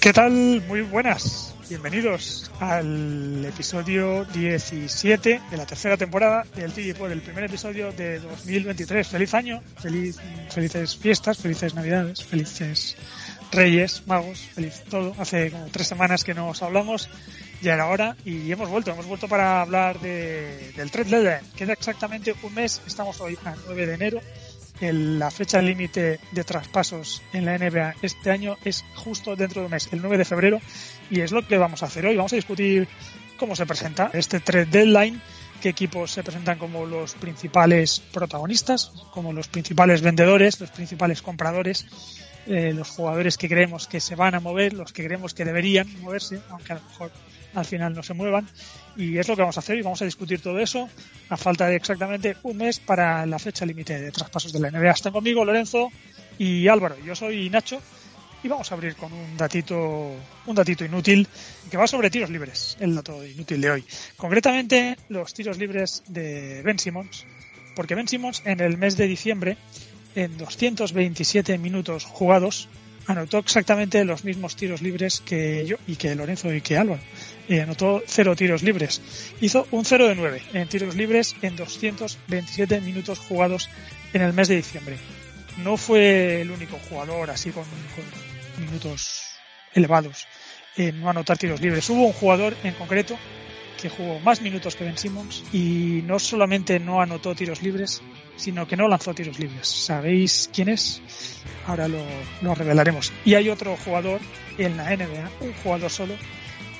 ¿Qué tal? Muy buenas. Bienvenidos al episodio 17 de la tercera temporada del TGPO, del primer episodio de 2023. Feliz año, feliz, felices fiestas, felices navidades, felices reyes, magos, feliz todo. Hace como tres semanas que nos hablamos, ya era hora y hemos vuelto. Hemos vuelto para hablar de, del Trade Deadline. Queda exactamente un mes, estamos hoy a 9 de enero la fecha límite de traspasos en la NBA este año es justo dentro de un mes, el 9 de febrero, y es lo que vamos a hacer hoy. Vamos a discutir cómo se presenta este trade deadline, qué equipos se presentan como los principales protagonistas, como los principales vendedores, los principales compradores, eh, los jugadores que creemos que se van a mover, los que creemos que deberían moverse, aunque a lo mejor al final no se muevan. Y es lo que vamos a hacer y vamos a discutir todo eso a falta de exactamente un mes para la fecha límite de traspasos de la NBA. Están conmigo Lorenzo y Álvaro. Yo soy Nacho y vamos a abrir con un datito, un datito inútil que va sobre tiros libres, el dato inútil de hoy. Concretamente los tiros libres de Ben Simmons, porque Ben Simmons en el mes de diciembre, en 227 minutos jugados, anotó exactamente los mismos tiros libres que yo y que Lorenzo y que Álvaro. Eh, anotó cero tiros libres. Hizo un 0 de 9 en tiros libres en 227 minutos jugados en el mes de diciembre. No fue el único jugador así con, minutos elevados en no anotar tiros libres. Hubo un jugador en concreto que jugó más minutos que Ben Simmons y no solamente no anotó tiros libres, sino que no lanzó tiros libres. ¿Sabéis quién es? Ahora lo, lo revelaremos. Y hay otro jugador en la NBA, un jugador solo,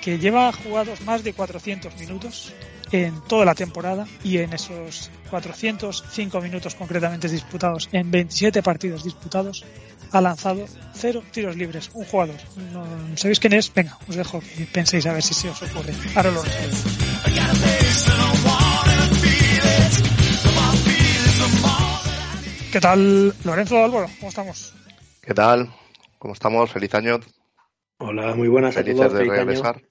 que lleva jugados más de 400 minutos en toda la temporada y en esos 405 minutos concretamente disputados, en 27 partidos disputados, ha lanzado cero tiros libres. Un jugador. ¿No, ¿Sabéis quién es? Venga, os dejo que penséis a ver si se os ocurre. Ahora lo ¿Qué tal, Lorenzo Álvaro? ¿Cómo estamos? ¿Qué tal? ¿Cómo estamos? Feliz año. Hola, muy buenas Felices a todos. de regresar.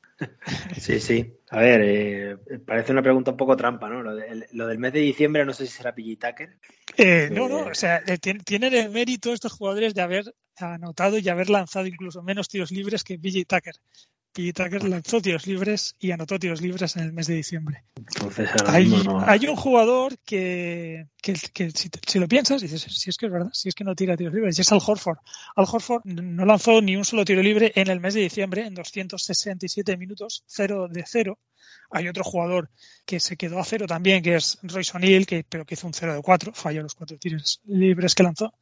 Sí, sí. A ver, eh, parece una pregunta un poco trampa, ¿no? Lo, del mes de diciembre no sé si será PG Tucker. Eh, no, no, o sea, eh, tienen el mérito estos jugadores de haber anotado y haber lanzado incluso menos tiros libres que PG Tucker. Tucker lanzó tiros libres y anotó tiros libres en el mes de diciembre. hay, hay, un jugador que, que, si, lo piensas, dices, si es que es verdad, si es que no tira tiros libres, y es Al Horford. Al Horford no lanzó ni un solo tiro libre en el mes de diciembre, en 267 minutos, 0 de 0. Hay otro jugador que se quedó a cero también, que es Royce O'Neill, que, pero que hizo un 0 de 4, falló los cuatro tiros libres que lanzó.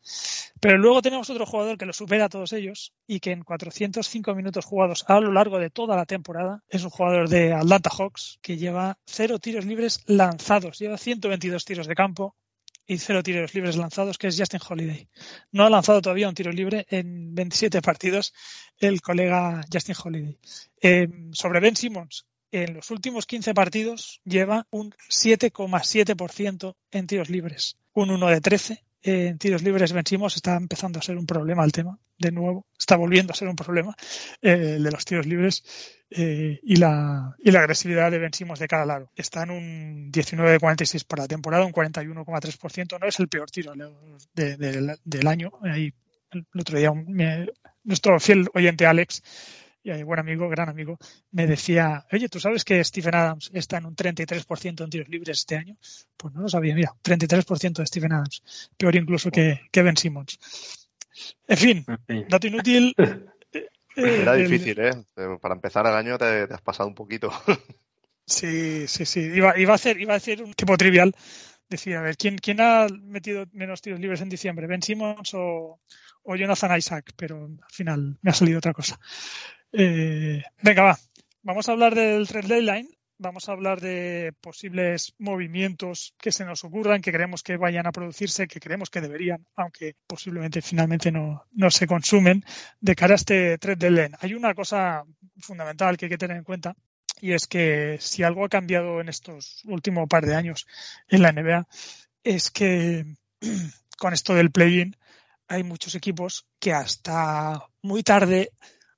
Pero luego tenemos otro jugador que lo supera a todos ellos y que en 405 minutos jugados a lo largo de toda la temporada es un jugador de Atlanta Hawks que lleva cero tiros libres lanzados, lleva 122 tiros de campo, y cero tiros libres lanzados, que es Justin Holiday. No ha lanzado todavía un tiro libre en 27 partidos el colega Justin Holiday. Eh, sobre Ben Simmons, en los últimos 15 partidos lleva un 7,7% en tiros libres, un 1 de 13 en tiros libres vencimos, está empezando a ser un problema el tema, de nuevo, está volviendo a ser un problema eh, el de los tiros libres eh, y, la, y la agresividad de vencimos de cada lado. Está en un 19,46 para la temporada, un 41,3%, no es el peor tiro del año. Ahí, el otro día nuestro fiel oyente Alex y buen amigo, gran amigo, me decía, oye, ¿tú sabes que Stephen Adams está en un 33% en tiros libres este año? Pues no lo sabía, mira, 33% de Stephen Adams, peor incluso que, Ben Simmons. En fin, dato inútil. Era difícil, ¿eh? Para empezar el año te, has pasado un poquito. Sí, sí, sí. Iba, iba, a hacer, iba a hacer un tipo trivial. Decía, a ver, ¿quién, ¿quién ha metido menos tiros libres en diciembre? ¿Ben Simmons o, o Jonathan Isaac? Pero al final me ha salido otra cosa. Eh, venga, va. Vamos a hablar del trade deadline. Vamos a hablar de posibles movimientos que se nos ocurran, que creemos que vayan a producirse, que creemos que deberían, aunque posiblemente finalmente no, se consumen, de cara a este trade deadline. Hay una cosa fundamental que hay que tener en cuenta Y es que si algo ha cambiado en estos últimos par de años en la NBA es que con esto del play-in hay muchos equipos que hasta muy tarde,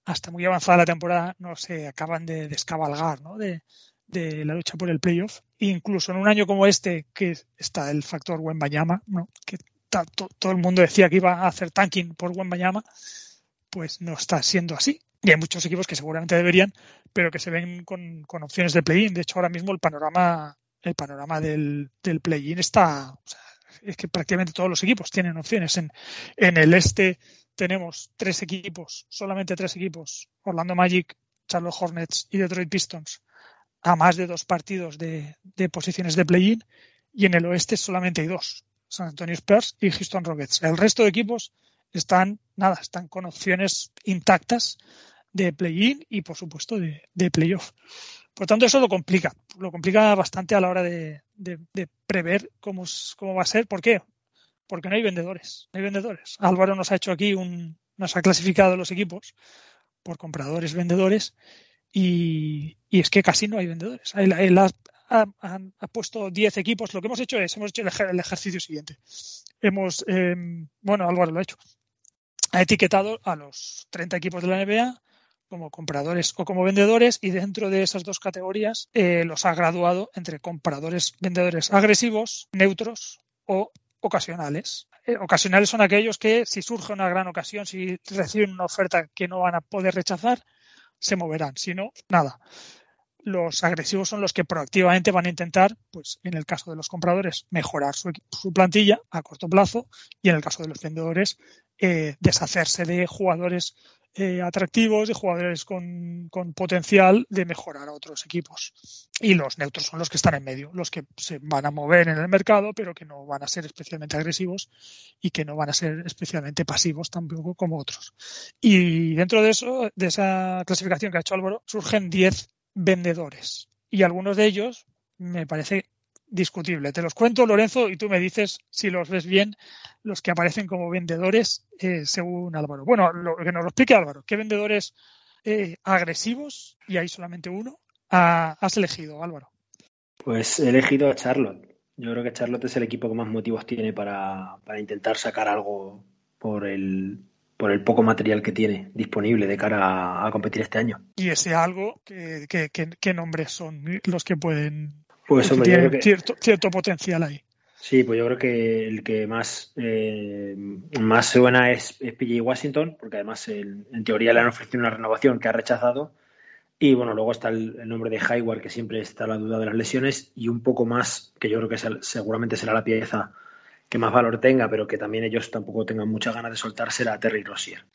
hasta muy avanzada la temporada, no se acaban de descabalgar ¿no? de, la lucha por el playoff. incluso en un año como este, que está el factor Wembayama, ¿no? que todo el mundo decía que iba a hacer tanking por Wembayama, pues no está siendo así. Y hay muchos equipos que seguramente deberían, pero que se ven con, opciones de play-in. De hecho, ahora mismo el panorama, el panorama del, play-in está, es que prácticamente todos los equipos tienen opciones. En el este tenemos tres equipos, solamente tres equipos, Orlando Magic, Charlotte Hornets y Detroit Pistons, a más de dos partidos de, posiciones de play-in, y en el oeste solamente hay dos, San Antonio Spurs y Houston Rockets. El resto de equipos están, nada, están con opciones intactas de play-in y, por supuesto, de, de playoff. Por tanto, eso lo complica, lo complica bastante a la hora de, prever cómo, cómo, va a ser. ¿Por qué? Porque no hay vendedores, no hay vendedores. Álvaro nos ha hecho aquí un, nos ha clasificado los equipos por compradores, vendedores, y, es que casi no hay vendedores. Ha, puesto 10 equipos. Lo que hemos hecho es, hemos hecho el, ejercicio siguiente. Hemos, em, bueno, Álvaro lo ha hecho. Ha etiquetado a los 30 equipos de la NBA como compradores o como vendedores y dentro de esas dos categorías eh, los ha graduado entre compradores, vendedores agresivos, neutros o ocasionales. Eh, ocasionales son aquellos que si surge una gran ocasión, si reciben una oferta que no van a poder rechazar, se moverán. Si no, nada. Los agresivos son los que proactivamente van a intentar, pues en el caso de los compradores, mejorar su, plantilla a corto plazo y en el caso de los vendedores, eh, deshacerse de jugadores eh, atractivos, de jugadores con, potencial de mejorar a otros equipos. Y los neutros son los que están en medio, los que se van a mover en el mercado, pero que no van a ser especialmente agresivos y que no van a ser especialmente pasivos tampoco como otros. Y dentro de eso, de esa clasificación que ha hecho Álvaro, surgen 10 vendedores. Y algunos de ellos me parece discutible. Te los cuento, Lorenzo, y tú me dices si los ves bien, los que aparecen como vendedores eh, según Álvaro. Bueno, lo que nos lo explique Álvaro. ¿Qué vendedores eh, agresivos, y hay solamente uno, has elegido, Álvaro? Pues he elegido a Charlotte. Yo creo que Charlotte es el equipo que más motivos tiene para, intentar sacar algo por el, por el poco material que tiene disponible de cara a, competir este año. ¿Y ese algo, qué, qué nombres son los que pueden pues hombre, cierto, cierto potencial ahí. Sí, pues yo creo que el que más, eh, más suena es, es PJ Washington, porque además en teoría le han ofrecido una renovación que ha rechazado. Y bueno, luego está el, nombre de Hayward, que siempre está la duda de las lesiones, y un poco más, que yo creo que seguramente será la pieza que más valor tenga, pero que también ellos tampoco tengan muchas ganas de soltar, será Terry Rossier.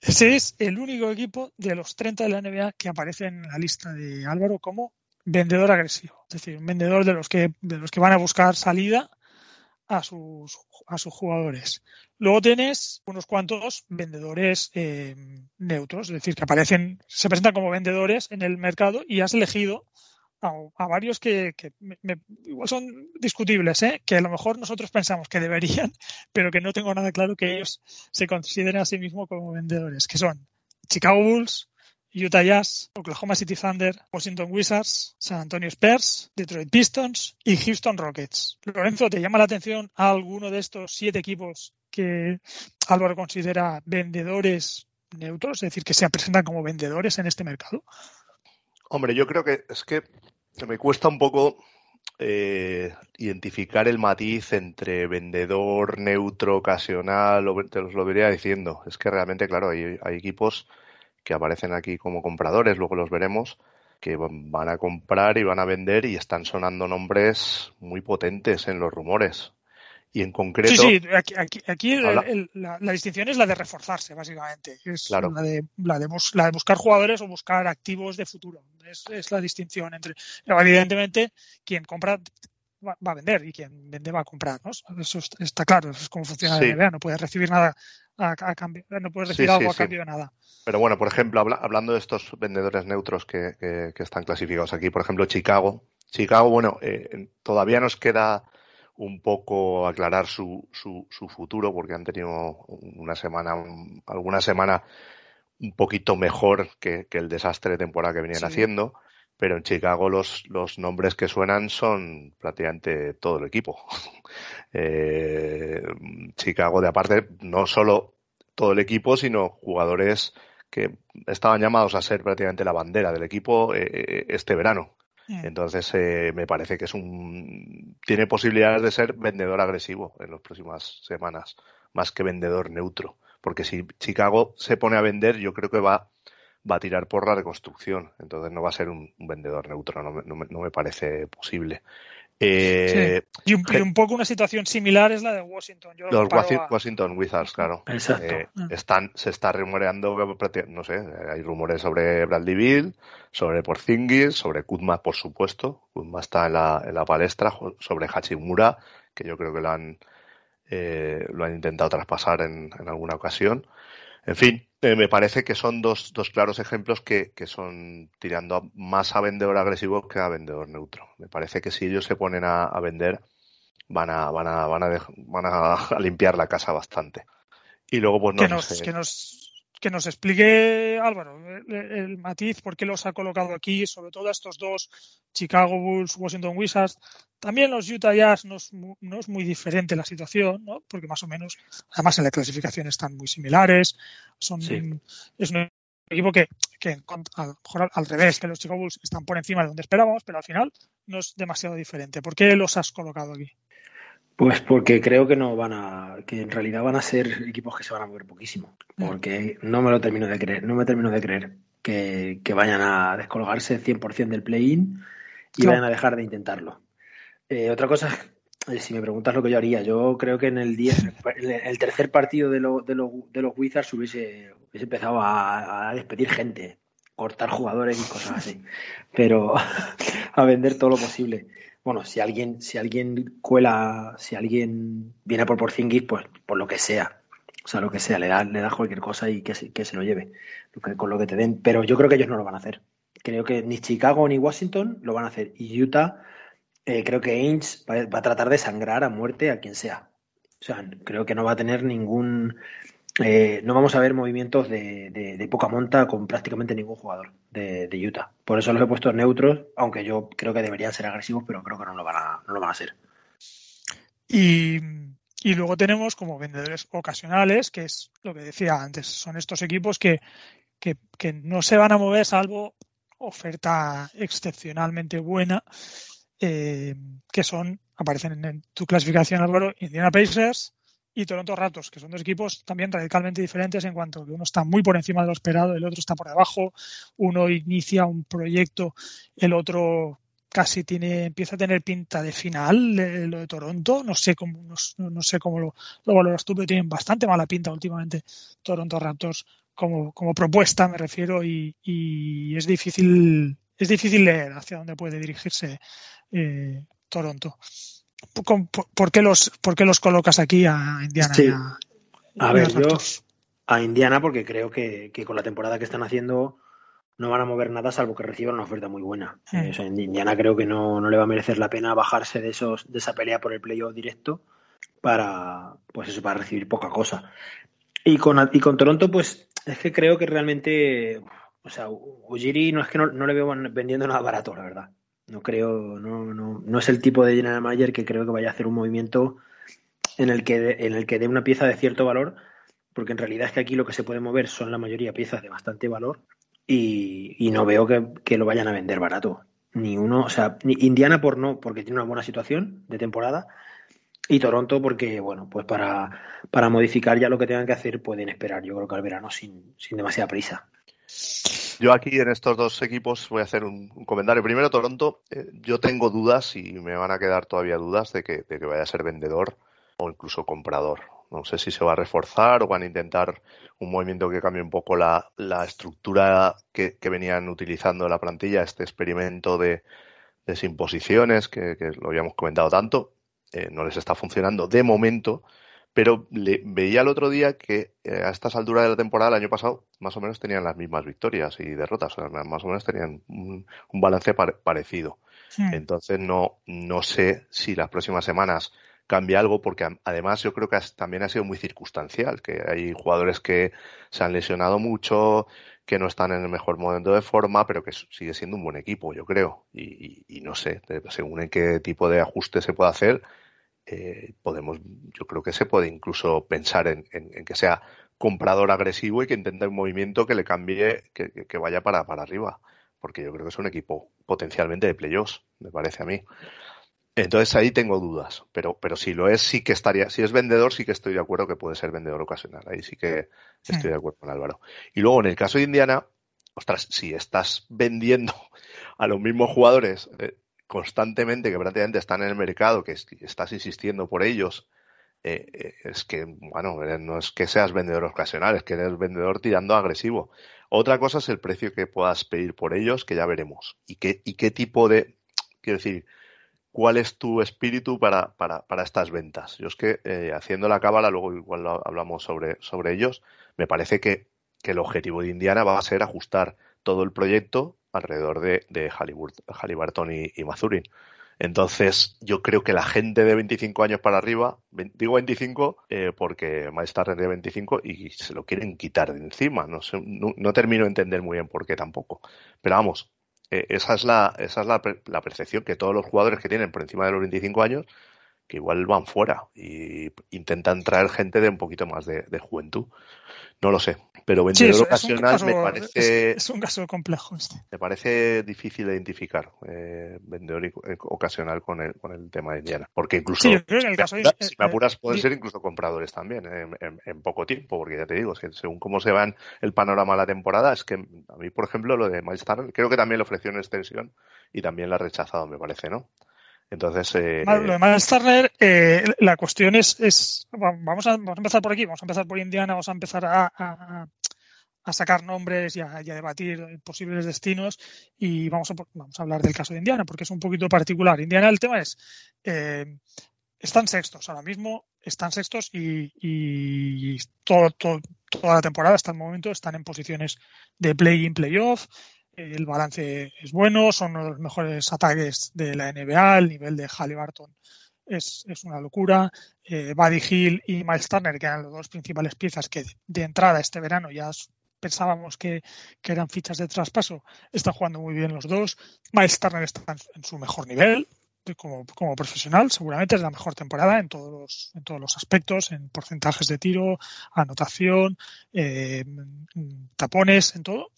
Ese es el único equipo de los 30 de la NBA que aparece en la lista de Álvaro como vendedor agresivo, es decir, un vendedor de los que, de los que van a buscar salida a sus, a sus jugadores. Luego tienes unos cuantos vendedores eh, neutros, es decir, que aparecen, se presentan como vendedores en el mercado y has elegido a, varios que, igual son discutibles, ¿eh? que a lo mejor nosotros pensamos que deberían, pero que no tengo nada claro que ellos se consideren a sí mismos como vendedores, que son Chicago Bulls, Utah Jazz, Oklahoma City Thunder, Washington Wizards, San Antonio Spurs, Detroit Pistons y Houston Rockets. Lorenzo, ¿te llama la atención a alguno de estos siete equipos que Álvaro considera vendedores neutros, es decir, que se presentan como vendedores en este mercado? Hombre, yo creo que es que me cuesta un poco eh, identificar el matiz entre vendedor, neutro, ocasional, te os lo vería diciendo. Es que realmente, claro, hay equipos que aparecen aquí como compradores, luego los veremos, que van a comprar y van a vender y están sonando nombres muy potentes en los rumores. Y en concreto. Sí, sí, aquí, la, distinción es la de reforzarse, básicamente. Es la, de, la, de, buscar jugadores o buscar activos de futuro. Es, la distinción entre. Evidentemente, quien compra va, a vender y quien vende va a comprar. ¿no? Eso está claro, eso es como funciona la NBA. No puedes recibir nada a, cambio, no puedes recibir algo a cambio de nada. Pero bueno, por ejemplo, hablando de estos vendedores neutros que, están clasificados aquí, por ejemplo, Chicago. Chicago, bueno, eh, todavía nos queda un poco aclarar su, su, su, futuro porque han tenido una semana, alguna semana un poquito mejor que, el desastre de temporada que venían haciendo. pero en Chicago los, los nombres que suenan son prácticamente todo el equipo. eh, Chicago, de aparte, no solo todo el equipo, sino jugadores que estaban llamados a ser prácticamente la bandera del equipo eh, eh este verano. Mm. Entonces, eh, me parece que es un. Tiene posibilidades de ser vendedor agresivo en las próximas semanas, más que vendedor neutro. Porque si Chicago se pone a vender, yo creo que va va a tirar por la reconstrucción. Entonces no va a ser un, vendedor neutro, no me, no me, parece posible. Eh, y, un, poco una situación similar es la de Washington. los Washington Wizards, claro. Eh, ah. están, se está rumoreando, no sé, hay rumores sobre Bradley Bill, sobre Porzingis, sobre Kuzma, por supuesto. Kuzma está en la, en la palestra, sobre Hachimura, que yo creo que lo han, eh, lo han intentado traspasar en, en alguna ocasión. En fin, eh, me parece que son dos, dos claros ejemplos que, que, son tirando más a vendedor agresivo que a vendedor neutro. Me parece que si ellos se ponen a, a vender, van a, van a, van a, van a, limpiar la casa bastante. Y luego, pues no. Que nos, que nos, que nos explique Álvaro el, el, matiz, por qué los ha colocado aquí, sobre todo a estos dos, Chicago Bulls, Washington Wizards, también los Utah Jazz no es, no es muy diferente la situación, ¿no? porque más o menos, además en la clasificación están muy similares. Son, Es un equipo que, que a lo mejor al, revés, que los Chicago Bulls están por encima de donde esperábamos, pero al final no es demasiado diferente. ¿Por qué los has colocado aquí? Pues porque creo que no van a, que en realidad van a ser equipos que se van a mover poquísimo. Porque no me lo termino de creer, no me termino de creer que, que vayan a descolgarse 100% del play-in y vayan a dejar de intentarlo. Eh, otra cosa, eh, si me preguntas lo que yo haría, yo creo que en el, el tercer partido de, de, de, los Wizards hubiese, hubiese empezado a, despedir gente, cortar jugadores y cosas así, pero a vender todo lo posible. Bueno, si alguien, si alguien cuela, si alguien viene por Porzingis, pues por lo que sea, o sea, lo que sea, le das le da cualquier cosa y que se, que se lo lleve, con lo que te den. Pero yo creo que ellos no lo van a hacer. Creo que ni Chicago ni Washington lo van a hacer. Y Utah eh, creo que Ainge va, a tratar de sangrar a muerte a quien sea. O sea, creo que no va a tener ningún. Eh, no vamos a ver movimientos de, poca monta con prácticamente ningún jugador de, Utah. Por eso los he puesto neutros, aunque yo creo que deberían ser agresivos, pero creo que no lo van a, no lo van a ser. Y, luego tenemos como vendedores ocasionales, que es lo que decía antes, son estos equipos que, que, que no se van a mover salvo oferta excepcionalmente buena eh, que son, aparecen en tu clasificación, Álvaro, Indiana Pacers y Toronto Raptors, que son dos equipos también radicalmente diferentes en cuanto que uno está muy por encima de lo esperado, el otro está por debajo, uno inicia un proyecto, el otro casi tiene empieza a tener pinta de final lo de Toronto no sé cómo no, sé cómo lo, lo, valoras tú pero tienen bastante mala pinta últimamente Toronto Raptors como, como propuesta me refiero y, y es difícil es difícil leer hacia dónde puede dirigirse eh, Toronto. ¿Por, qué los, ¿Por los colocas aquí a Indiana? a, ver, yo a Indiana porque creo que, con la temporada que están haciendo no van a mover nada salvo que reciban una oferta muy buena. Hmm. Eh, en Indiana creo que no, le va a merecer la pena bajarse de esos de esa pelea por el playoff directo para pues eso para recibir poca cosa. Y con, y con Toronto pues es que creo que realmente o sea, Ujiri no es que no, no le veo vendiendo nada barato, la verdad. No creo, no, no, no es el tipo de general manager que creo que vaya a hacer un movimiento en el que en el que dé una pieza de cierto valor, porque en realidad es que aquí lo que se puede mover son la mayoría piezas de bastante valor y, no veo que, lo vayan a vender barato. Ni uno, o sea, Indiana por no, porque tiene una buena situación de temporada y Toronto porque, bueno, pues para, para modificar ya lo que tengan que hacer pueden esperar, yo creo que al verano sin, sin demasiada prisa. Yo aquí en estos dos equipos voy a hacer un, comentario. Primero, Toronto, eh, yo tengo dudas y me van a quedar todavía dudas de que, de que vaya a ser vendedor o incluso comprador. No sé si se va a reforzar o van a intentar un movimiento que cambie un poco la, estructura que, venían utilizando la plantilla, este experimento de desimposiciones que, que lo habíamos comentado tanto. Eh, no les está funcionando de momento pero le, veía el otro día que eh, a estas alturas de la temporada, el año pasado, más o menos tenían las mismas victorias y derrotas, o sea, más o menos tenían un, balance parecido. Entonces no, no sé si las próximas semanas cambia algo, porque además yo creo que también ha sido muy circunstancial, que hay jugadores que se han lesionado mucho, que no están en el mejor momento de forma, pero que sigue siendo un buen equipo, yo creo. Y, no sé, según en qué tipo de ajuste se puede hacer, eh, podemos, yo creo que se puede incluso pensar en, que sea comprador agresivo y que intente un movimiento que le cambie, que, vaya para, para arriba. Porque yo creo que es un equipo potencialmente de playoffs, me parece a mí. Entonces ahí tengo dudas, pero, pero si lo es, sí que estaría, si es vendedor, sí que estoy de acuerdo que puede ser vendedor ocasional. Ahí sí que estoy de acuerdo con Álvaro. Y luego en el caso de Indiana, ostras, si estás vendiendo a los mismos jugadores eh, constantemente, que prácticamente están en el mercado, que, estás insistiendo por ellos, eh, eh, es que, bueno, no es que seas vendedor ocasional, es que eres vendedor tirando agresivo. Otra cosa es el precio que puedas pedir por ellos, que ya veremos. Y qué, y qué tipo de, quiero decir, cuál es tu espíritu para, para, para estas ventas. Yo es que eh, haciendo la cábala, luego igual hablamos sobre, sobre ellos, me parece que, el objetivo de Indiana va a ser ajustar todo el proyecto alrededor de, de Halliburton y, y, Mazurin. Entonces, yo creo que la gente de 25 años para arriba, digo 25 eh, porque Miles Turner de 25 y se lo quieren quitar de encima. No, sé, no termino de entender muy bien por qué tampoco. Pero vamos, eh, esa es, la, esa es la, la, percepción que todos los jugadores que tienen por encima de los 25 años, que igual van fuera y intentan traer gente de un poquito más de juventud. No lo sé, pero vendedor ocasional me parece. Es, un caso complejo este. Me parece difícil de identificar eh, vendedor eh, ocasional con el, con el tema de Indiana. Porque incluso. si, me apuras, pueden ser incluso compradores también en, poco tiempo, porque ya te digo, según cómo se va el panorama de la temporada, es que a mí, por ejemplo, lo de Miles creo que también le ofreció una extensión y también la ha rechazado, me parece, ¿no? Entonces, eh, lo de Miles Turner, eh, la cuestión es, es vamos, a, vamos a empezar por aquí, vamos a empezar por Indiana, vamos a empezar a, a, sacar nombres y a, debatir posibles destinos y vamos a, vamos a hablar del caso de Indiana porque es un poquito particular. Indiana, el tema es, eh, están sextos ahora mismo, están sextos y, y todo, todo, toda la temporada hasta el momento están en posiciones de play-in, play-off el balance es bueno, son uno de los mejores ataques de la NBA, el nivel de Halliburton es, es una locura. Eh, Buddy Hill y Miles Turner, que eran las dos principales piezas que de entrada este verano ya pensábamos que, eran fichas de traspaso, están jugando muy bien los dos. Miles Turner está en su mejor nivel, como, como, profesional, seguramente es la mejor temporada en todos los, en todos los aspectos, en porcentajes de tiro, anotación, eh, tapones, en todo.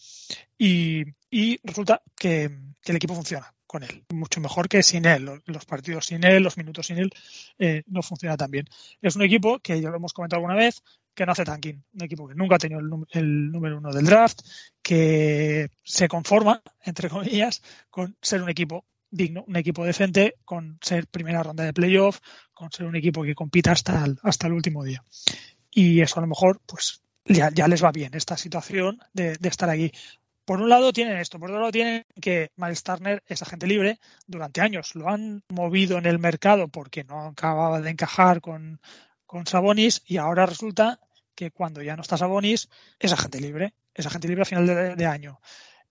Y, y resulta que, el equipo funciona con él, mucho mejor que sin él. Los partidos sin él, los minutos sin él, eh, no funciona tan bien. Es un equipo que ya lo hemos comentado alguna vez, que no hace tanking, un equipo que nunca ha tenido el, el, número uno del draft, que se conforma, entre comillas, con ser un equipo digno, un equipo decente, con ser primera ronda de playoff, con ser un equipo que compita hasta el, hasta el último día. Y eso a lo mejor, pues ya, ya les va bien esta situación de, estar aquí. Por un lado tienen esto, por otro lado tienen que Miles Turner es agente libre. Durante años lo han movido en el mercado porque no acababa de encajar con, con Sabonis y ahora resulta que cuando ya no está Sabonis es agente libre, es agente libre a final de, año.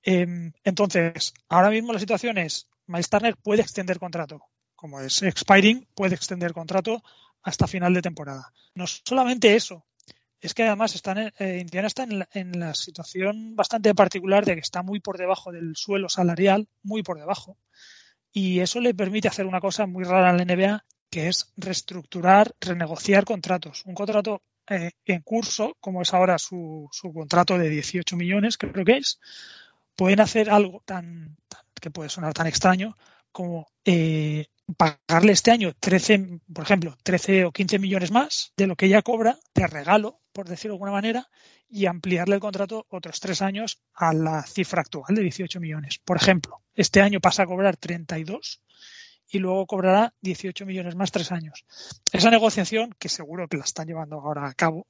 Em, entonces, ahora mismo la situación es Miles Turner puede extender contrato. Como es expiring, puede extender contrato hasta final de temporada. No solamente eso, es que además están eh, Indiana está en la, situación bastante particular de que está muy por debajo del suelo salarial, muy por debajo. Y eso le permite hacer una cosa muy rara en la NBA, que es reestructurar, renegociar contratos. Un contrato eh, en curso, como es ahora su, su, contrato de 18 millones, creo que es, pueden hacer algo tan, que puede sonar tan extraño como eh, pagarle este año 13, por ejemplo, 13 o 15 millones más de lo que ella cobra de regalo, por decirlo de alguna manera, y ampliarle el contrato otros tres años a la cifra actual de 18 millones. Por ejemplo, este año pasa a cobrar 32 y luego cobrará 18 millones más tres años. Esa negociación, que seguro que la están llevando ahora a cabo,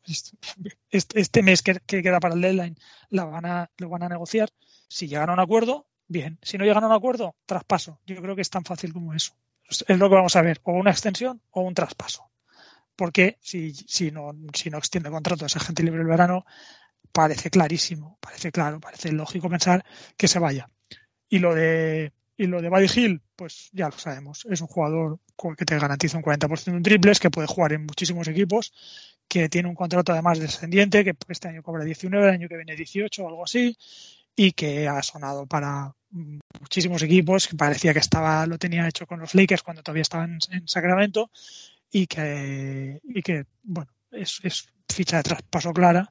este, este mes que, queda para el deadline, la van a, lo van a negociar, si llegan a un acuerdo, bien. Si no llegan a un acuerdo, traspaso. Yo creo que es tan fácil como eso. Es lo que vamos a ver, o una extensión o un traspaso. Porque si, si, no, si no extiende contrato a esa gente libre el verano, parece clarísimo, parece claro, parece lógico pensar que se vaya. Y lo de y lo de Buddy Hill, pues ya lo sabemos. Es un jugador que te garantiza un 40% en triples, que puede jugar en muchísimos equipos, que tiene un contrato además descendiente, que este año cobra 19, el año que viene 18 o algo así, y que ha sonado para muchísimos equipos, que parecía que estaba, lo tenía hecho con los Lakers cuando todavía estaban en, Sacramento, y que, y que bueno, es, ficha de traspaso clara.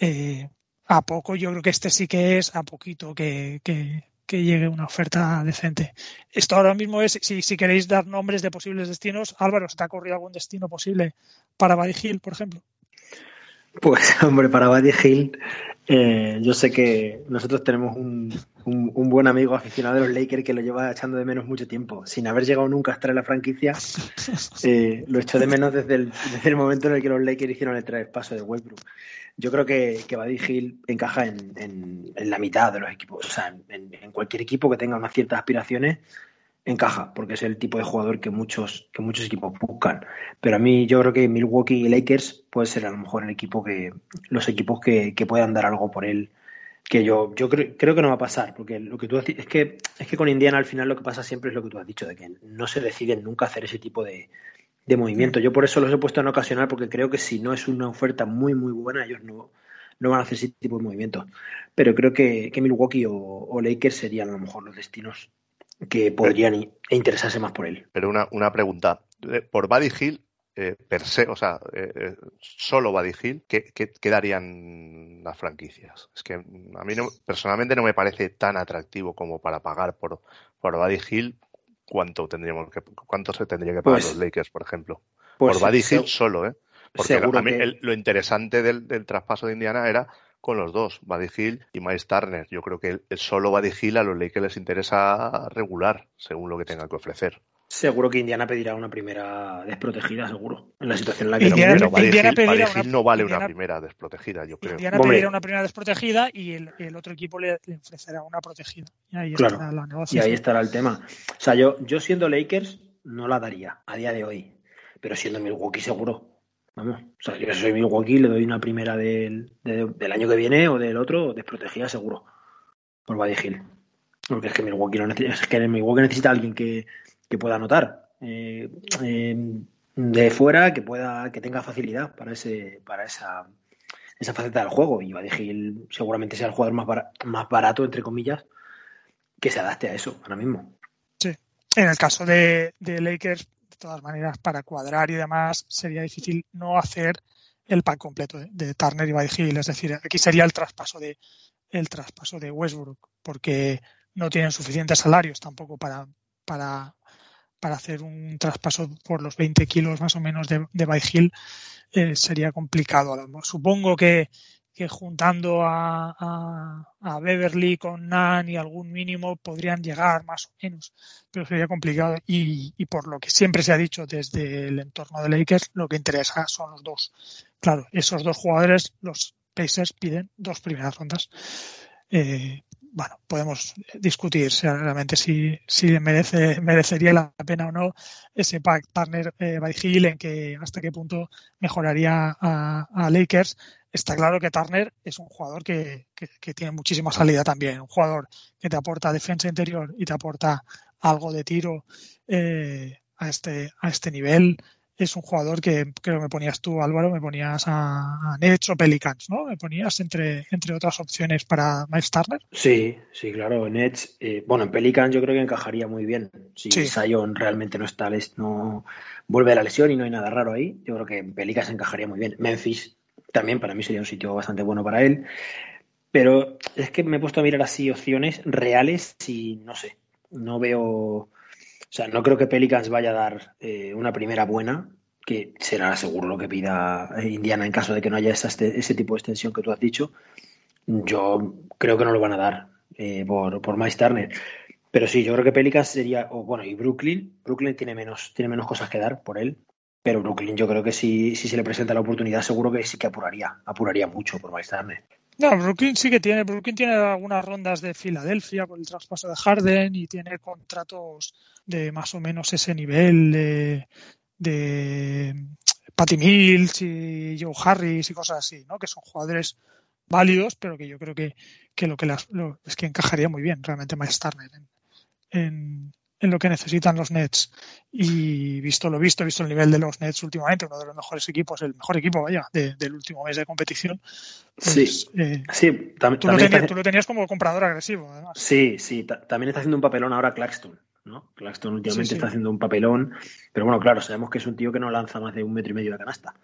Eh, a poco, yo creo que este sí que es a poquito que, que, llegue una oferta decente. Esto ahora mismo es, si, si queréis dar nombres de posibles destinos, Álvaro, ¿se te ha ocurrido algún destino posible para Buddy Hill, por ejemplo? Pues, hombre, para Buddy Hill, eh, yo sé que nosotros tenemos un, un, buen amigo aficionado de los Lakers que lo lleva echando de menos mucho tiempo, sin haber llegado nunca a estar en la franquicia. Eh, lo echó de menos desde el, desde el momento en el que los Lakers hicieron el traspaso de Westbrook yo creo que, que Buddy Hill encaja en, la mitad de los equipos. O sea, en, cualquier equipo que tenga unas ciertas aspiraciones, encaja, porque es el tipo de jugador que muchos, que muchos equipos buscan. Pero a mí yo creo que Milwaukee y Lakers puede ser a lo mejor el equipo que, los equipos que, puedan dar algo por él. Que yo, yo creo, que no va a pasar, porque lo que tú es que es que con Indiana al final lo que pasa siempre es lo que tú has dicho, de que no se deciden nunca hacer ese tipo de, de movimiento. Yo por eso los he puesto en ocasional, porque creo que si no es una oferta muy, muy buena, ellos no, no van a hacer ese tipo de movimientos. Pero creo que, Milwaukee o, Lakers serían a lo mejor los destinos que podrían interesarse más por él. Pero una, una pregunta. Eh, por Buddy Hill, eh, per se, o sea, eh, solo Buddy Hill, ¿qué, qué, darían las franquicias? Es que a mí no, personalmente no me parece tan atractivo como para pagar por, por Buddy Hill cuánto tendríamos que cuánto se tendría que pagar pues los Lakers, por ejemplo. Pues por Buddy Hill solo, ¿eh? Porque a mí lo interesante del, traspaso de Indiana era con los dos, Buddy Hill y Miles Turner. Yo creo que el, solo Buddy Hill a los Lakers les interesa regular, según lo que tenga que ofrecer. Seguro que Indiana pedirá una primera desprotegida, seguro. En la situación en la que Indiana, no, Hill, no vale una primera desprotegida, yo creo. Indiana pedirá una primera desprotegida y el, otro equipo le, ofrecerá una protegida. Y ahí estará la negociación. Y ahí estará el tema. O sea, yo, yo siendo Lakers no la daría a día de hoy. Pero siendo Milwaukee seguro. Vamos. O sea, yo soy Milwaukee le doy una primera del, del año que viene o del otro desprotegida seguro. Por Buddy Hill. Porque es que Milwaukee, es que Milwaukee necesita alguien que que pueda anotar eh, de fuera, que pueda, que tenga facilidad para ese, para esa, esa faceta del juego. Y Hill seguramente sea el jugador más, más barato, entre comillas, que se adapte a eso ahora mismo. Sí. En el caso de, Lakers, de todas maneras, para cuadrar y demás, sería difícil no hacer el pack completo de, Turner y Buddy Hill. Es decir, aquí sería el traspaso de el traspaso de Westbrook, porque no tienen suficientes salarios tampoco para, para para hacer un traspaso por los 20 kilos más o menos de, de Hill eh, sería complicado. Supongo que, que juntando a, a, Beverly con Nan y algún mínimo podrían llegar más o menos, pero sería complicado. Y, y, por lo que siempre se ha dicho desde el entorno de Lakers, lo que interesa son los dos. Claro, esos dos jugadores, los Pacers piden dos primeras rondas. Eh, bueno, podemos discutir realmente si, si merece, merecería la pena o no ese pack Turner eh, by en que hasta qué punto mejoraría a, Lakers. Está claro que Turner es un jugador que, que, tiene muchísima salida también, un jugador que te aporta defensa interior y te aporta algo de tiro eh, a, este, a este nivel es un jugador que creo que me ponías tú, Álvaro, me ponías a, Nets o Pelicans, ¿no? Me ponías entre, entre otras opciones para Miles Turner. Sí, sí, claro, Nets. Eh, bueno, en Pelicans yo creo que encajaría muy bien. Si Zion realmente no está, no vuelve a la lesión y no hay nada raro ahí, yo creo que en Pelicans encajaría muy bien. Memphis también para mí sería un sitio bastante bueno para él. Pero es que me he puesto a mirar así opciones reales y no sé, no veo o sea, no creo que Pelicans vaya a dar eh, una primera buena, que será seguro lo que pida Indiana en caso de que no haya este, ese tipo de extensión que tú has dicho. Yo creo que no lo van a dar eh, por, por Miles Turner. Pero sí, yo creo que Pelicans sería, o bueno, y Brooklyn, Brooklyn tiene menos, tiene menos cosas que dar por él, pero Brooklyn yo creo que si, si se le presenta la oportunidad seguro que sí que apuraría, apuraría mucho por Miles Turner. No, Brooklyn sí que tiene. Brooklyn tiene algunas rondas de Filadelfia con el traspaso de Harden y tiene contratos de más o menos ese nivel de, de Patty Mills y Joe Harris y cosas así, ¿no? Que son jugadores válidos, pero que yo creo que, que lo que las, es que encajaría muy bien realmente Miles Turner en lo que necesitan los Nets y visto lo visto, visto el nivel de los Nets últimamente, uno de los mejores equipos, el mejor equipo, vaya, del último mes de competición. Pues, sí, eh, sí tú, lo tenías, tú, lo tenías, como comprador agresivo, además. Sí, sí, también está haciendo un papelón ahora Claxton. ¿no? Claxton últimamente está haciendo un papelón, pero bueno, claro, sabemos que es un tío que no lanza más de un metro y medio de canasta.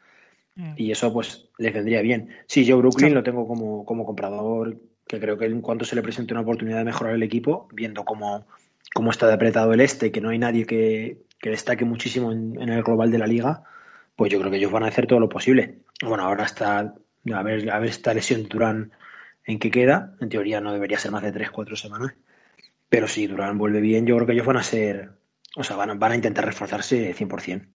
Mm. Y eso pues les vendría bien. Sí, yo Brooklyn lo tengo como, como comprador, que creo que en cuanto se le presente una oportunidad de mejorar el equipo, viendo cómo, cómo está de apretado el este, que no hay nadie que, destaque muchísimo en, el global de la liga, pues yo creo que ellos van a hacer todo lo posible. Bueno, ahora está, a ver, a ver esta lesión Durán en qué queda, en teoría no debería ser más de 3-4 semanas, pero si Durán vuelve bien, yo creo que ellos van a ser, o sea, van van a intentar reforzarse 100%.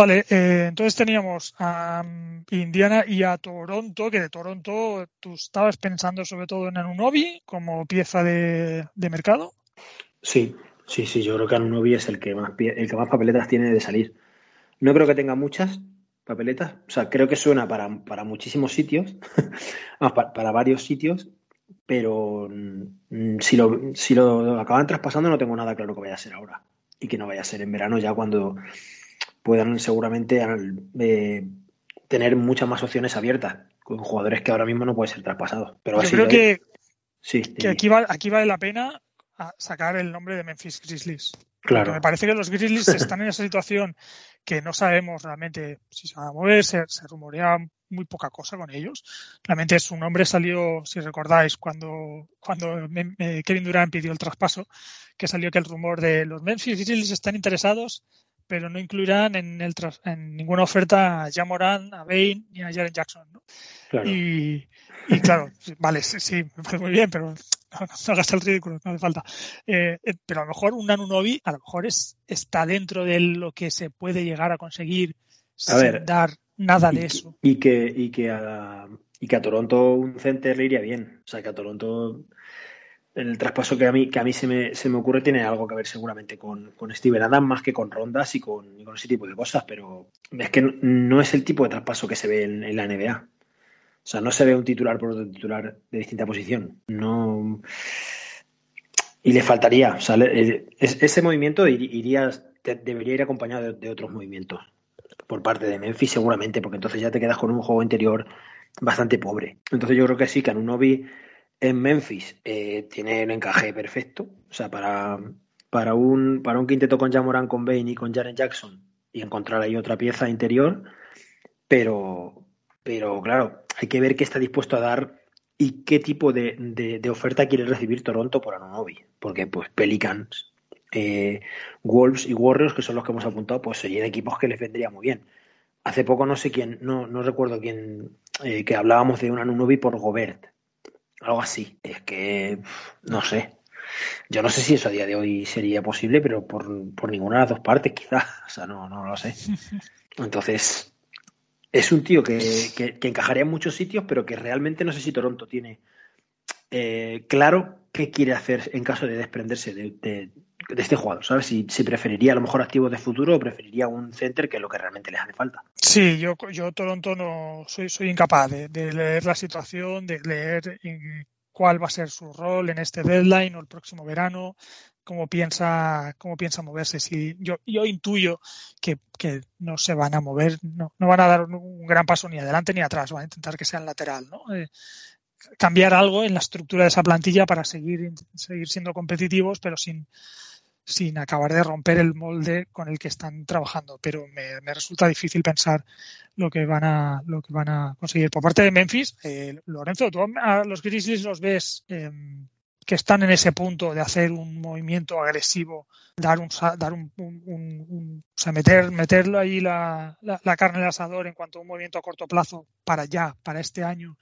Vale, eh, entonces teníamos a mm, Indiana y a Toronto, que de Toronto tú estabas pensando sobre todo en Anunobi como pieza de, mercado. Sí, sí, sí, yo creo que Anunobi es el que más el que más papeletas tiene de salir. No creo que tenga muchas papeletas, o sea, creo que suena para, muchísimos sitios, para, para, varios sitios, pero mm, si, lo, si lo acaban traspasando no tengo nada claro que vaya a ser ahora y que no vaya a ser en verano ya cuando puedan seguramente eh, tener muchas más opciones abiertas con jugadores que ahora mismo no pueden ser traspasados. Pero Yo creo que, sí, que aquí, aquí vale la pena sacar el nombre de Memphis Grizzlies. Claro. me parece que los Grizzlies están en esa situación que no sabemos realmente si se van a mover, se, rumorea muy poca cosa con ellos. Realmente su nombre salió, si recordáis, cuando, cuando Kevin Durant pidió el traspaso, que salió que el rumor de los Memphis Grizzlies están interesados pero no incluirán en, el en ninguna oferta a Jamoran, a Bain ni a Jaren Jackson. ¿no? Y, claro, vale, sí, me parece muy bien, pero no, hagas el ridículo, no hace falta. Eh, eh, pero a lo mejor un Nanunobi a lo mejor es, está dentro de lo que se puede llegar a conseguir sin dar nada de eso. Y que, y, que a, y que a Toronto un center le iría bien. O sea, que a Toronto el traspaso que a mí, que a mí se, me, se me ocurre tiene algo que ver seguramente con, con Steven Adams más que con rondas y con, ese tipo de cosas, pero es que no, es el tipo de traspaso que se ve en, la NBA. O sea, no se ve un titular por otro titular de distinta posición. No. Y le faltaría. O sea, ese movimiento iría, debería ir acompañado de, otros movimientos por parte de Memphis, seguramente, porque entonces ya te quedas con un juego interior bastante pobre. Entonces yo creo que sí, que Anunobi en Memphis eh, tiene un encaje perfecto. O sea, para, para, un, para un quinteto con Jamoran, con Bain y con Jaren Jackson y encontrar ahí otra pieza interior. Pero, pero claro, hay que ver qué está dispuesto a dar y qué tipo de, oferta quiere recibir Toronto por Anunobi. Porque pues Pelicans, eh, Wolves y Warriors, que son los que hemos apuntado, pues serían equipos que les vendría muy bien. Hace poco no sé quién, no, no recuerdo quién, eh, que hablábamos de un Anunobi por Gobert algo así. Es que, no sé. Yo no sé si eso a día de hoy sería posible, pero por, ninguna de las dos partes, quizás. O sea, no, no lo sé. Entonces, es un tío que, que, encajaría en muchos sitios, pero que realmente no sé si Toronto tiene eh, claro qué quiere hacer en caso de desprenderse de, este jugador, ¿sabes? Si, preferiría a lo mejor activos de futuro o preferiría un center que es lo que realmente les hace falta. Sí, yo, yo Toronto no soy, soy incapaz de, leer la situación, de leer cuál va a ser su rol en este deadline o el próximo verano, cómo piensa, cómo piensa moverse. Si yo, yo intuyo que, no se van a mover, no, no van a dar un, gran paso ni adelante ni atrás, van a intentar que sea lateral, ¿no? Eh, cambiar algo en la estructura de esa plantilla para seguir, seguir siendo competitivos, pero sin, sin acabar de romper el molde con el que están trabajando. Pero me, resulta difícil pensar lo que van a, lo que van a conseguir. Por parte de Memphis, eh, Lorenzo, tú a los Grizzlies los ves em, que están en ese punto de hacer un movimiento agresivo, dar un, dar un, o sea, meter, meterlo ahí la, la, carne en el asador en cuanto a un movimiento a corto plazo para ya, para este año,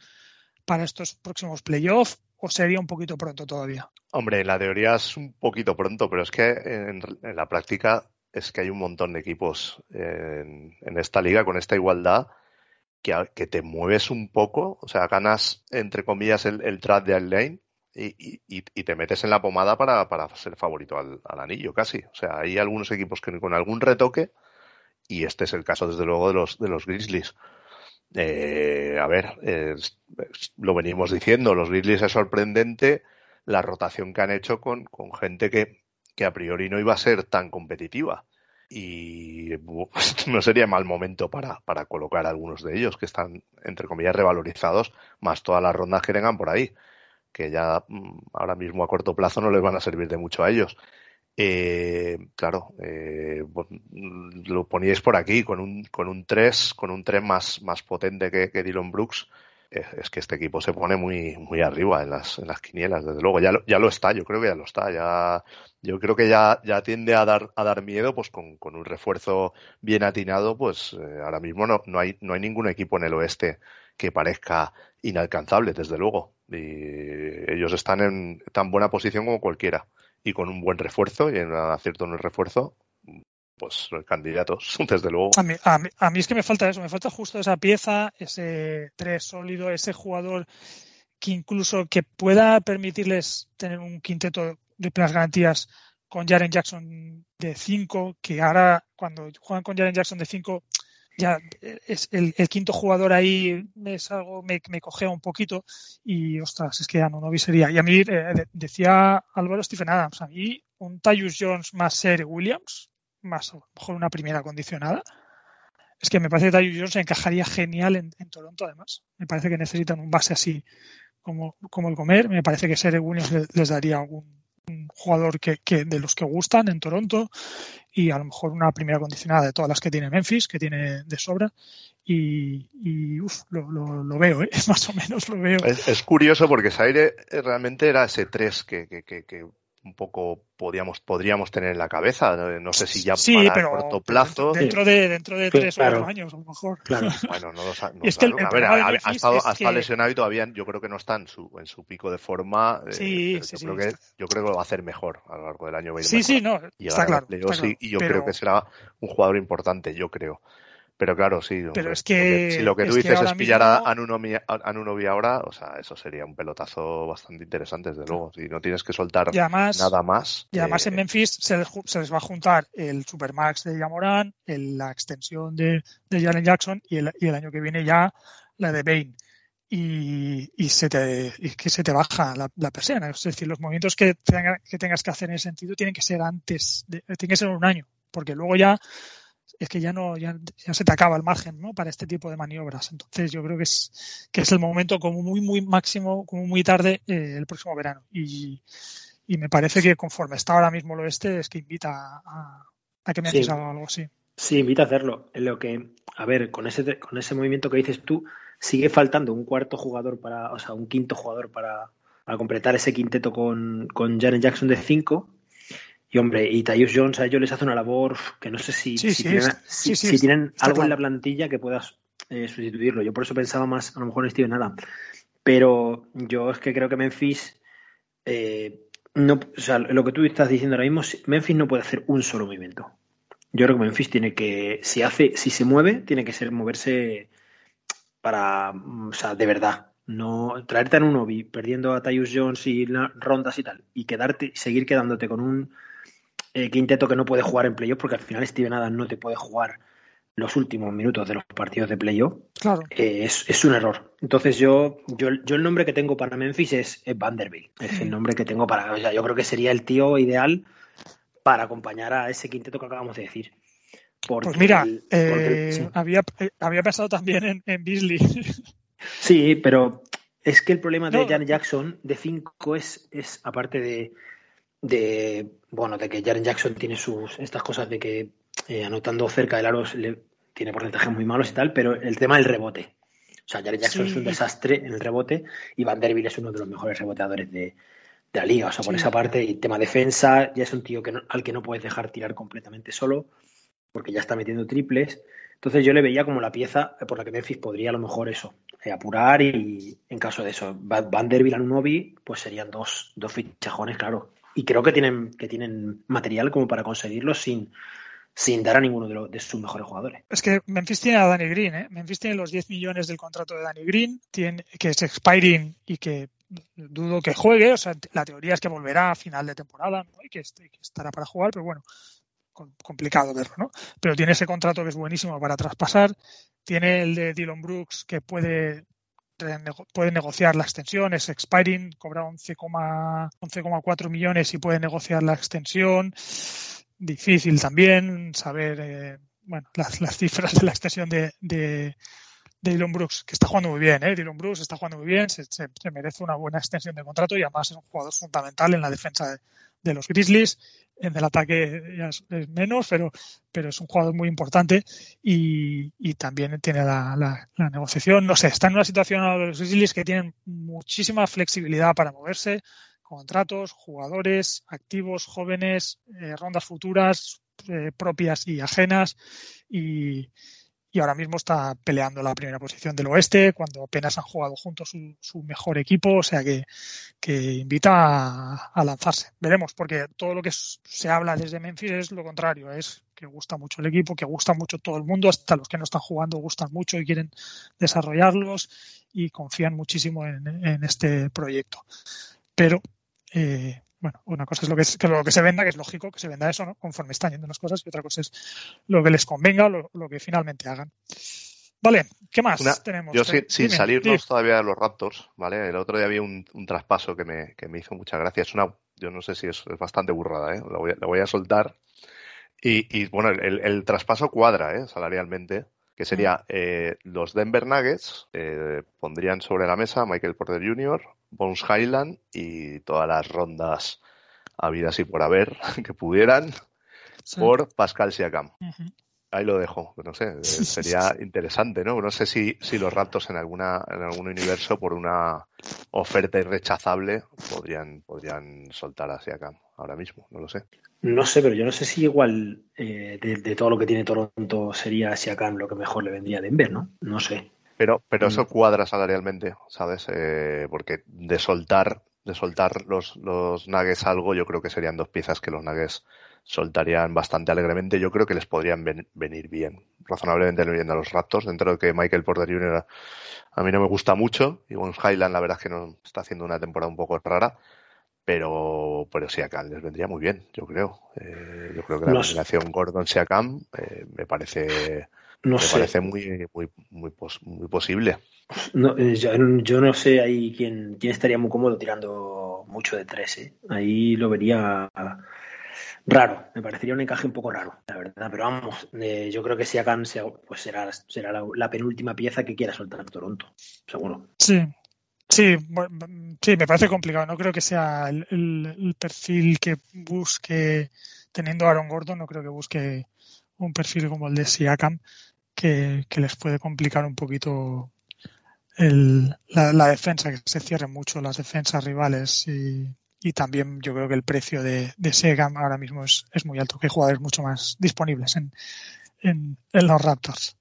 para estos próximos playoffs, o sería un poquito pronto todavía? Hombre, la teoría es un poquito pronto, pero es que en, la práctica es que hay un montón de equipos en, esta liga con esta igualdad que, te mueves un poco, o sea, ganas entre comillas el, el trap de lane y, y, te metes en la pomada para, para ser favorito al, anillo casi. O sea, hay algunos equipos que con algún retoque, y este es el caso desde luego de los, de los Grizzlies, eh, a ver, lo venimos diciendo, los Grizzlies es sorprendente la rotación que han hecho con, gente que, que a priori no iba a ser tan competitiva. Y no sería mal momento para, para colocar a algunos de ellos que están, entre comillas, revalorizados, más todas las rondas que tengan por ahí, que ya mm, ahora mismo a corto plazo no les van a servir de mucho a ellos. Eh, claro, eh, lo poníais por aquí con un, con un 3, con un 3 más, más potente que, que Dylan Brooks es que este equipo se pone muy, muy arriba en las, en las quinielas, desde luego. Ya lo, ya lo está, yo creo que ya lo está. Ya, yo creo que ya, ya tiende a dar, a dar miedo, pues con, con un refuerzo bien atinado, pues eh, ahora mismo no, no, hay, no hay ningún equipo en el oeste que parezca inalcanzable, desde luego. Y ellos están en tan buena posición como cualquiera. Y con un buen refuerzo y en acierto en el refuerzo, pues candidatos, desde luego. A mí, a, mí, es que me falta eso, me falta justo esa pieza, ese tres sólido, ese jugador que incluso que pueda permitirles tener un quinteto de plenas garantías con Jaren Jackson de 5, que ahora cuando juegan con Jaren Jackson de 5 ya es el, quinto jugador ahí es algo me, me cogea un poquito y ostras es que ya no, no sería y a mí eh, decía Álvaro Stephen Adams a mí un Tyus Jones más Ser Williams más a lo mejor una primera condicionada. Es que me parece que Tyus Jones encajaría genial en, Toronto, además. Me parece que necesitan un base así como, como el comer. Me parece que Sere Williams les, daría algún jugador que, de los que gustan en Toronto y a lo mejor una primera condicionada de todas las que tiene Memphis, que tiene de sobra. Y, y lo, lo, veo, ¿eh? más o menos lo veo. Es, curioso porque Saire realmente era ese 3 que, que, que, un poco podíamos, podríamos tener en la cabeza. No sé si ya para pero corto plazo. Dentro de, dentro de tres o cuatro años, a lo mejor. Claro. Bueno, no lo no A ver, ha, estado, ha lesionado y todavía yo creo que no está en su, en su pico de forma. Eh, sí, sí, yo, creo que, yo creo que lo va a hacer mejor a lo largo del año. Sí, sí, no. Está claro, Y yo creo que será un jugador importante, yo creo. Pero claro, sí. Pero es que. si lo que tú dices es pillar a, a, Nunobi, ahora, o sea, eso sería un pelotazo bastante interesante, desde luego. Si no tienes que soltar nada más. Y además en Memphis se, les va a juntar el Supermax de Yamoran, la extensión de, de Jalen Jackson y el, y el año que viene ya la de Bain. Y, y, se te, y que se te baja la, la, persiana. Es decir, los movimientos que, que tengas que hacer en ese sentido tienen que ser antes, de, tienen que ser un año, porque luego ya es que ya no ya, se te acaba el margen ¿no? para este tipo de maniobras. Entonces yo creo que es que es el momento como muy muy máximo, como muy tarde eh, el próximo verano. Y, y, me parece que conforme está ahora mismo el oeste es que invita a, a que me sí. algo así. Sí, invita a hacerlo. En lo que, a ver, con ese con ese movimiento que dices tú, sigue faltando un cuarto jugador para, o sea, un quinto jugador para, para completar ese quinteto con, con Jaren Jackson de 5 y hombre, y Tyus Jones a ellos les hace una labor que no sé si, si, tienen, algo en la plantilla que puedas eh, sustituirlo. Yo por eso pensaba más, a lo mejor en Steven Adam. Pero yo es que creo que Memphis, eh, no, o sea, lo que tú estás diciendo ahora mismo, Memphis no puede hacer un solo movimiento. Yo creo que Memphis tiene que, si hace, si se mueve, tiene que ser moverse para, o sea, de verdad. No traerte a un Obi perdiendo a Tyus Jones y rondas y tal, y quedarte, seguir quedándote con un eh, quinteto que no puede jugar en playoff, porque al final Steven Adams no te puede jugar los últimos minutos de los partidos de playoff, claro. Eh, es, un error. Entonces yo, yo, yo, el nombre que tengo para Memphis es, Vanderbilt. Es el nombre que tengo para... O sea, yo creo que sería el tío ideal para acompañar a ese quinteto que acabamos de decir. pues mira, eh, había, había pensado también en, en Beasley. Sí, pero es que el problema de Jan Jackson de 5 es, es, aparte de, de bueno de que Jaren Jackson tiene sus estas cosas de que eh, anotando cerca del aro le, tiene porcentajes muy malos y tal, pero el tema del rebote. O sea, Jaren Jackson es un desastre en el rebote y Vanderbilt es uno de los mejores reboteadores de, de la liga. O sea, por esa parte, y tema defensa, ya es un tío que al que no puedes dejar tirar completamente solo, porque ya está metiendo triples. Entonces yo le veía como la pieza por la que Memphis podría a lo mejor eso, eh, apurar y en caso de eso, Vanderbilt a Nunobi, pues serían dos, dos fichajones, claro, y creo que tienen, que tienen material como para conseguirlo sin, sin dar a ninguno de, de, sus mejores jugadores. Es que Memphis tiene a Danny Green, ¿eh? Memphis tiene los 10 millones del contrato de Danny Green, que es expiring y que dudo que juegue, o sea, la teoría es que volverá a final de temporada y que, que, estará para jugar, pero bueno, complicado verlo, ¿no? Pero tiene ese contrato que es buenísimo para traspasar, tiene el de Dylan Brooks que puede puede negociar la extensión, es expiring, cobra 11,4 millones y puede negociar la extensión. Difícil también saber eh, bueno, las, cifras de la extensión de, de, Dylan Brooks, que está jugando muy bien, ¿eh? Dylan Brooks está jugando muy bien, se, merece una buena extensión de contrato y además es un jugador fundamental en la defensa de, de los Grizzlies en el ataque ya es, menos, pero, pero es un jugador muy importante y, también tiene la, negociación. No sé, está en una situación a los Grizzlies que tienen muchísima flexibilidad para moverse, contratos, jugadores, activos, jóvenes, eh, rondas futuras, eh, propias y ajenas y, y ahora mismo está peleando la primera posición del oeste cuando apenas han jugado juntos su, mejor equipo, o sea que, invita a, lanzarse. Veremos, porque todo lo que se habla desde Memphis es lo contrario, es que gusta mucho el equipo, que gusta mucho todo el mundo, hasta los que no están jugando gustan mucho y quieren desarrollarlos y confían muchísimo en, este proyecto. Pero eh, bueno, una cosa es lo que, lo que se venda, que es lógico que se venda eso, ¿no? Conforme están yendo las cosas, y otra cosa es lo que les convenga, lo, lo que finalmente hagan. Vale, ¿qué más tenemos? Yo sin, salirnos todavía de los Raptors, ¿vale? El otro día había un, traspaso que me, que me, hizo mucha gracia. Es una, yo no sé si es, bastante burrada, ¿eh? Lo voy, voy a soltar. Y, y bueno, el, el, traspaso cuadra, ¿eh? Salarialmente que sería eh, los Denver Nuggets, eh, pondrían sobre la mesa Michael Porter Jr., Bones Highland y todas las rondas habidas y por haber que pudieran por Pascal Siakam. Ahí lo dejo, no sé, sería interesante, ¿no? No sé si, si los Raptors en alguna en algún universo por una oferta irrechazable podrían podrían soltar a Siakam ahora mismo, no lo sé. No sé, pero yo no sé si igual eh, de, todo lo que tiene Toronto sería Siakam lo que mejor le vendría a Denver, ¿no? No sé. Pero, pero eso mm. cuadra salarialmente, ¿sabes? Eh, porque de soltar, de soltar los, los Nuggets algo, yo creo que serían dos piezas que los Nuggets soltarían bastante alegremente. Yo creo que les podrían venir bien, razonablemente bien a los Raptors, dentro de que Michael Porter Jr. a mí no me gusta mucho, y Bones Highland la verdad es que no está haciendo una temporada un poco rara, pero, pero Siakam les vendría muy bien, yo creo. Eh, yo creo que la combinación Gordon-Siakam eh, me parece me parece muy, muy, muy, muy posible. Eh, yo, no sé ahí quién, quién estaría muy cómodo tirando mucho de tres. ¿eh? Ahí lo vería raro. Me parecería un encaje un poco raro, la verdad. Pero vamos, yo creo que Siakam pues será, será la, penúltima pieza que quiera soltar Toronto, seguro. Sí, Sí, sí, me parece complicado. No creo que sea el, perfil que busque, teniendo a Aaron Gordon, no creo que busque un perfil como el de Siakam, que, les puede complicar un poquito la, defensa, que se cierren mucho las defensas rivales y, también yo creo que el precio de, de ahora mismo es, muy alto, que hay jugadores mucho más disponibles en, en, los Raptors.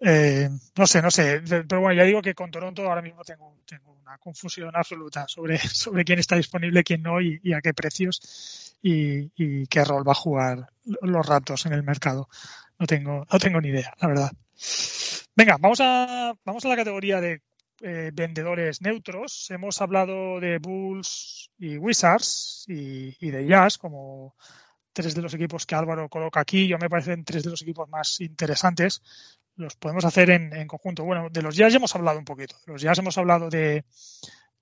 Eh, no sé, no sé, pero bueno, ya digo que con Toronto ahora mismo tengo, tengo una confusión absoluta sobre, sobre quién está disponible, quién no y, a qué precios y, qué rol va a jugar los Raptors en el mercado. No tengo, no tengo ni idea, la verdad. Venga, vamos a, vamos a la categoría de eh, vendedores neutros. Hemos hablado de Bulls y Wizards y, y de Jazz como tres de los equipos que Álvaro coloca aquí. Yo me parecen tres de los equipos más interesantes. Los podemos hacer en, conjunto. Bueno, de los Jazz ya hemos hablado un poquito. De los Jazz hemos hablado de,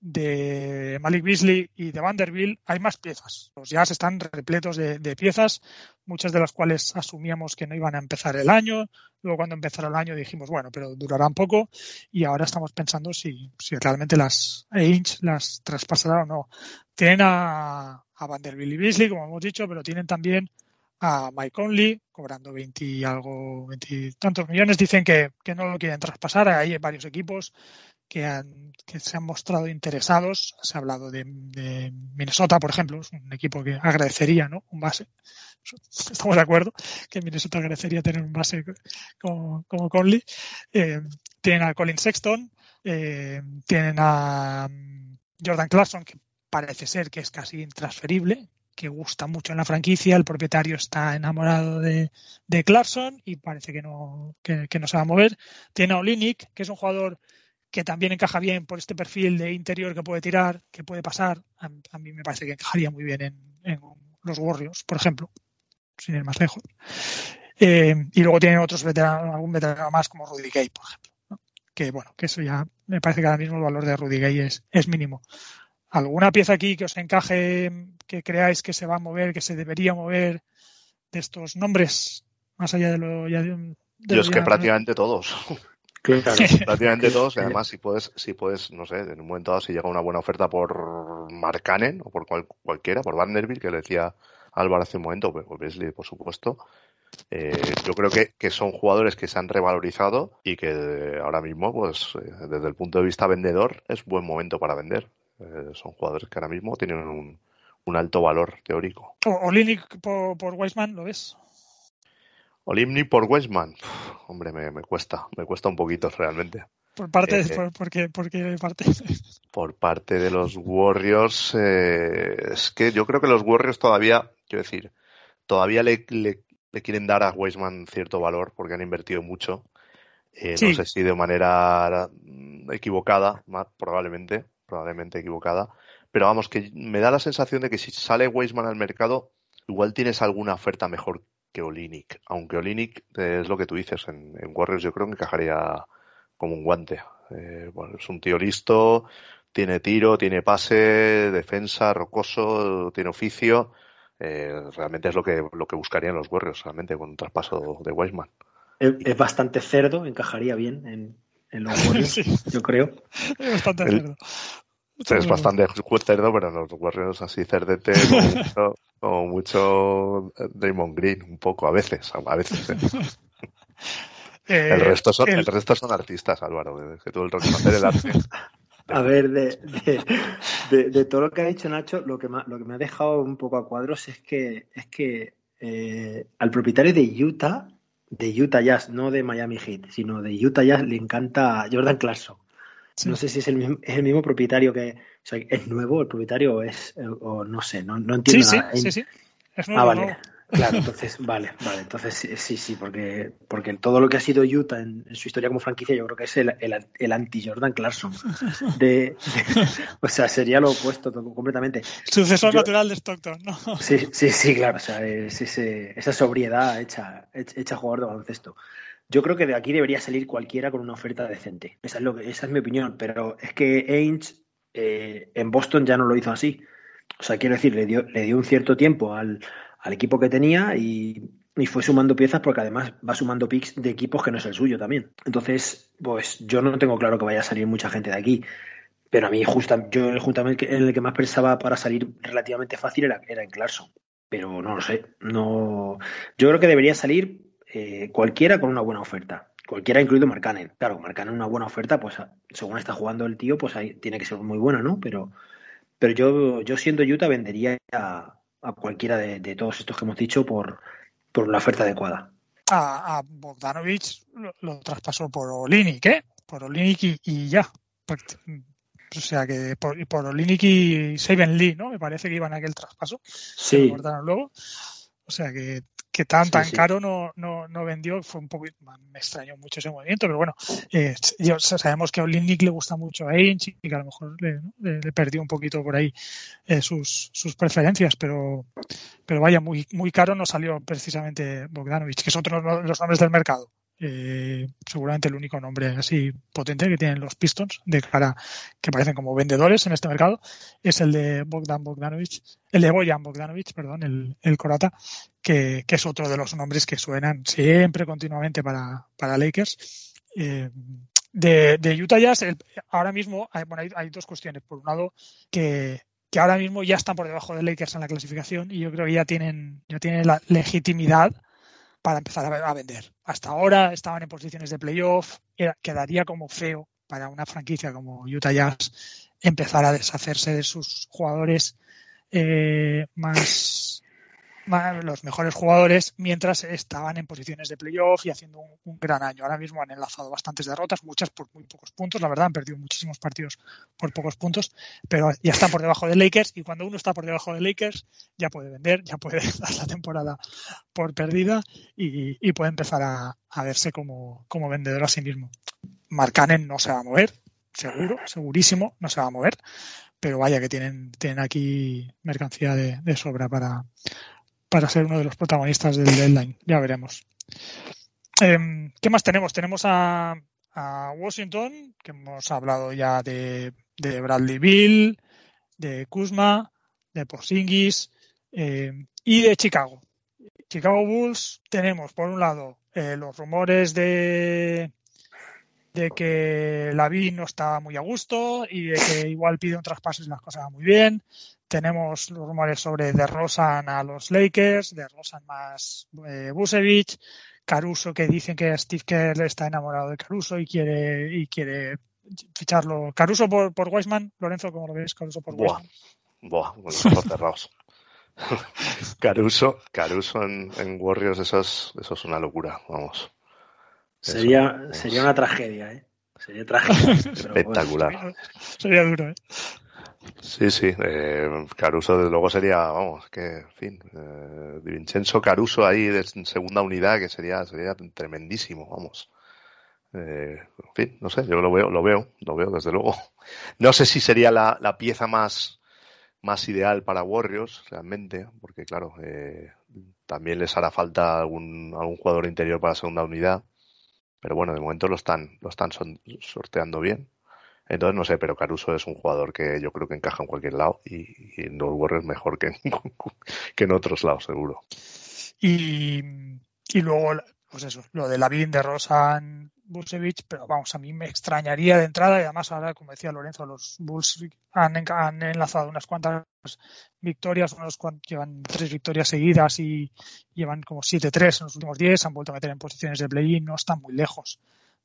de Malik Beasley y de Vanderbilt. Hay más piezas. Los Jazz están repletos de, piezas, muchas de las cuales asumíamos que no iban a empezar el año. Luego cuando empezara el año dijimos, bueno, pero durarán poco. Y ahora estamos pensando si, si realmente las Ainge las traspasará o no. Tienen a, a Vanderbilt y Beasley, como hemos dicho, pero tienen también a Mike Conley, cobrando 20 y algo, 20 tantos millones. Dicen que, no lo quieren traspasar. Hay varios equipos que, han, que se han mostrado interesados. Se ha hablado de, Minnesota, por ejemplo, es un equipo que agradecería ¿no? un base. Estamos de acuerdo que Minnesota agradecería tener un base como, como Conley. Eh, tienen a Colin Sexton, eh, tienen a mm, Jordan Clarkson, que parece ser que es casi intransferible, que gusta mucho en la franquicia, el propietario está enamorado de, de Clarkson y parece que no, que, no se va a mover. Tiene a Olinik, que es un jugador que también encaja bien por este perfil de interior que puede tirar, que puede pasar. A, mí me parece que encajaría muy bien en, los Warriors, por ejemplo, sin ir más lejos. Eh, y luego tienen otros veteranos, algún veterano más como Rudy Gay, por ejemplo. que bueno, que eso ya me parece que ahora mismo el valor de Rudy Gay es, es mínimo. ¿Alguna pieza aquí que os encaje, que creáis que se va a mover, que se debería mover de estos nombres, más allá de lo ya de, Yo es que prácticamente todos. Claro, prácticamente todos. Y además, si puedes, si puedes, no sé, en un momento dado, si llega una buena oferta por Marcanen o por cualquiera, por Vanderbilt, que le decía Álvaro hace un momento, pues Wesley, por supuesto. Eh, yo creo que, que, son jugadores que se han revalorizado y que ahora mismo, pues, eh, desde el punto de vista vendedor, es buen momento para vender. Eh, son jugadores que ahora mismo tienen un, un alto valor teórico. ¿O, por, por Weisman lo ves? Olimni por Weisman. hombre, me, me, cuesta, me cuesta un poquito realmente. Por parte, eh, por, porque, parte. Por parte de los Warriors, eh, es que yo creo que los Warriors todavía, quiero decir, todavía le, le, quieren dar a Weisman cierto valor porque han invertido mucho. Eh, no sé si de manera equivocada, probablemente, probablemente equivocada. Pero vamos, que me da la sensación de que si sale Weisman al mercado, igual tienes alguna oferta mejor que Olinik. Aunque Olinik es lo que tú dices, en, en Warriors yo creo que encajaría como un guante. Eh, bueno, es un tío listo, tiene tiro, tiene pase, defensa, rocoso, tiene oficio. Eh, realmente es lo que, lo que buscarían los Warriors, realmente, con un traspaso de Weisman. Es, bastante cerdo, encajaría bien en, en los Warriors, yo creo. Es bastante cerdo. Es bastante cerdo, pero los Warriors así cerdete como mucho, Damon Green, un poco, a veces, a veces. ¿eh? Eh, el, resto son, el... resto son artistas, Álvaro, que tú el reconocer el arte. A ver, de, de, de, todo lo que ha dicho Nacho, lo que, me, lo que me ha dejado un poco a cuadros es que, es que eh, al propietario de Utah, de Utah Jazz, no de Miami Heat, sino de Utah Jazz, le encanta Jordan Clarkson. No sé si es el, mismo, es el mismo propietario que. O sea, ¿es nuevo el propietario o es.? O no sé, no, no entiendo sí, nada. Sí, sí, sí. Es nuevo, ah, vale. Claro, entonces, vale, vale. Entonces, sí, sí, porque, porque todo lo que ha sido Utah en, su historia como franquicia, yo creo que es el, el, el anti-Jordan Clarkson. De, o sea, sería lo opuesto completamente. Sucesor natural de Stockton, ¿no? Sí, sí, sí, claro. O sea, es, esa sobriedad hecha, hecha jugador de baloncesto. Yo creo que de aquí debería salir cualquiera con una oferta decente. Esa es, lo que, esa es mi opinión. Pero es que Ainge eh, en Boston ya no lo hizo así. O sea, quiero decir, le dio, un cierto tiempo al, equipo que tenía y, y, fue sumando piezas porque además va sumando picks de equipos que no es el suyo también. Entonces, pues yo no tengo claro que vaya a salir mucha gente de aquí. Pero a mí, justa, yo justamente en el que más pensaba para salir relativamente fácil era, era en Clarkson. Pero no lo sé. No, yo creo que debería salir eh, cualquiera con una buena oferta. Cualquiera incluido Marcanen. Claro, Marcanen una buena oferta, pues según está jugando el tío, pues ahí tiene que ser muy buena, ¿no? Pero, pero yo, yo siendo Utah vendería a, cualquiera de, todos estos que hemos dicho por, por una oferta adecuada. A, Bogdanovich lo, traspasó por Olinik, ¿eh? Por Olinik y, ya. O sea que por, por Olinik y Seven Lee, ¿no? Me parece que iban a aquel traspaso. Sí. luego. O sea que que tan tan caro no, no, no, vendió, fue un poco, me extrañó mucho ese movimiento, pero bueno, eh, sabemos que a Olinik le gusta mucho a Ainge y que a lo mejor le, le, perdió un poquito por ahí eh, sus, sus preferencias, pero, pero vaya, muy, muy caro no salió precisamente Bogdanovich, que es otro de los nombres del mercado. Eh, seguramente el único nombre así potente que tienen los Pistons de cara que parecen como vendedores en este mercado es el de Bogdan Bogdanovich, el de Boyan Bogdanovich, perdón, el, el que, que, es otro de los nombres que suenan siempre continuamente para, para Lakers. Eh, de, de, Utah Jazz, ahora mismo hay, bueno, hay, hay, dos cuestiones. Por un lado, que, que ahora mismo ya están por debajo de Lakers en la clasificación y yo creo que ya tienen, ya tienen la legitimidad para empezar a, vender. Hasta ahora estaban en posiciones de playoff, quedaría como feo para una franquicia como Utah Jazz empezar a deshacerse de sus jugadores eh, más, los mejores jugadores mientras estaban en posiciones de playoff y haciendo un, gran año. Ahora mismo han enlazado bastantes derrotas, muchas por muy pocos puntos, la verdad han perdido muchísimos partidos por pocos puntos, pero ya están por debajo de Lakers y cuando uno está por debajo de Lakers ya puede vender, ya puede dar la temporada por perdida y, puede empezar a, verse como, como vendedor a sí mismo. Marcanen no se va a mover, seguro, segurísimo, no se va a mover, pero vaya que tienen, tienen aquí mercancía de sobra para, para ser uno de los protagonistas del deadline. Ya veremos. Em, ¿Qué más tenemos? Tenemos a, a Washington, que hemos hablado ya de, de Bradley Bill, de Kuzma, de Porzingis eh, y de Chicago. Chicago Bulls tenemos, por un lado, eh, los rumores de, de que Lavín no está muy a gusto y de que igual pide un traspaso y las cosas van muy bien. Tenemos los rumores sobre de Rosan a los Lakers, de Rosan más eh, Busevich, Caruso que dicen que Steve Kerr está enamorado de Caruso y quiere y quiere ficharlo. Caruso por, por Weisman, Lorenzo, ¿cómo lo ves? Caruso por Buah, Weisman. buah, con los ojos cerrados. Caruso, Caruso en, en Warriors, eso es, eso es una locura, vamos. Sería, sería una tragedia, ¿eh? Sería tragedia. bueno. espectacular. Sería duro, ¿eh? Sí, sí, eh, Caruso desde luego sería, vamos, que, en fin, eh, Di Vincenzo Caruso ahí de segunda unidad, que sería, sería tremendísimo, vamos. Eh, en fin, no sé, yo lo veo, lo veo, lo veo desde luego. No sé si sería la, la pieza más, más ideal para Warriors, realmente, porque claro, eh, también les hará falta algún, algún jugador interior para la segunda unidad, pero bueno, de momento lo están, lo están son- sorteando bien. Entonces no sé, pero Caruso es un jugador que yo creo que encaja en cualquier lado y, en los Warriors mejor que en, que en otros lados, seguro. Y, y luego, pues eso, lo de Lavín, de Rosan, Busevich, pero vamos, a mí me extrañaría de entrada y además ahora, como decía Lorenzo, los Bulls han, han enlazado unas cuantas victorias, unos cuan- llevan tres victorias seguidas y llevan como 7-3 en los últimos 10, han vuelto a meter en posiciones de play-in, no están muy lejos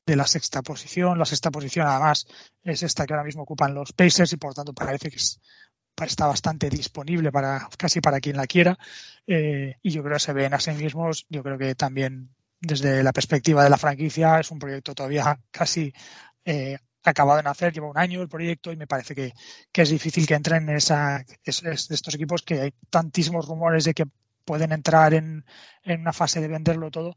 de la sexta posición. La sexta posición además es esta que ahora mismo ocupan los Pacers y por tanto parece que es- está bastante disponible para casi para quien la quiera. Eh, y yo creo que se ven a sí mismos, yo creo que también desde la perspectiva de la franquicia es un proyecto todavía casi eh, acabado de nacer, lleva un año el proyecto y me parece que, que es difícil que entren en esa, es, es estos equipos que hay tantísimos rumores de que pueden entrar en, en una fase de venderlo todo,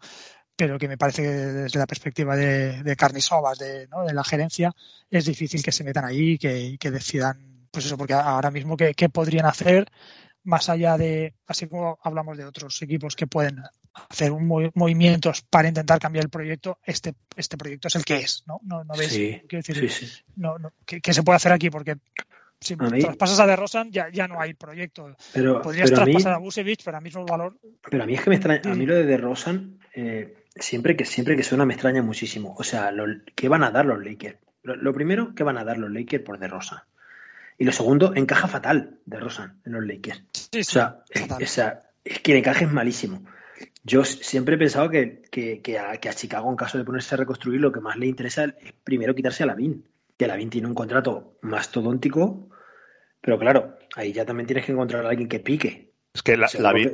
pero que me parece que desde la perspectiva de, de Carnisovas, de, ¿no? de la gerencia, es difícil que se metan ahí y que, que decidan, pues eso, porque ahora mismo qué, qué podrían hacer más allá de, así como hablamos de otros equipos que pueden hacer un movi- movimientos para intentar cambiar el proyecto, este, este proyecto es el que es, ¿no? No, no ves, Sí, quiero decir, sí, sí. no, no, ¿qué, qué se puede hacer aquí? Porque si A mí- traspasas a De Rosan ya, ya no hay proyecto. Pero, Podrías pero a mí, traspasar a Busevich, pero a mismo valor. pero a mí es que me extraña, a mí lo de DeRozan, eh, siempre que siempre que suena me extraña muchísimo. O sea, lo, ¿qué van a dar los Lakers? Lo, lo primero, ¿qué van a dar los Lakers por DeRozan? Y lo segundo, encaja fatal DeRozan en los Lakers. O sea, o sea, es que el encaje es malísimo. Yo siempre he pensado que, que- que a, que a Chicago, en caso de ponerse a reconstruir, lo que más le interesa es primero quitarse a Lavín. Que Lavín tiene un contrato mastodóntico, pero claro, ahí ya también tienes que encontrar a alguien que pique. Es que la,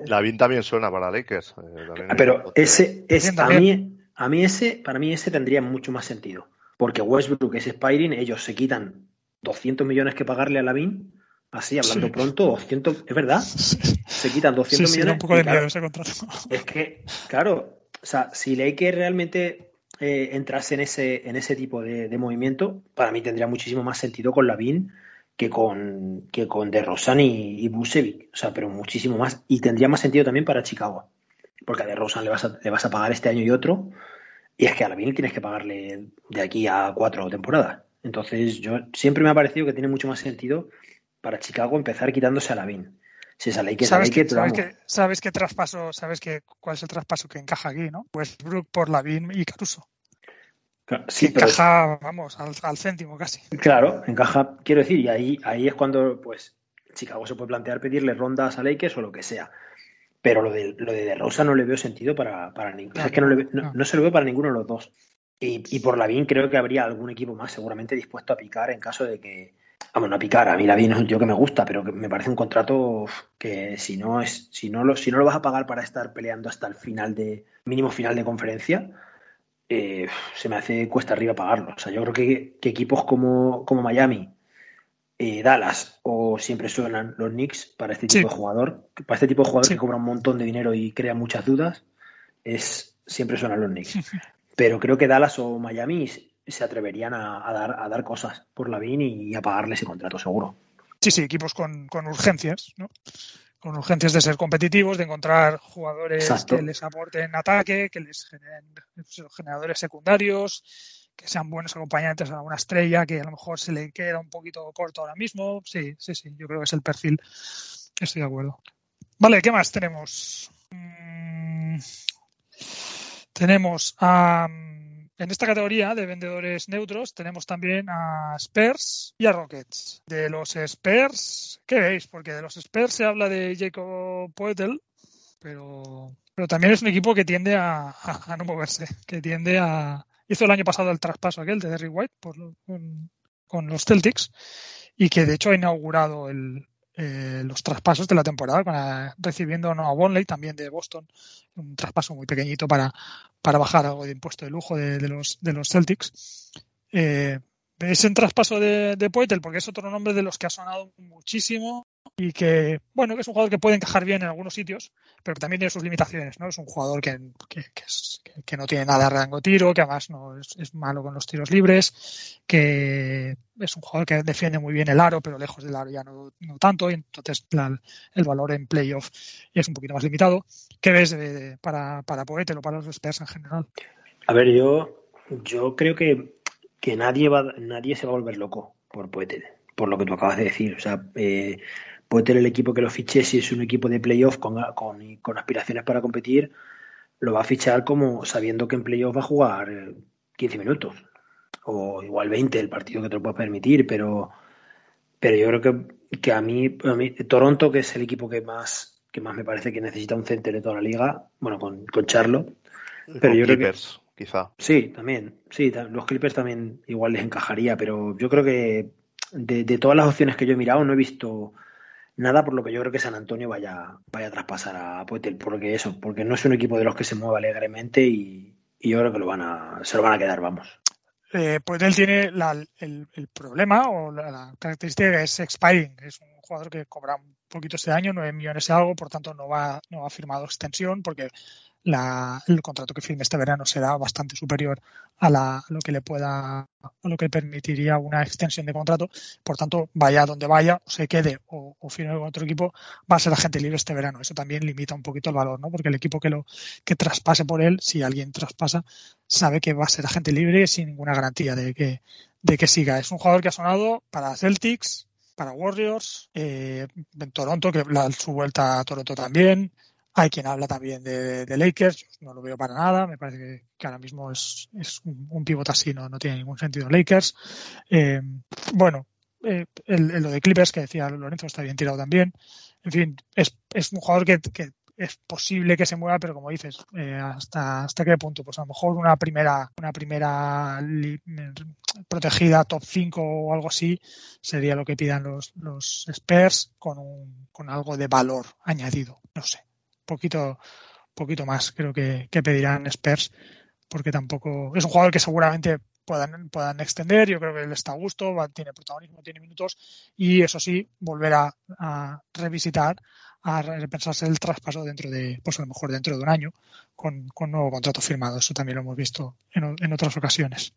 Lavin también suena para Lakers. eh, Ah, Pero ese, es, Bien, a mí, a mí ese, para mí ese tendría mucho más sentido. Porque Westbrook es Spiring, ellos se quitan 200 millones que pagarle a Lavín, así hablando Sí. pronto, 200, es verdad, se quitan Sí, 200 sí, da millones. un poco y de claro, miedo ese contrato. Es que, claro, o sea, si Lakers realmente eh, entrase en ese, en ese tipo de, de movimiento, para mí tendría muchísimo más sentido con Lavin que con, que con DeRozan y, y Vucevic. O sea, pero muchísimo más. Y tendría más sentido también para Chicago. Porque a DeRozan le vas a, le vas a pagar este año y otro. Y es que a Lavin tienes que pagarle de aquí a cuatro temporadas. Entonces, yo siempre me ha parecido que tiene mucho más sentido para Chicago empezar quitándose a Lavin. Si es a ¿Sabes, pero sabes, qué, ¿Sabes traspaso? ¿Sabes qué, cuál es el traspaso que encaja aquí, no? Westbrook por Lavin y Caruso. Claro, Sí, que pero encaja, vamos, al, al céntimo casi. Claro, encaja, quiero decir, y ahí, ahí es cuando pues Chicago se puede plantear pedirle rondas a Lakers o lo que sea. Pero lo de, lo de, de Rosa no le veo sentido para, para ninguno. No, es que no, le ve- no, no. no se lo veo para ninguno de los dos. Y, y por Lavín creo que habría algún equipo más seguramente dispuesto a picar en caso de que. Vamos, no a picar. A mí Lavín es un tío que me gusta, pero que me parece un contrato que si no es, si no lo, si no lo vas a pagar para estar peleando hasta el final de, mínimo final de conferencia, eh, se me hace cuesta arriba pagarlo. O sea, yo creo que, que equipos como, como Miami, eh, Dallas o siempre suenan los Knicks para este tipo Sí. de jugador, para este tipo de jugador Sí. que cobra un montón de dinero y crea muchas dudas, es siempre suenan los Knicks. Pero creo que Dallas o Miami se atreverían a, a dar, a dar cosas por Lavin y a pagarle ese contrato, seguro. Sí, sí, equipos con, con urgencias, ¿no? Con urgencias de ser competitivos, de encontrar jugadores Exacto. que les aporten ataque, que les generen pues, generadores secundarios, que sean buenos acompañantes a una estrella que a lo mejor se le queda un poquito corto ahora mismo. Sí, sí, sí, yo creo que es el perfil. Estoy de acuerdo. Vale, ¿qué más tenemos? Mm, tenemos a en esta categoría de vendedores neutros tenemos también a Spurs y a Rockets. De los Spurs, ¿qué veis? Porque de los Spurs se habla de Jacob Poetel, pero, pero también es un equipo que tiende a, no moverse, que tiende a... Hizo el año pasado el traspaso aquel de Derry White con los Celtics y que de hecho ha inaugurado el, eh, los traspasos de la temporada, recibiendo a Noah Bonley también de Boston, un traspaso muy pequeñito para, para bajar algo de impuesto de lujo de, los, de los Celtics. Eh, es traspaso de, de Poetel porque es otro nombre de los que ha sonado muchísimo y que, bueno, que es un jugador que puede encajar bien en algunos sitios, pero que también tiene sus limitaciones, ¿no? Es un jugador que, que, no tiene nada de rango tiro, que además no es, malo con los tiros libres, que es un jugador que defiende muy bien el aro, pero lejos del aro ya no, tanto, y entonces el valor en playoff es un poquito más limitado. ¿Qué ves para, para Poetel o para los Spurs en general? A ver, yo, yo creo que, que nadie, va, nadie se va a volver loco por Poetel por lo que tú acabas de decir. O sea, eh, puede tener el equipo que lo fiche si es un equipo de playoff con, con, aspiraciones para competir, lo va a fichar como sabiendo que en playoff va a jugar 15 eh, minutos o igual 20 el partido que te lo pueda permitir, pero, pero yo creo que, que a, mí, a mí, Toronto, que es el equipo que más que más me parece que necesita un center de toda la liga, bueno, con, con Charlo. Pero yo Clippers, quizá. Sí, también. Sí, los Clippers también igual les encajaría, pero yo creo que de, de todas las opciones que yo he mirado no he visto nada por lo que yo creo que San Antonio vaya, vaya a traspasar a Poetel, porque eso, porque no es un equipo de los que se mueva alegremente y, yo creo que lo van a, se lo van a quedar, vamos. Eh, Poetel tiene el, problema o la, característica que es expiring, es un jugador que cobra un poquito este año, 9 millones y algo, por tanto no va, no ha firmado extensión porque el contrato que firme este verano será bastante superior a, lo que le pueda, a lo que permitiría una extensión de contrato. Por tanto, vaya donde vaya, o se quede o, firme con otro equipo, va a ser agente libre este verano. Eso también limita un poquito el valor, ¿no? Porque el equipo que lo que traspase por él, si alguien traspasa, sabe que va a ser agente libre sin ninguna garantía de que, de que siga. Es un jugador que ha sonado para Celtics, para Warriors, eh, en Toronto, que la, su vuelta a Toronto también, hay quien habla también de, Lakers, yo no lo veo para nada, me parece que, ahora mismo es, un, un pivot así, no, no tiene ningún sentido Lakers. Eh, bueno, eh, lo de Clippers que decía Lorenzo está bien tirado también. En fin, es, un jugador que, es posible que se mueva, pero como dices, eh, hasta hasta qué punto, pues a lo mejor una primera una primera protegida top 5 o algo así sería lo que pidan los los Spurs con un, con algo de valor añadido, no sé poquito, poquito más creo que, pedirán Spurs, porque tampoco es un jugador que seguramente puedan, puedan extender. Yo creo que él está a gusto, tiene protagonismo, tiene minutos y eso sí, volver a, revisitar, a repensarse el traspaso dentro de, pues a lo mejor dentro de un año con, con nuevo contrato firmado. Eso también lo hemos visto en, en otras ocasiones.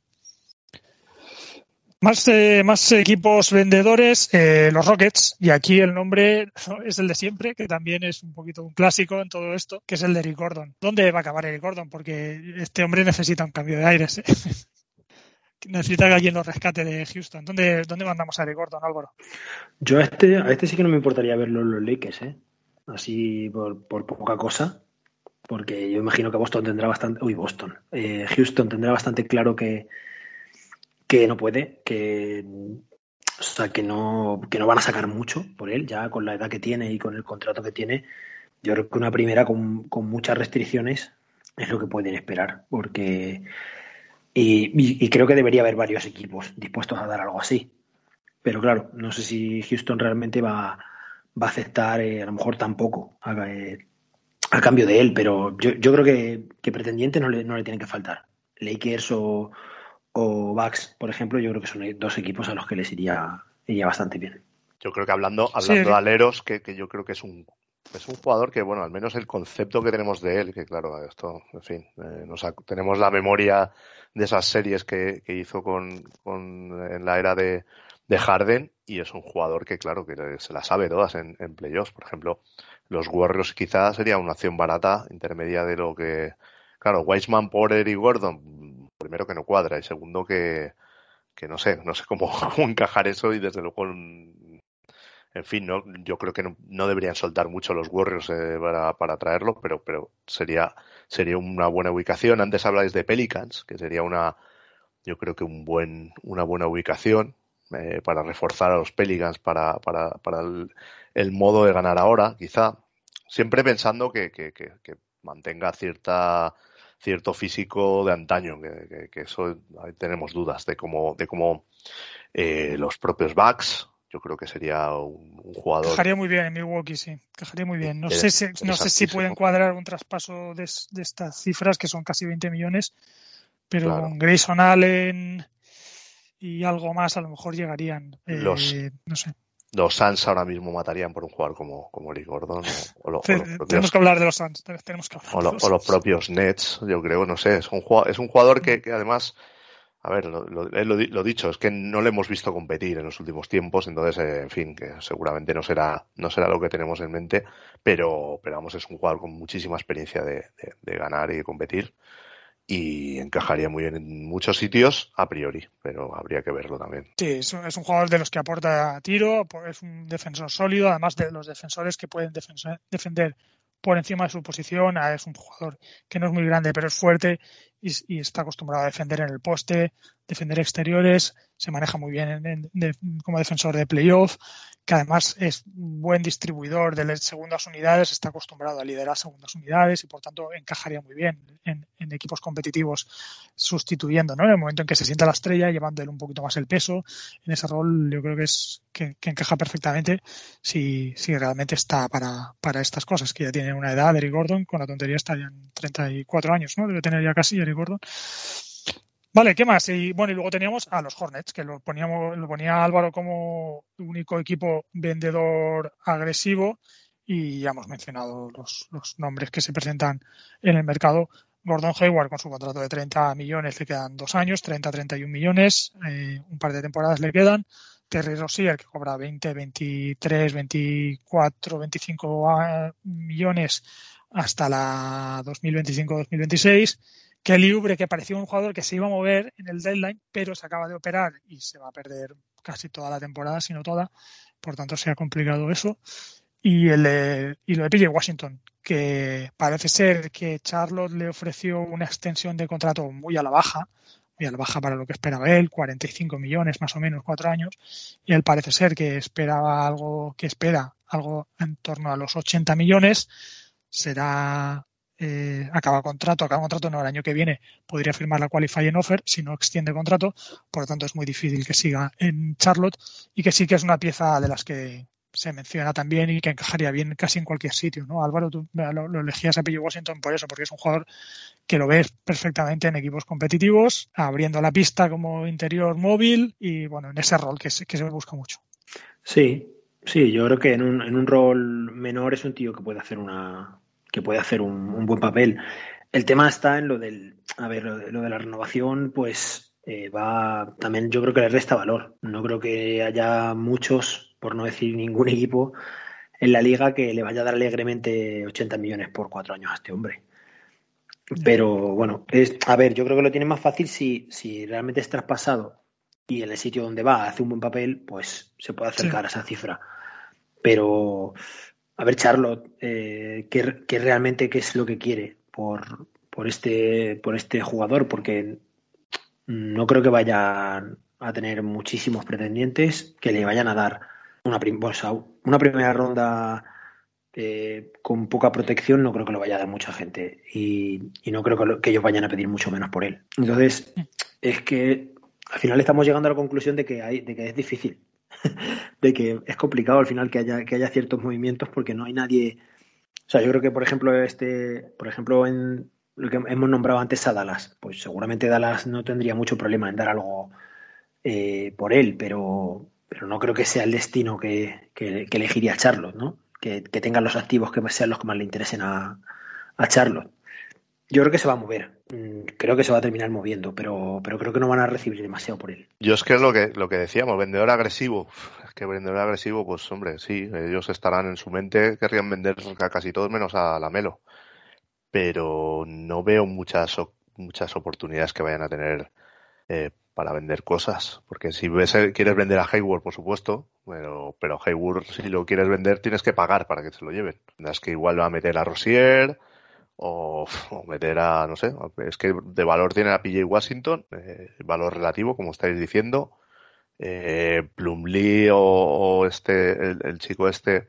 Más, eh, más equipos vendedores, eh, los Rockets, y aquí el nombre es el de siempre, que también es un poquito un clásico en todo esto, que es el de Eric Gordon. ¿Dónde va a acabar Eric Gordon? Porque este hombre necesita un cambio de aires. ¿eh? necesita que alguien lo rescate de Houston. ¿Dónde, dónde mandamos a Eric Gordon, Álvaro? Yo a este, a este sí que no me importaría verlo en los Lakers, ¿eh? así por, por poca cosa porque yo imagino que Boston tendrá bastante, uy, Boston, Houston tendrá bastante claro que, que no puede, que, o sea, que, no, que no van a sacar mucho por él, ya con la edad que tiene y con el contrato que tiene. Yo creo que una primera con, muchas restricciones es lo que pueden esperar, porque. Y, creo que debería haber varios equipos dispuestos a dar algo así. Pero claro, no sé si Houston realmente va, va a aceptar eh, a lo mejor tampoco a, eh, a, cambio de él, pero yo, yo creo que, que pretendientes no le, no le tienen que faltar. Lakers o, o Bucks, por ejemplo, yo creo que son dos equipos a los que les iría, iría bastante bien. Yo creo que hablando, hablando de aleros, que, yo creo que es un, es un jugador que, bueno, al menos el concepto que tenemos de él, que claro, esto, en fin, eh, tenemos la memoria de esas series que, hizo con, en la era de, de, Harden y es un jugador que, claro, que se la sabe todas en, en playoffs. Por ejemplo, los Warriors quizás sería una acción barata, intermedia de lo que, claro, Weisman por Eric Gordon, primero que no cuadra y segundo que, que no sé, no sé cómo, encajar eso y desde luego, en fin, no, yo creo que no, deberían soltar mucho los Warriors eh, para, para traerlo, pero, pero sería, sería una buena ubicación. Antes habláis de Pelicans, que sería una, yo creo que un buen, una buena ubicación eh, para reforzar a los Pelicans para, para, para el, modo de ganar ahora, quizá. Siempre pensando que, que, que mantenga cierta cierto físico de antaño, que, eso ahí tenemos dudas de cómo, de cómo eh, los propios backs, yo creo que sería un, jugador. Cajaría muy bien en Milwaukee, sí, cajaría muy bien. No sé si, no sé si pueden cuadrar un traspaso de, estas cifras, que son casi 20 millones, pero con Grayson Allen y algo más a lo mejor llegarían. Eh, no sé los Suns ahora mismo matarían por un jugador como, como Eric Gordon. O, tenemos que hablar de los Suns. Tenemos que o, los, propios Nets, yo creo, no sé. Es un, jugador, es un jugador que, además, a ver, lo, lo, dicho, es que no le hemos visto competir en los últimos tiempos, entonces, eh, en fin, que seguramente no será, no será lo que tenemos en mente, pero, pero vamos, es un jugador con muchísima experiencia de, de ganar y de competir y encajaría muy bien en muchos sitios a priori, pero habría que verlo también. Sí, es un, jugador de los que aporta tiro, es un defensor sólido, además de los defensores que pueden defender por encima de su posición. Ah, es un jugador que no es muy grande, pero es fuerte y, está acostumbrado a defender en el poste, defender exteriores, se maneja muy bien como defensor de playoff que además es un buen distribuidor de segundas unidades, está acostumbrado a liderar segundas unidades y por tanto encajaría muy bien en, equipos competitivos sustituyendo, ¿no? En el momento en que se sienta la estrella, llevándole un poquito más el peso, en ese rol yo creo que es que, encaja perfectamente si, si realmente está para, para estas cosas, que ya tiene una edad, Eric Gordon, con la tontería está ya en 34 años, ¿no? Debe tener ya casi Eric Gordon. Vale, ¿qué más? Y bueno, y luego teníamos a los Hornets, que lo poníamos, lo ponía Álvaro como único equipo vendedor agresivo, y ya hemos mencionado los, nombres que se presentan en el mercado. Gordon Hayward con su contrato de 30 millones le quedan dos años, 30-31 millones, eh, un par de temporadas le quedan. Terry Rossier que cobra 20, 23, 24, 25 millones hasta la 2025-2026 Kelly Ubre, que parecía un jugador que se iba a mover en el deadline, pero se acaba de operar y se va a perder casi toda la temporada, si no toda. Por tanto, se ha complicado eso. Y, el, y lo de PJ Washington, que parece ser que Charlotte le ofreció una extensión de contrato muy a la baja, muy a la baja para lo que esperaba él, 45 millones más o menos, cuatro años, y él parece ser que esperaba algo, que espera algo en torno a los 80 millones, será eh, acaba contrato, acaba contrato no el año que viene podría firmar la qualifying offer si no extiende contrato, por lo tanto es muy difícil que siga en Charlotte y que sí que es una pieza de las que se menciona también y que encajaría bien casi en cualquier sitio, ¿no? Álvaro, tú lo, elegías a Pillo Washington por eso, porque es un jugador que lo ves perfectamente en equipos competitivos, abriendo la pista como interior móvil y, bueno, en ese rol que se, que se busca mucho. Sí, sí, yo creo que en un rol menor es un tío que puede hacer una, que puede hacer un, buen papel. El tema está en lo del, a ver, lo de, la renovación, pues eh, va, también yo creo que le resta valor. No creo que haya muchos, por no decir ningún equipo, en la liga que le vaya a dar alegremente 80 millones por cuatro años a este hombre. Pero bueno, es, a ver, yo creo que lo tiene más fácil si, si realmente es traspasado y en el sitio donde va hace un buen papel, pues se puede acercar a esa cifra. Pero a ver, Charlotte, eh, ¿qué, realmente qué es lo que quiere por, por, este, por este jugador? Porque no creo que vayan a tener muchísimos pretendientes que le vayan a dar una, una primera ronda eh, con poca protección, no creo que lo vaya a dar mucha gente y, no creo que, ellos vayan a pedir mucho menos por él. Entonces, es que al final estamos llegando a la conclusión de que, hay, de que es difícil de que es complicado al final que haya, que haya ciertos movimientos porque no hay nadie. O sea, yo creo que, por ejemplo, este, por ejemplo, en lo que hemos nombrado antes a Dallas, pues seguramente Dallas no tendría mucho problema en dar algo eh, por él, pero, pero no creo que sea el destino que, que, elegiría Charlotte, ¿no? Que, que tengan los activos que sean los que más le interesen a, a Charlotte. Yo creo que se va a mover. Mm, creo que se va a terminar moviendo, pero, pero creo que no van a recibir demasiado por él. Yo es que es lo que, lo que decíamos, vendedor agresivo. Es que vendedor agresivo, pues hombre, sí, ellos estarán en su mente, querrían vender a casi todos menos a la Melo. Pero no veo muchas muchas oportunidades que vayan a tener eh, para vender cosas. Porque si ves, eh, quieres vender a Hayward, por supuesto, pero, pero Hayward, si lo quieres vender, tienes que pagar para que se lo lleven. Es que igual va a meter a Rosier o, meter a, no sé, es que de valor tiene a PJ Washington, eh, valor relativo, como estáis diciendo. Eh, Plumlee o, este, el, chico este,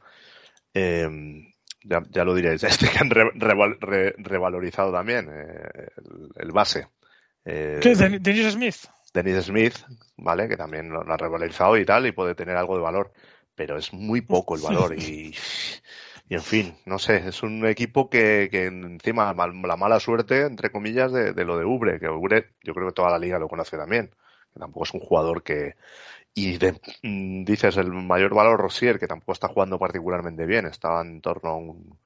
em, ya, lo diréis, este que han revalorizado también, eh, el, base. ¿Qué es Dennis Smith? Dennis Smith, ¿vale? Que también lo, ha revalorizado y tal, y puede tener algo de valor, pero es muy poco el valor y, y en fin, no sé, es un equipo que, que encima la mala suerte, entre comillas, de, lo de Ubre, que Ubre yo creo que toda la liga lo conoce también, que tampoco es un jugador que... Y mm, dices el mayor valor Rosier, que tampoco está jugando particularmente bien, estaba en torno a un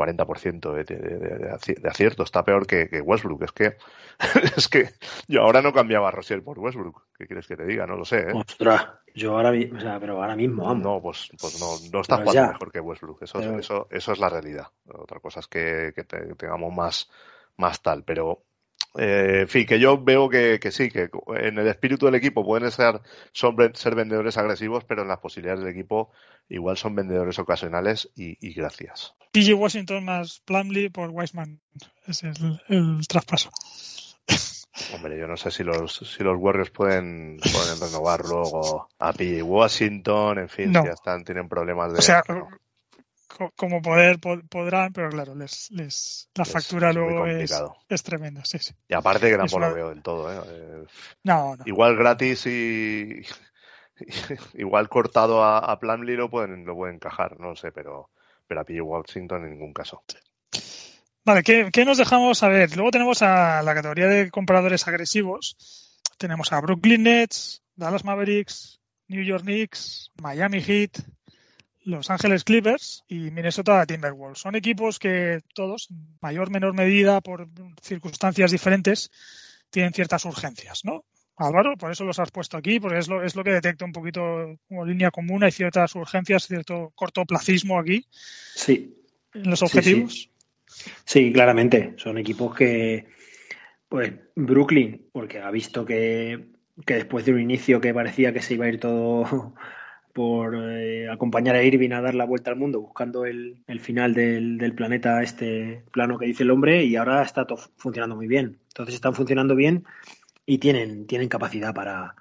40% de, de, de, acierto. Está peor que, Westbrook. Es que, es que yo ahora no cambiaba a Rosier por Westbrook. ¿Qué quieres que te diga? No lo sé. ¿eh? Ostras, yo ahora, o sea, pero ahora mismo, No, pues, pues no, no está jugando mejor que Westbrook. Eso, eso, eso es la realidad. Otra cosa es que, que tengamos más, más tal. Pero eh, en fin, que yo veo que, sí, que en el espíritu del equipo pueden ser, ser vendedores agresivos, pero en las posibilidades del equipo igual son vendedores ocasionales y, gracias. PG Washington más Plumlee por Wiseman. Ese es el, traspaso. Hombre, yo no sé si los, si los Warriors pueden, pueden renovar luego a PG Washington, en fin, ya están, tienen problemas de como poder podrán, pero claro, les, les la factura luego es, tremenda, sí, sí. Y aparte que tampoco lo veo del todo, ¿eh? ¿eh? no, no. Igual gratis y igual cortado a, a Plumlee lo pueden, lo pueden encajar, no sé, pero, pero a P. Washington en ningún caso. Vale, ¿qué, ¿qué, nos dejamos a ver? Luego tenemos a la categoría de compradores agresivos. Tenemos a Brooklyn Nets, Dallas Mavericks, New York Knicks, Miami Heat, los Ángeles Clippers y Minnesota Timberwolves. Son equipos que todos, mayor o menor medida, por circunstancias diferentes, tienen ciertas urgencias, ¿no? Álvaro, por eso los has puesto aquí, porque es lo, es lo que detecta un poquito como línea común. Hay ciertas urgencias, cierto cortoplacismo aquí. Sí. En los objetivos. Sí, claramente. Son equipos que, pues, Brooklyn, porque ha visto que, que después de un inicio que parecía que se iba a ir todo por eh, acompañar a Irving a dar la vuelta al mundo buscando el, final del, del, planeta, este plano que dice el hombre, y ahora está todo funcionando muy bien. Entonces están funcionando bien y tienen, tienen capacidad para,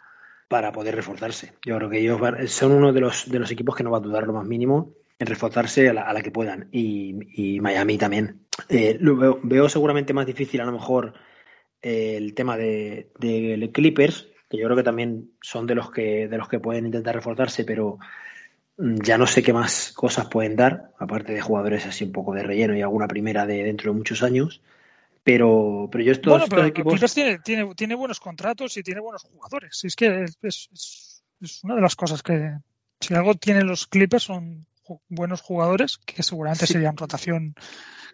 para poder reforzarse. Yo creo que ellos son uno de los, de los equipos que no va a dudar lo más mínimo en reforzarse a la, que puedan. Y, Miami también. Eh, veo, seguramente más difícil a lo mejor eh, el tema de, de Clippers, que yo creo que también son de los que, de los que pueden intentar reforzarse, pero mm, ya no sé qué más cosas pueden dar, aparte de jugadores así un poco de relleno y alguna primera de dentro de muchos años. Pero, pero yo estos, bueno, equipos... tiene, tiene, tiene, buenos contratos y tiene buenos jugadores. Es que es, es, una de las cosas que, si algo tienen los Clippers, son buenos jugadores, que seguramente serían rotación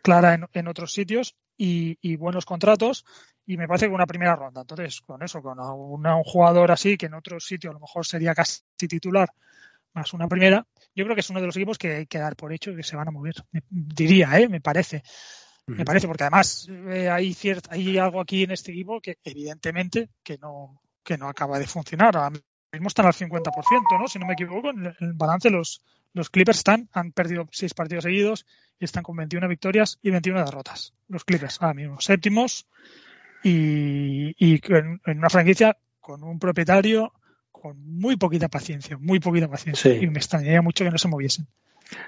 clara en, en otros sitios, y, y, buenos contratos y me parece que una primera ronda. Entonces, con eso, con un jugador así, que en otro sitio a lo mejor sería casi titular, más una primera, yo creo que es uno de los equipos que hay que dar por hecho que se van a mover. diría, ¿eh? Me parece. Me parece, porque además eh, hay, cierto, hay algo aquí en este equipo que evidentemente que no, que no acaba de funcionar. Ahora mismo están al 50%, ¿no? Si no me equivoco, en el balance los, los Clippers están, han perdido seis partidos seguidos y están con 21 victorias y 21 derrotas. Los Clippers ahora mismo séptimos y, en, una franquicia con un propietario con muy poquita paciencia, muy poquita paciencia. Y me extrañaría mucho que no se moviesen.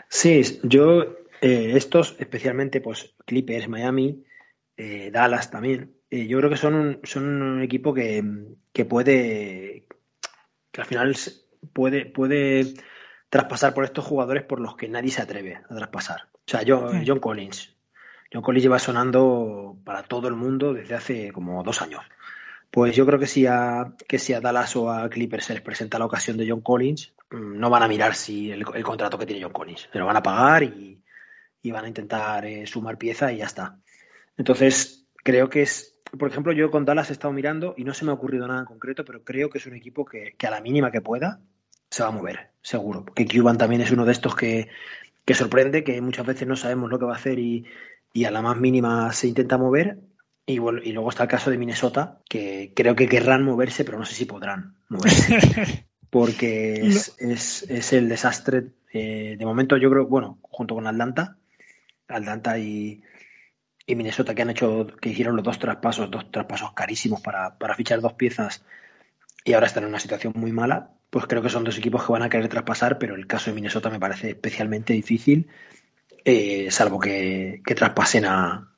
Sí, yo, eh, estos, especialmente pues Clippers, Miami, eh, Dallas también, eh, yo creo que son un, son un equipo que, que puede, que al final puede, puede traspasar por estos jugadores por los que nadie se atreve a traspasar. O sea, yo, John Collins, John Collins lleva sonando para todo el mundo desde hace como dos años. Pues yo creo que si a, que si a Dallas o a Clippers se les presenta la ocasión de John Collins, mm, no van a mirar si el, contrato que tiene John Collins. Se lo van a pagar y, van a intentar eh, sumar pieza y ya está. Entonces, creo que es, por ejemplo, yo con Dallas he estado mirando y no se me ha ocurrido nada en concreto, pero creo que es un equipo que, a la mínima que pueda se va a mover, seguro. Porque Cuban también es uno de estos que, que sorprende, que muchas veces no sabemos lo que va a hacer y, y a la más mínima se intenta mover Y, y luego está el caso de Minnesota, que creo que querrán moverse, pero no sé si podrán moverse. porque es, el desastre. Eh, de momento, yo creo, bueno, junto con Atlanta, Atlanta y, Minnesota, que han hecho, que hicieron los dos traspasos, dos traspasos carísimos para, para fichar dos piezas y ahora están en una situación muy mala, pues creo que son dos equipos que van a querer traspasar, pero el caso de Minnesota me parece especialmente difícil, eh, salvo que, traspasen a,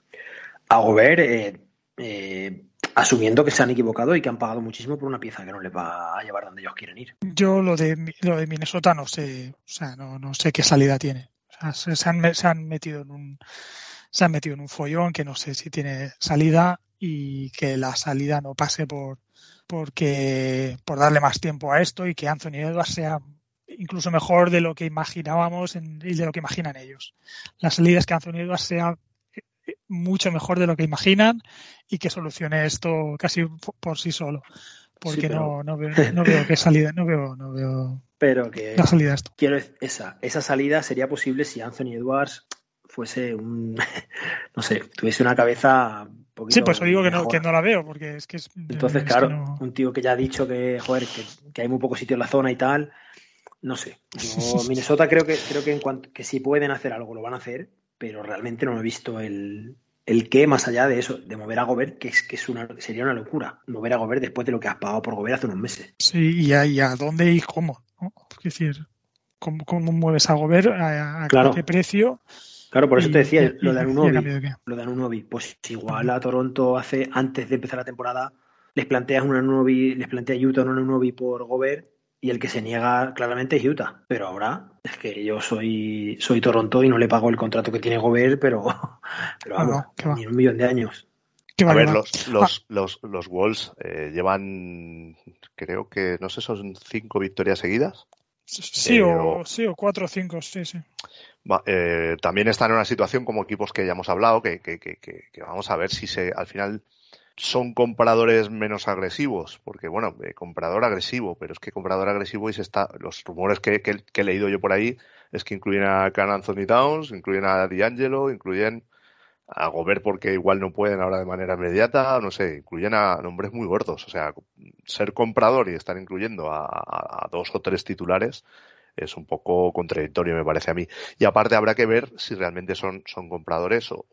a Gobert, eh, eh, asumiendo que se han equivocado y que han pagado muchísimo por una pieza que no les va a llevar donde ellos quieren ir. Yo lo de, lo de Minnesota no sé, o sea, no, no sé qué salida tiene. se, han, se han metido en un se han metido en un follón que no sé si tiene salida y que la salida no pase por porque por darle más tiempo a esto y que Anthony Edwards sea incluso mejor de lo que imaginábamos y de lo que imaginan ellos. La salida es que Anthony Edwards sea eh, mucho mejor de lo que imaginan y que solucione esto casi por sí solo. Porque no, no, veo, no veo qué salida, no veo, no veo pero que la salida esto. Quiero esa, esa salida sería posible si Anthony Edwards fuese un, no sé, tuviese una cabeza Sí, pues digo que no, que no, la veo, porque es que es. Entonces, claro, un tío que ya ha dicho que, joder, que, hay muy poco sitio en la zona y tal, no sé. Minnesota creo que creo que en cuanto que si pueden hacer algo lo van a hacer, pero realmente no he visto el, el qué más allá de eso, de mover a Gobert, que es que es una, sería una locura, mover a Gobert después de lo que has pagado por Gobert hace unos meses. Sí, y a, dónde y cómo, Es decir, ¿cómo, cómo mueves a Gobert, a, qué precio? Claro, por eso te decía lo de Anunobi. Lo de Anunobi. Pues igual a Toronto hace, antes de empezar la temporada, les planteas una Anunobi, les plantea Utah una Anunobi por Gobert y el que se niega claramente es Utah. Pero ahora es que yo soy, soy Toronto y no le pago el contrato que tiene Gobert, pero, pero vamos, ni un millón de años. A ver, los, los, los, los Wolves eh, llevan, creo que, no sé, son cinco victorias seguidas. Sí, o, sí, o cuatro o cinco, sí, sí. Eh, también están en una situación como equipos que ya hemos hablado, que, que, que, que, vamos a ver si se, al final son compradores menos agresivos, porque bueno, eh, comprador agresivo, pero es que comprador agresivo y se está, los rumores que, he leído yo por ahí es que incluyen a Can Anthony Downs, incluyen a D'Angelo, incluyen a Gobert porque igual no pueden ahora de manera inmediata, no sé, incluyen a nombres muy gordos, o sea, ser comprador y estar incluyendo a dos o tres titulares es un poco contradictorio, me parece a mí. Y aparte habrá que ver si realmente son, son compradores o,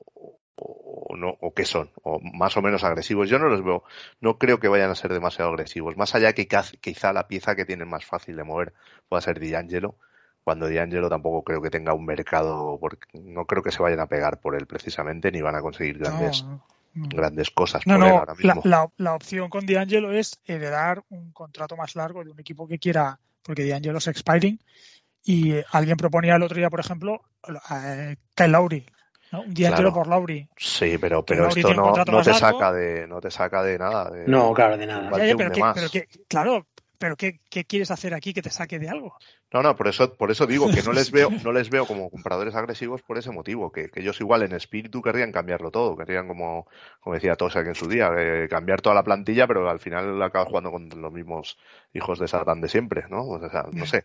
o, no, o qué son, o más o menos agresivos. Yo no los veo, no creo que vayan a ser demasiado agresivos. Más allá que quizá la pieza que tienen más fácil de mover pueda ser D'Angelo, cuando D'Angelo tampoco creo que tenga un mercado, porque no creo que se vayan a pegar por él precisamente, ni van a conseguir grandes. grandes cosas por él ahora mismo. La, la, opción con D'Angelo es heredar un contrato más largo de un equipo que quiera porque D'Angelo es expiring. Y alguien proponía el otro día, por ejemplo, eh, Kyle Lowry, ¿no? Un D'Angelo por Lowry. Sí, pero, pero esto no, no te saca de, no te saca de nada. no, claro, de nada. pero, que, claro, pero ¿qué, ¿qué, quieres hacer aquí que te saque de algo? No, no, por eso, por eso digo que no les veo, no les veo como compradores agresivos por ese motivo, que, que ellos igual en espíritu querrían cambiarlo todo, querrían como, como decía Tosak en su día, eh, cambiar toda la plantilla, pero al final acabas jugando con los mismos hijos de Satán de siempre, ¿no? O sea, no sé.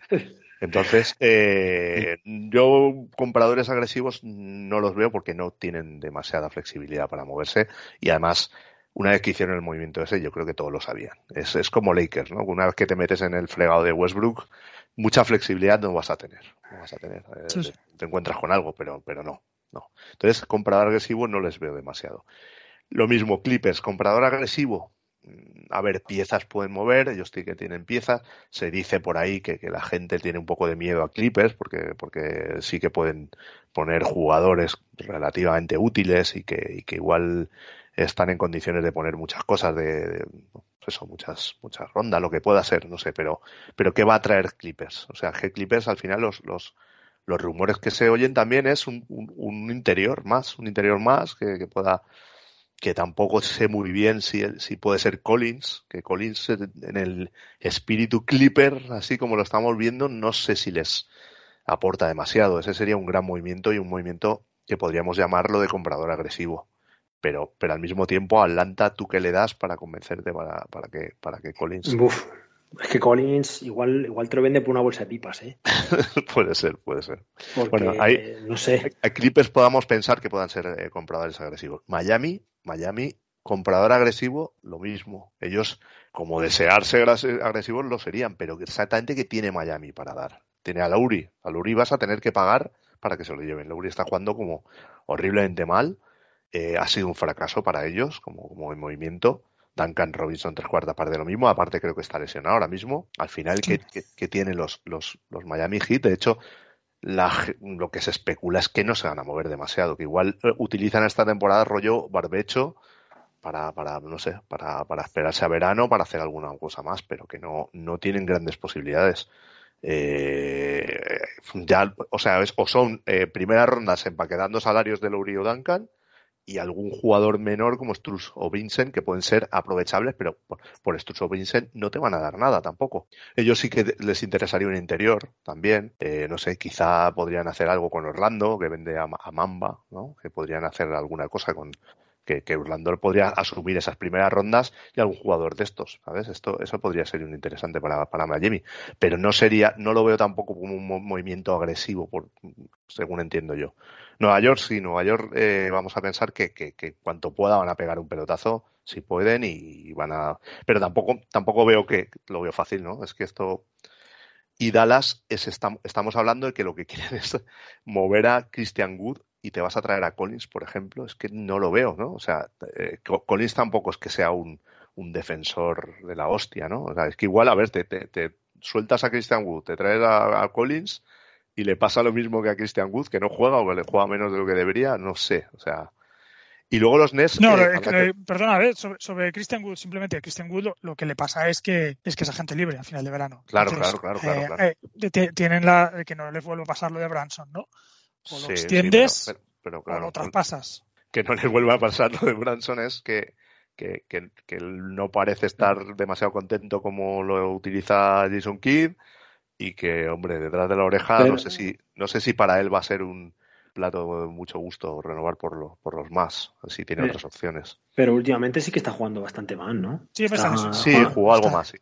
Entonces, eh, yo compradores agresivos no los veo porque no tienen demasiada flexibilidad para moverse y además una vez que hicieron el movimiento ese, yo creo que todos lo sabían. Es, es como Lakers, ¿no? Una vez que te metes en el fregado de Westbrook, mucha flexibilidad no vas a tener. No vas a tener. Eh, te encuentras con algo, pero, pero no, no. Entonces, comprador agresivo no les veo demasiado. Lo mismo, Clippers, comprador agresivo. Mm, a ver, piezas pueden mover, ellos sí que tienen piezas. Se dice por ahí que, que, la gente tiene un poco de miedo a Clippers porque, porque sí que pueden poner jugadores relativamente útiles y que, y que igual están en condiciones de poner muchas cosas de, pues eso, muchas, muchas rondas, lo que pueda ser, no sé, pero, pero ¿qué va a traer Clippers? O sea, que Clippers al final los, los, los rumores que se oyen también es un, un, interior más, un interior más que, que, pueda, que tampoco sé muy bien si, si puede ser Collins, que Collins en el espíritu Clipper, así como lo estamos viendo, no sé si les aporta demasiado. Ese sería un gran movimiento y un movimiento que podríamos llamarlo de comprador agresivo pero, pero al mismo tiempo, Atlanta, ¿tú qué le das para convencerte para, para, que, para que Collins... Uf, es que Collins igual, igual te lo vende por una bolsa de pipas, ¿eh? puede ser, puede ser. bueno, hay, no sé. Hay, Clippers podamos pensar que puedan ser eh, compradores agresivos. Miami, Miami, comprador agresivo, lo mismo. Ellos, como desearse agresivos, lo serían, pero exactamente que tiene Miami para dar. Tiene a Lauri. A Lauri vas a tener que pagar para que se lo lleven. Lauri está jugando como horriblemente mal. Eh, ha sido un fracaso para ellos como, como movimiento. Duncan Robinson tres cuartas parte de lo mismo. Aparte creo que está lesionado ahora mismo. Al final, ¿qué, qué, tienen los, los, los Miami Heat? De hecho, lo que se especula es que no se van a mover demasiado, que igual eh, utilizan esta temporada rollo barbecho para, para no sé, para, para esperarse a verano, para hacer alguna cosa más, pero que no, no tienen grandes posibilidades. Eh, ya, o sea, o son eh, primeras rondas empaquetando salarios de Lowry o Duncan, y algún jugador menor como Struz o Vincent que pueden ser aprovechables, pero por, por o Vincent no te van a dar nada tampoco. Ellos sí que les interesaría un interior también. Eh, no sé, quizá podrían hacer algo con Orlando, que vende a, a Mamba, ¿no? Que podrían hacer alguna cosa con, que, que Orlando podría asumir esas primeras rondas y algún jugador de estos, ¿sabes? Esto, eso podría ser un interesante para, para Miami, pero no sería, no lo veo tampoco como un movimiento agresivo, por, según entiendo yo. Nueva York sí, Nueva York eh, vamos a pensar que, cuanto pueda van a pegar un pelotazo, si pueden, y van a, pero tampoco, tampoco veo que, lo veo fácil, ¿no? Es que esto, y Dallas es, estamos hablando de que lo que quieren es mover a Christian Wood y te vas a traer a Collins, por ejemplo, es que no lo veo, ¿no? O sea, eh, Collins tampoco es que sea un, un, defensor de la hostia, ¿no? O sea, es que igual, a ver, te, te, sueltas a Christian Wood, te traes a, Collins y le pasa lo mismo que a Christian Wood, que no juega o que le juega menos de lo que debería, no sé, o sea... Y luego los Nets. No, eh, eh, perdona, a ver, sobre, sobre, Christian Wood, simplemente a Christian Wood lo, lo, que le pasa es que es que es agente libre a final de verano. Claro, Entonces, claro, claro, claro. claro. Eh, tienen la que no les vuelve a pasar lo de Branson, ¿no? O lo sí, extiendes sí, pero, pero, claro, o lo traspasas. Que no les vuelva a pasar lo de Branson es que, que, que, que no parece estar demasiado contento como lo utiliza Jason Kidd y que, hombre, detrás de la oreja, pero, no sé si, no sé si para él va a ser un plato de mucho gusto renovar por, lo, por los más, si tiene pero, otras opciones. Pero últimamente sí que está jugando bastante mal, ¿no? Sí, está, sí jugó algo está, más, sí.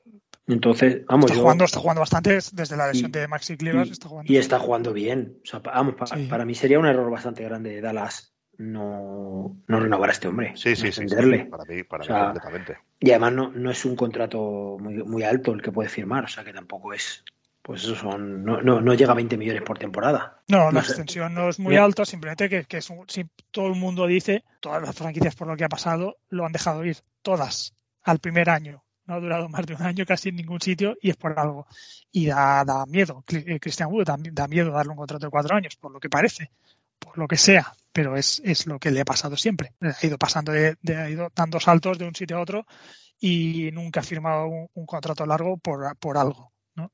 Entonces, vamos, está, yo, jugando, está jugando bastante desde la lesión y, de Maxi Clivers. Y, está jugando y está jugando bien. O sea, vamos, para, sí. para mí sería un error bastante grande de Dallas no, no renovar a este hombre. Sí, sí, sí, sí, Para mí, para o sea, mí completamente. Y además no, no es un contrato muy, muy alto el que puede firmar, o sea que tampoco es pues eso son, no, no, no, llega a 20 millones por temporada. No, la extensión no es muy Bien. alta, simplemente que, que es un, si todo el mundo dice, todas las franquicias por lo que ha pasado lo han dejado ir, todas, al primer año. No ha durado más de un año casi en ningún sitio y es por algo. Y da, da miedo, Christian Wood da, da, miedo darle un contrato de cuatro años, por lo que parece, por lo que sea, pero es, es lo que le ha pasado siempre. Ha ido pasando de, de ha ido dando saltos de un sitio a otro y nunca ha firmado un, un contrato largo por, por algo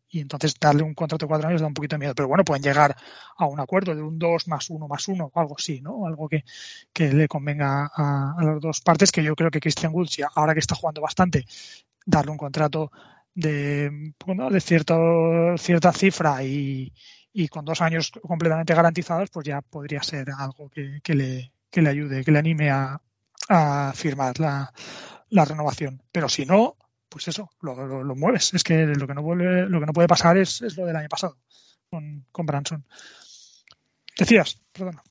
Y entonces darle un contrato de cuatro años da un poquito de miedo. Pero bueno, pueden llegar a un acuerdo de un 2 más 1 más 1 o algo así, ¿no? Algo que, que le convenga a, a, las dos partes, que yo creo que Christian Woods, ahora que está jugando bastante, darle un contrato de, bueno, de cierto, cierta cifra y, y con dos años completamente garantizados, pues ya podría ser algo que, que, le, que le ayude, que le anime a, a firmar la, la renovación. Pero si no, pues eso, lo, lo, lo, mueves. Es que lo que no, vuelve, lo que no puede pasar es, es lo del año pasado con, con Branson. Decías, perdona.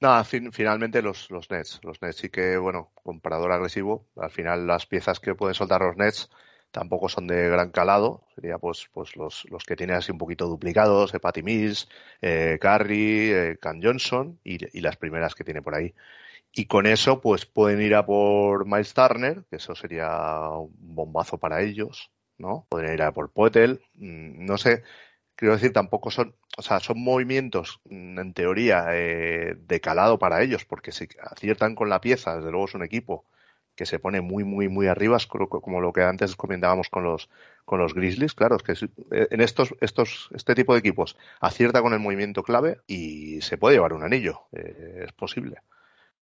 Nada, fin, finalmente los, los Nets. Los Nets sí que, bueno, comprador agresivo. Al final las piezas que pueden soltar los Nets tampoco son de gran calado. Sería pues, pues los, los que tienen así un poquito duplicados, eh, Patty Mills, eh, Curry, eh, Can Johnson y, y las primeras que tiene por ahí. Y con eso, pues pueden ir a por Miles Turner, que eso sería un bombazo para ellos, ¿no? Pueden ir a por Poetel, no sé, quiero decir, tampoco son, o sea, son movimientos, en teoría, eh, de calado para ellos, porque si aciertan con la pieza, desde luego es un equipo que se pone muy, muy, muy arriba, como lo que antes comentábamos con los, con los Grizzlies, claro, es que en estos, estos, este tipo de equipos acierta con el movimiento clave y se puede llevar un anillo, eh, es posible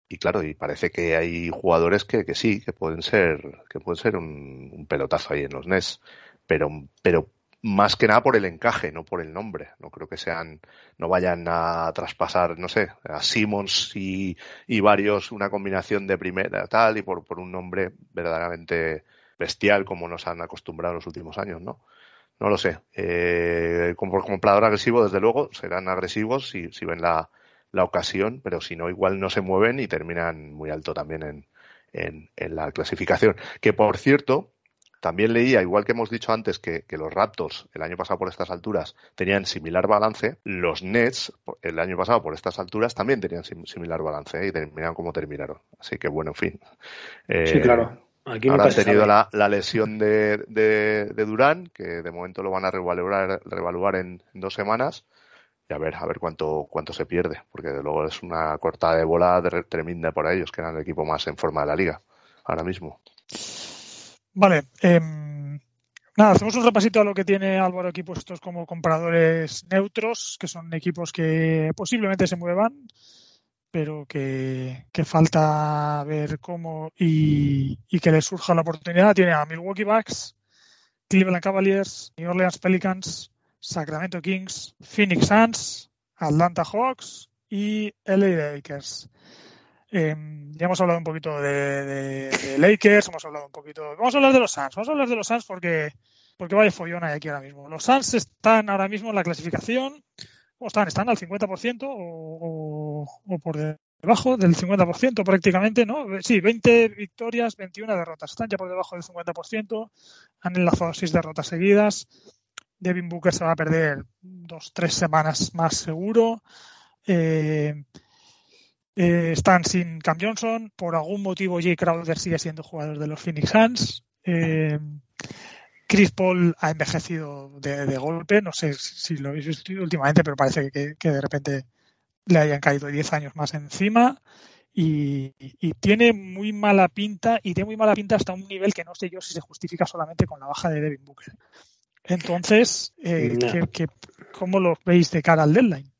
y claro, y parece que hay jugadores que, que sí, que pueden ser, que pueden ser un, pelotazo ahí en los NES, pero, pero más que nada por el encaje, no por el nombre. No creo que sean, no vayan a traspasar, no sé, a Simmons y, y varios, una combinación de primera tal, y por, por un nombre verdaderamente bestial como nos han acostumbrado en los últimos años, ¿no? No lo sé. Eh, como comprador agresivo, desde luego, serán agresivos si, si ven la, la ocasión, pero si no, igual no se mueven y terminan muy alto también en, en, en la clasificación. Que por cierto, también leía, igual que hemos dicho antes, que, los Raptors el año pasado por estas alturas tenían similar balance, los Nets el año pasado por estas alturas también tenían similar balance ¿eh? y terminaron como terminaron. Así que bueno, en fin. Eh, sí, claro. Aquí ahora han tenido la, lesión de, de, Durán, que de momento lo van a revaluar, revaluar en, dos semanas y a ver, a ver cuánto, cuánto se pierde, porque luego es una cortada de bola tremenda por ellos, que eran el equipo más en forma de la liga ahora mismo. Vale. Em, nada, hacemos un repasito a lo que tiene Álvaro aquí puestos como compradores neutros, que son equipos que posiblemente se muevan, pero que, falta ver cómo y, que les surja la oportunidad. Tiene a Milwaukee Bucks, Cleveland Cavaliers, New Orleans Pelicans, Sacramento Kings, Phoenix Suns, Atlanta Hawks y LA Lakers. Em, ya hemos hablado un poquito de, Lakers, hemos hablado un poquito. Vamos a hablar de los Suns. Vamos a hablar de los Suns porque, porque vaya follón hay aquí ahora mismo. Los Suns están ahora mismo en la clasificación. ¿Cómo están? Están al 50% o, o, por debajo del 50% prácticamente, ¿no? Sí, 20 victorias, 21 derrotas. Están ya por debajo del 50%. Han enlazado 6 derrotas seguidas. Devin Booker se va a perder dos, tres semanas más seguro. Eh, eh, están sin Cam Johnson. Por algún motivo, Jay Crowder sigue siendo jugador de los Phoenix Suns. Eh, Chris Paul ha envejecido de, golpe. No sé si lo habéis visto últimamente, pero parece que, de repente le hayan caído 10 años más encima. Y, tiene muy mala pinta, y tiene muy mala pinta hasta un nivel que no sé yo si se justifica solamente con la baja de Devin Booker. Entonces, eh, cómo lo veis de cara al deadline?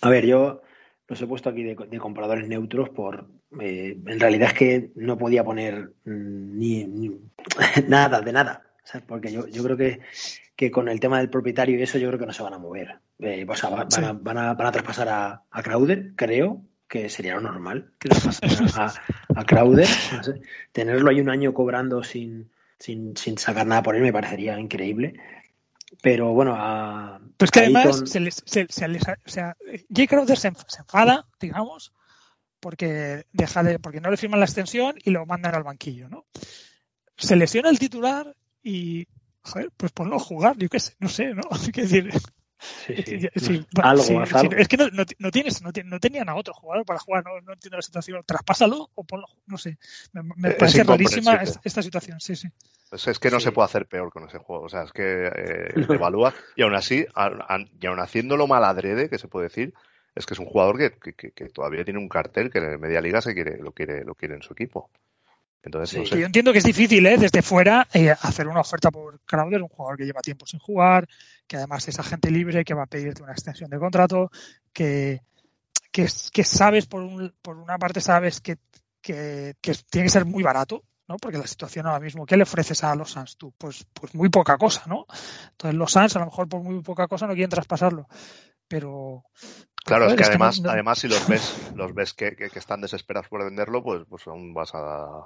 A ver, yo los he puesto aquí de, compradores neutros por eh, en realidad es que no podía poner mm, ni, nada de nada porque yo, yo creo que, que, con el tema del propietario y eso yo creo que no se van a mover. Eh, o sea van, a, van, a, van, a, traspasar a, a, Crowder creo que sería lo normal que a, a Crowder tenerlo ahí un año cobrando sin, sin, sin sacar nada por él me parecería increíble pero bueno, a. Pues que además, se les, se, o sea, Jay Crowder se, enfada, digamos, porque deja de, porque no le firman la extensión y lo mandan al banquillo, ¿no? Se lesiona el titular y, joder, pues ponlo a jugar, yo qué sé, no sé, ¿no? que decir. Sí, algo, Es que no, no, tienes, no, tenían a otro jugador para jugar, no, no entiendo la situación. Traspásalo o ponlo, no sé. Me, parece rarísima esta, situación, sí, sí. Pues es que no se puede hacer peor con ese juego. O sea, es que eh, evalúa y aún así, y aún haciéndolo mal adrede, que se puede decir, es que es un jugador que, que, todavía tiene un cartel que en media liga se quiere, lo quiere, lo quiere en su equipo. Entonces, Yo entiendo que es difícil, ¿eh? desde fuera, eh, hacer una oferta por Crowder, un jugador que lleva tiempo sin jugar, que además es agente libre, que va a pedirte una extensión de contrato, que, que, que sabes, por, un, por una parte, sabes que, que, que tiene que ser muy barato, ¿no? Porque la situación ahora mismo, ¿qué le ofreces a los Suns tú? Pues, pues muy poca cosa, ¿no? Entonces los Suns a lo mejor por muy poca cosa no quieren traspasarlo. Pero Claro, es que además, además si los ves, los ves que, que, están desesperados por venderlo, pues, pues aún vas a,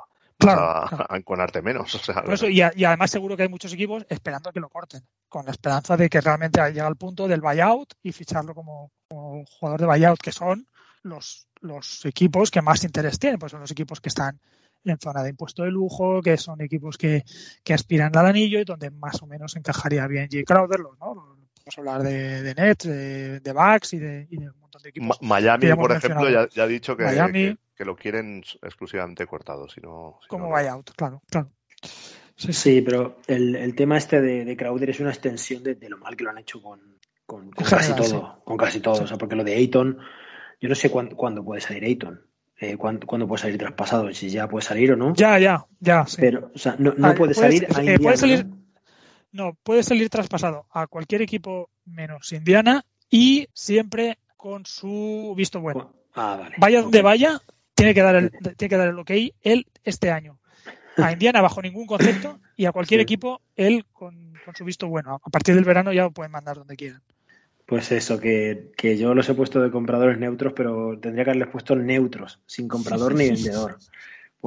a, enconarte menos. O sea, y, además seguro que hay muchos equipos esperando que lo corten, con la esperanza de que realmente llega al punto del buyout y ficharlo como, como, jugador de buyout, que son los, los equipos que más interés tienen, pues son los equipos que están en zona de impuesto de lujo, que son equipos que, que aspiran al anillo y donde más o menos encajaría bien J. Crowder, ¿no? Podemos hablar de, de Nets, de, de Bucks y de, y de, un montón de equipos. Miami, por ejemplo, ya, ha dicho que, que, lo quieren exclusivamente cortado. Si no, Como buyout, claro, claro. Sí, pero el, el, tema este de, de, Crowder es una extensión de, lo mal que lo han hecho con, con, casi todo. Con casi todo. O sea, porque lo de Ayton, yo no sé cuándo, cuándo puede salir Ayton eh, ¿cuándo, puede salir traspasado, si ya puede salir o no. Ya, ya, ya. Pero, o sea, no, no puede salir a eh, puede salir, ¿no? puede salir traspasado a cualquier equipo menos Indiana y siempre con su visto bueno. Ah, vale. Vaya donde vaya, tiene que dar el, tiene que dar el ok él este año. A Indiana bajo ningún concepto y a cualquier equipo él con, con, su visto bueno. A partir del verano ya lo pueden mandar donde quieran. Pues eso, que, que, yo los he puesto de compradores neutros, pero tendría que haberles puesto neutros, sin comprador ni vendedor.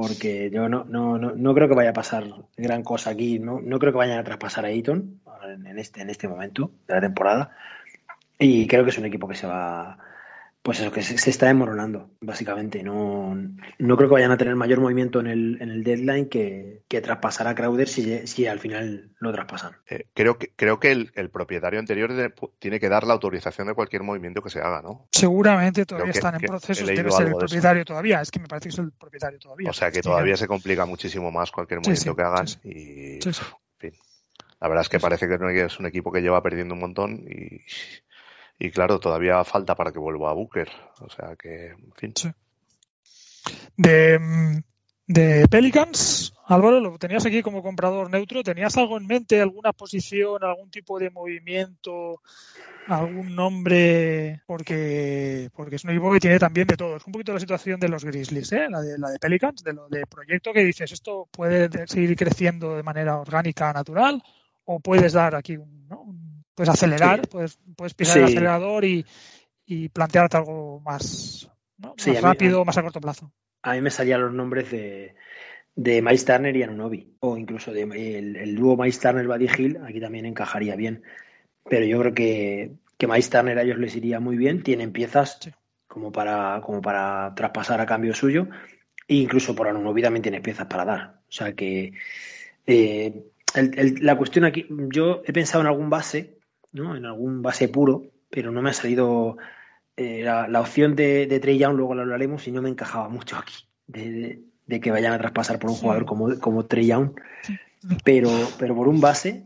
Porque yo no, no, no, no, creo que vaya a pasar gran cosa aquí. No, no creo que vayan a traspasar a Eaton en este, en este momento de la temporada. Y creo que es un equipo que se va, pues eso, que se, está desmoronando, básicamente. No, no creo que vayan a tener mayor movimiento en el, en el deadline que, que traspasar a Crowder si, si al final lo traspasan. Eh, creo que, creo que el, propietario anterior tiene que dar la autorización de cualquier movimiento que se haga, ¿no? Seguramente todavía están en proceso, debe ser el propietario todavía. Es que me parece que es el propietario todavía. O sea que todavía se complica muchísimo más cualquier movimiento que hagan. y, en fin. La verdad es que parece que es un equipo que lleva perdiendo un montón y y claro, todavía falta para que vuelva a Booker. O sea que, en fin. De, de Pelicans, Álvaro, lo tenías aquí como comprador neutro. ¿Tenías algo en mente, alguna posición, algún tipo de movimiento, algún nombre? Porque, porque es un equipo que tiene también de todo. Es un poquito la situación de los Grizzlies, ¿eh? la, de, la de Pelicans, de lo de proyecto que dices, esto puede seguir creciendo de manera orgánica, natural, o puedes dar aquí un, puedes acelerar, puedes, puedes pisar el acelerador y, y, plantearte algo más, rápido, más a corto plazo. A mí me salían los nombres de, de Miles Turner y Anunobi, o incluso de, el, dúo Miles Turner-Buddy Hill, aquí también encajaría bien. Pero yo creo que, que Miles Turner a ellos les iría muy bien, tienen piezas como, para, como para traspasar a cambio suyo, e incluso por Anunobi también tienes piezas para dar. O sea que eh, la cuestión aquí, yo he pensado en algún base ¿no? en algún base puro, pero no me ha salido eh, la, opción de, de, Trey Young, luego lo hablaremos, y no me encajaba mucho aquí, de, que vayan a traspasar por un jugador como, como Trey Young, pero, pero por un base,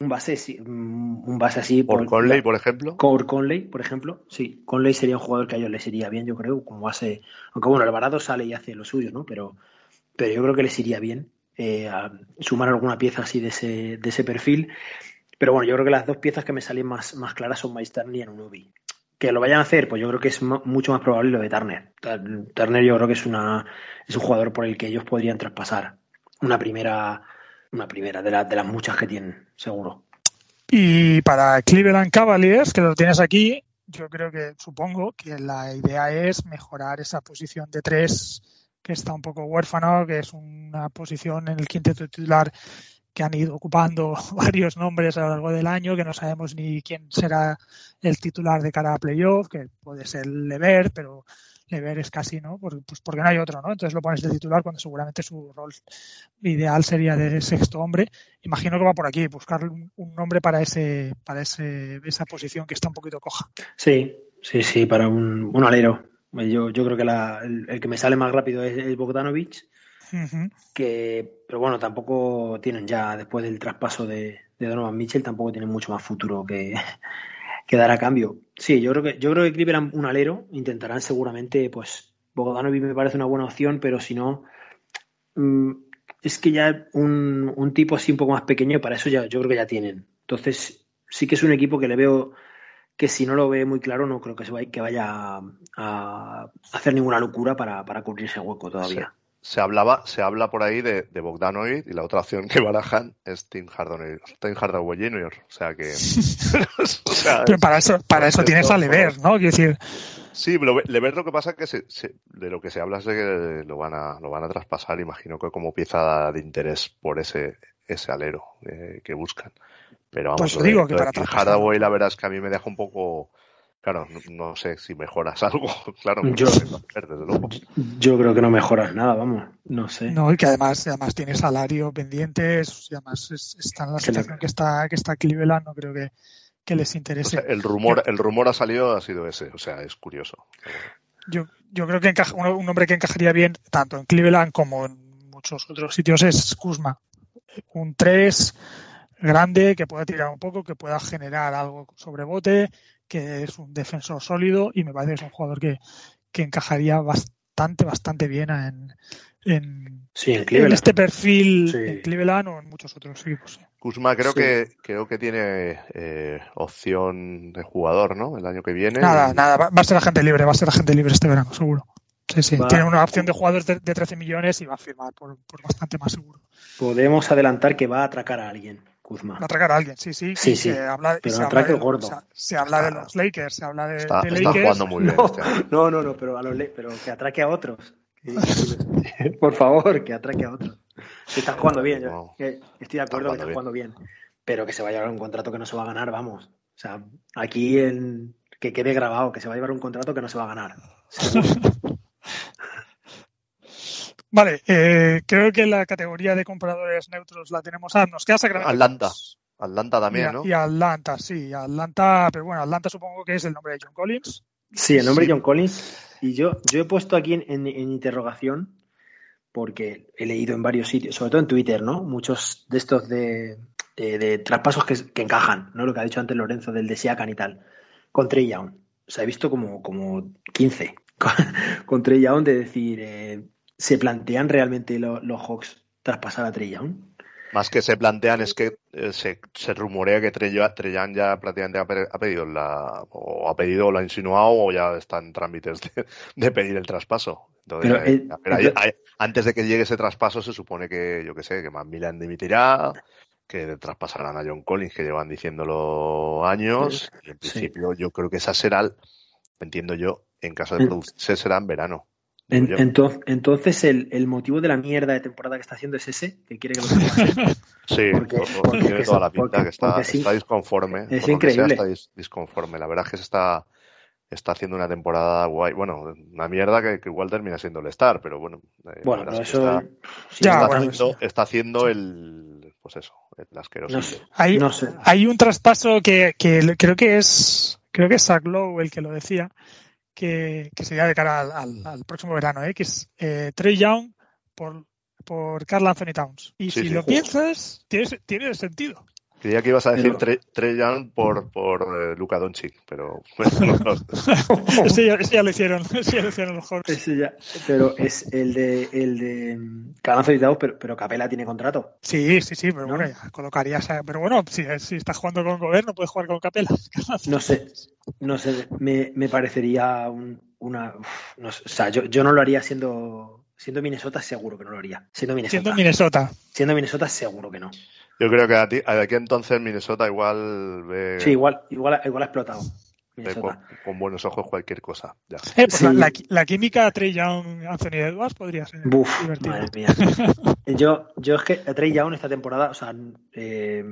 un base, un base así. ¿Por, Conley, por ejemplo? Por Conley, por ejemplo, sí. Conley sería un jugador que a ellos les iría bien, yo creo, como base. Aunque bueno, Alvarado sale y hace lo suyo, ¿no? Pero, pero yo creo que les iría bien eh, sumar alguna pieza así de ese, de ese perfil. Pero bueno, yo creo que las dos piezas que me salen más, más claras son Miles y Anunobi. Que lo vayan a hacer, pues yo creo que es mucho más probable lo de Turner. Turner yo creo que es, una, es un jugador por el que ellos podrían traspasar una primera, una primera de, de las muchas que tienen, seguro. Y para Cleveland Cavaliers, que lo tienes aquí, yo creo que supongo que la idea es mejorar esa posición de tres que está un poco huérfano, que es una posición en el quinteto titular que han ido ocupando varios nombres a lo largo del año, que no sabemos ni quién será el titular de cara a playoff, que puede ser Lever, pero Lever es casi, ¿no? Pues, pues porque no hay otro, ¿no? Entonces lo pones de titular cuando seguramente su rol ideal sería de sexto hombre. Imagino que va por aquí, buscar un, nombre para ese, para ese, esa posición que está un poquito coja. Sí, sí, sí, para un, alero. Yo, yo creo que el, que me sale más rápido es, es Bogdanovich que, pero bueno, tampoco tienen ya, después del traspaso de, Donovan Mitchell, tampoco tienen mucho más futuro que, que, dar a cambio. Sí, yo creo que, yo creo que Cleveland un alero, intentarán seguramente, pues, Bogdanovic me parece una buena opción, pero si no, mm, es que ya un, un, tipo así un poco más pequeño, para eso ya, yo creo que ya tienen. Entonces, sí que es un equipo que le veo que si no lo ve muy claro, no creo que, se vaya, que vaya a, hacer ninguna locura para, para cubrir ese hueco todavía se hablaba, se habla por ahí de, de Bogdanovic y la otra opción que barajan es Tim Hardaway, Tim Hardaway Jr. O sea que. Pero para eso, para eso tienes a Lever, ¿no? Quiero decir. Sí, Lever lo que pasa es que de lo que se habla es de que lo van a, lo van a traspasar, imagino que como pieza de interés por ese, ese alero eh, que buscan. Pero vamos, pues digo que para Hardaway la verdad es que a mí me deja un poco Claro, no, sé si mejoras algo, claro. Yo, yo creo que no mejoras nada, vamos, no sé. No, y que además, además tiene salario pendientes, y además está en la situación que está, que está Cleveland, no creo que, les interese. el rumor, el rumor ha salido, ha sido ese, o sea, es curioso. Yo, yo creo que encaja, un, hombre que encajaría bien tanto en Cleveland como en muchos otros sitios es Kuzma. Un 3 grande que pueda tirar un poco, que pueda generar algo sobre bote, que es un defensor sólido y me parece que es un jugador que, encajaría bastante, bastante bien en, en, este perfil en Cleveland o en muchos otros equipos. Kuzma creo que creo que tiene eh, opción de jugador, ¿no? El año que viene. Nada, nada, va, a ser agente libre, va a ser agente libre este verano, seguro. Sí, sí, tiene una opción de jugador de, 13 millones y va a firmar por, por bastante más seguro. Podemos adelantar que va a atracar a alguien. Kuzma. atracar a alguien, sí, sí. Sí, sí. Se habla, pero se habla de, gordo. Se, habla de los Lakers, se habla de, está, de Lakers. jugando muy bien. No, este no, no, no, pero, a los, pero que atraque a otros. Por favor, que atraque a otros. Que está jugando bien, yo estoy de acuerdo que está jugando bien. Pero que se vaya a un contrato que no se va a ganar, vamos. O sea, aquí en, que quede grabado, que se va a llevar un contrato que no se va a ganar. vale, eh, creo que la categoría de compradores neutros la tenemos. Ah, nos queda Sacramento. Atlanta. Atlanta también, ¿no? Y Atlanta, sí, Atlanta, pero bueno, Atlanta supongo que es el nombre de John Collins. Sí, el nombre de John Collins. Y yo, yo he puesto aquí en, interrogación, porque he leído en varios sitios, sobre todo en Twitter, ¿no? Muchos de estos de, de, traspasos que, encajan, ¿no? Lo que ha dicho antes Lorenzo del de Siakan y tal, con Trey Young. O sea, he visto como, como 15 con, Trey Young de decir, eh, ¿se plantean realmente los Hawks traspasar a Trey Young? Más que se plantean es que eh, se, se, rumorea que Treyan ya prácticamente ha, pedido la o ha pedido o lo ha insinuado o ya está en trámites de, pedir el traspaso. Entonces, eh, antes de que llegue ese traspaso se supone que, yo que sé, que Milan dimitirá, que traspasarán a John Collins, que llevan diciéndolo años. Y en principio yo creo que esa será, entiendo yo, en caso de producirse será en verano entonces, entonces el, motivo de la mierda de temporada que está haciendo es ese, que quiere que lo Sí, porque, tiene toda la pinta que está, está disconforme. Es increíble. está disconforme. La verdad es que se está, está haciendo una temporada guay. Bueno, una mierda que, igual termina siendo el Star, pero bueno. Eh, bueno, eso. Está, haciendo, el. Pues eso, el asqueroso. hay, hay un traspaso que, que creo que es. Creo que es Zach Lowe el que lo decía que, sería de cara al, próximo verano, ¿eh? que es eh, Trey Young por, por Carl Anthony Towns. Y si lo piensas, tiene, tiene sentido. Creía que ibas a decir Trey Young por, por eh, Luca Doncic, pero ese, ya, ya, lo hicieron, ese ya lo hicieron mejor. ya, pero es el de el de Anthony Towns, pero, pero Capela tiene contrato. Sí, sí, sí, pero bueno, ya colocarías pero bueno, si, si estás jugando con Gobert no puedes jugar con Capela. no sé, no sé, me, me parecería un, una no sé, o sea, yo, yo no lo haría siendo siendo Minnesota seguro que no lo haría. Siendo Minnesota. Siendo Minnesota. Siendo Minnesota seguro que no. Yo creo que a ti, aquí entonces Minnesota igual ve... Sí, igual, igual, igual ha explotado. con, buenos ojos cualquier cosa. Eh, pues la, química Trey Young, Anthony Edwards podría ser Buf, Madre mía. yo, yo es que Trey Young esta temporada, o sea, eh,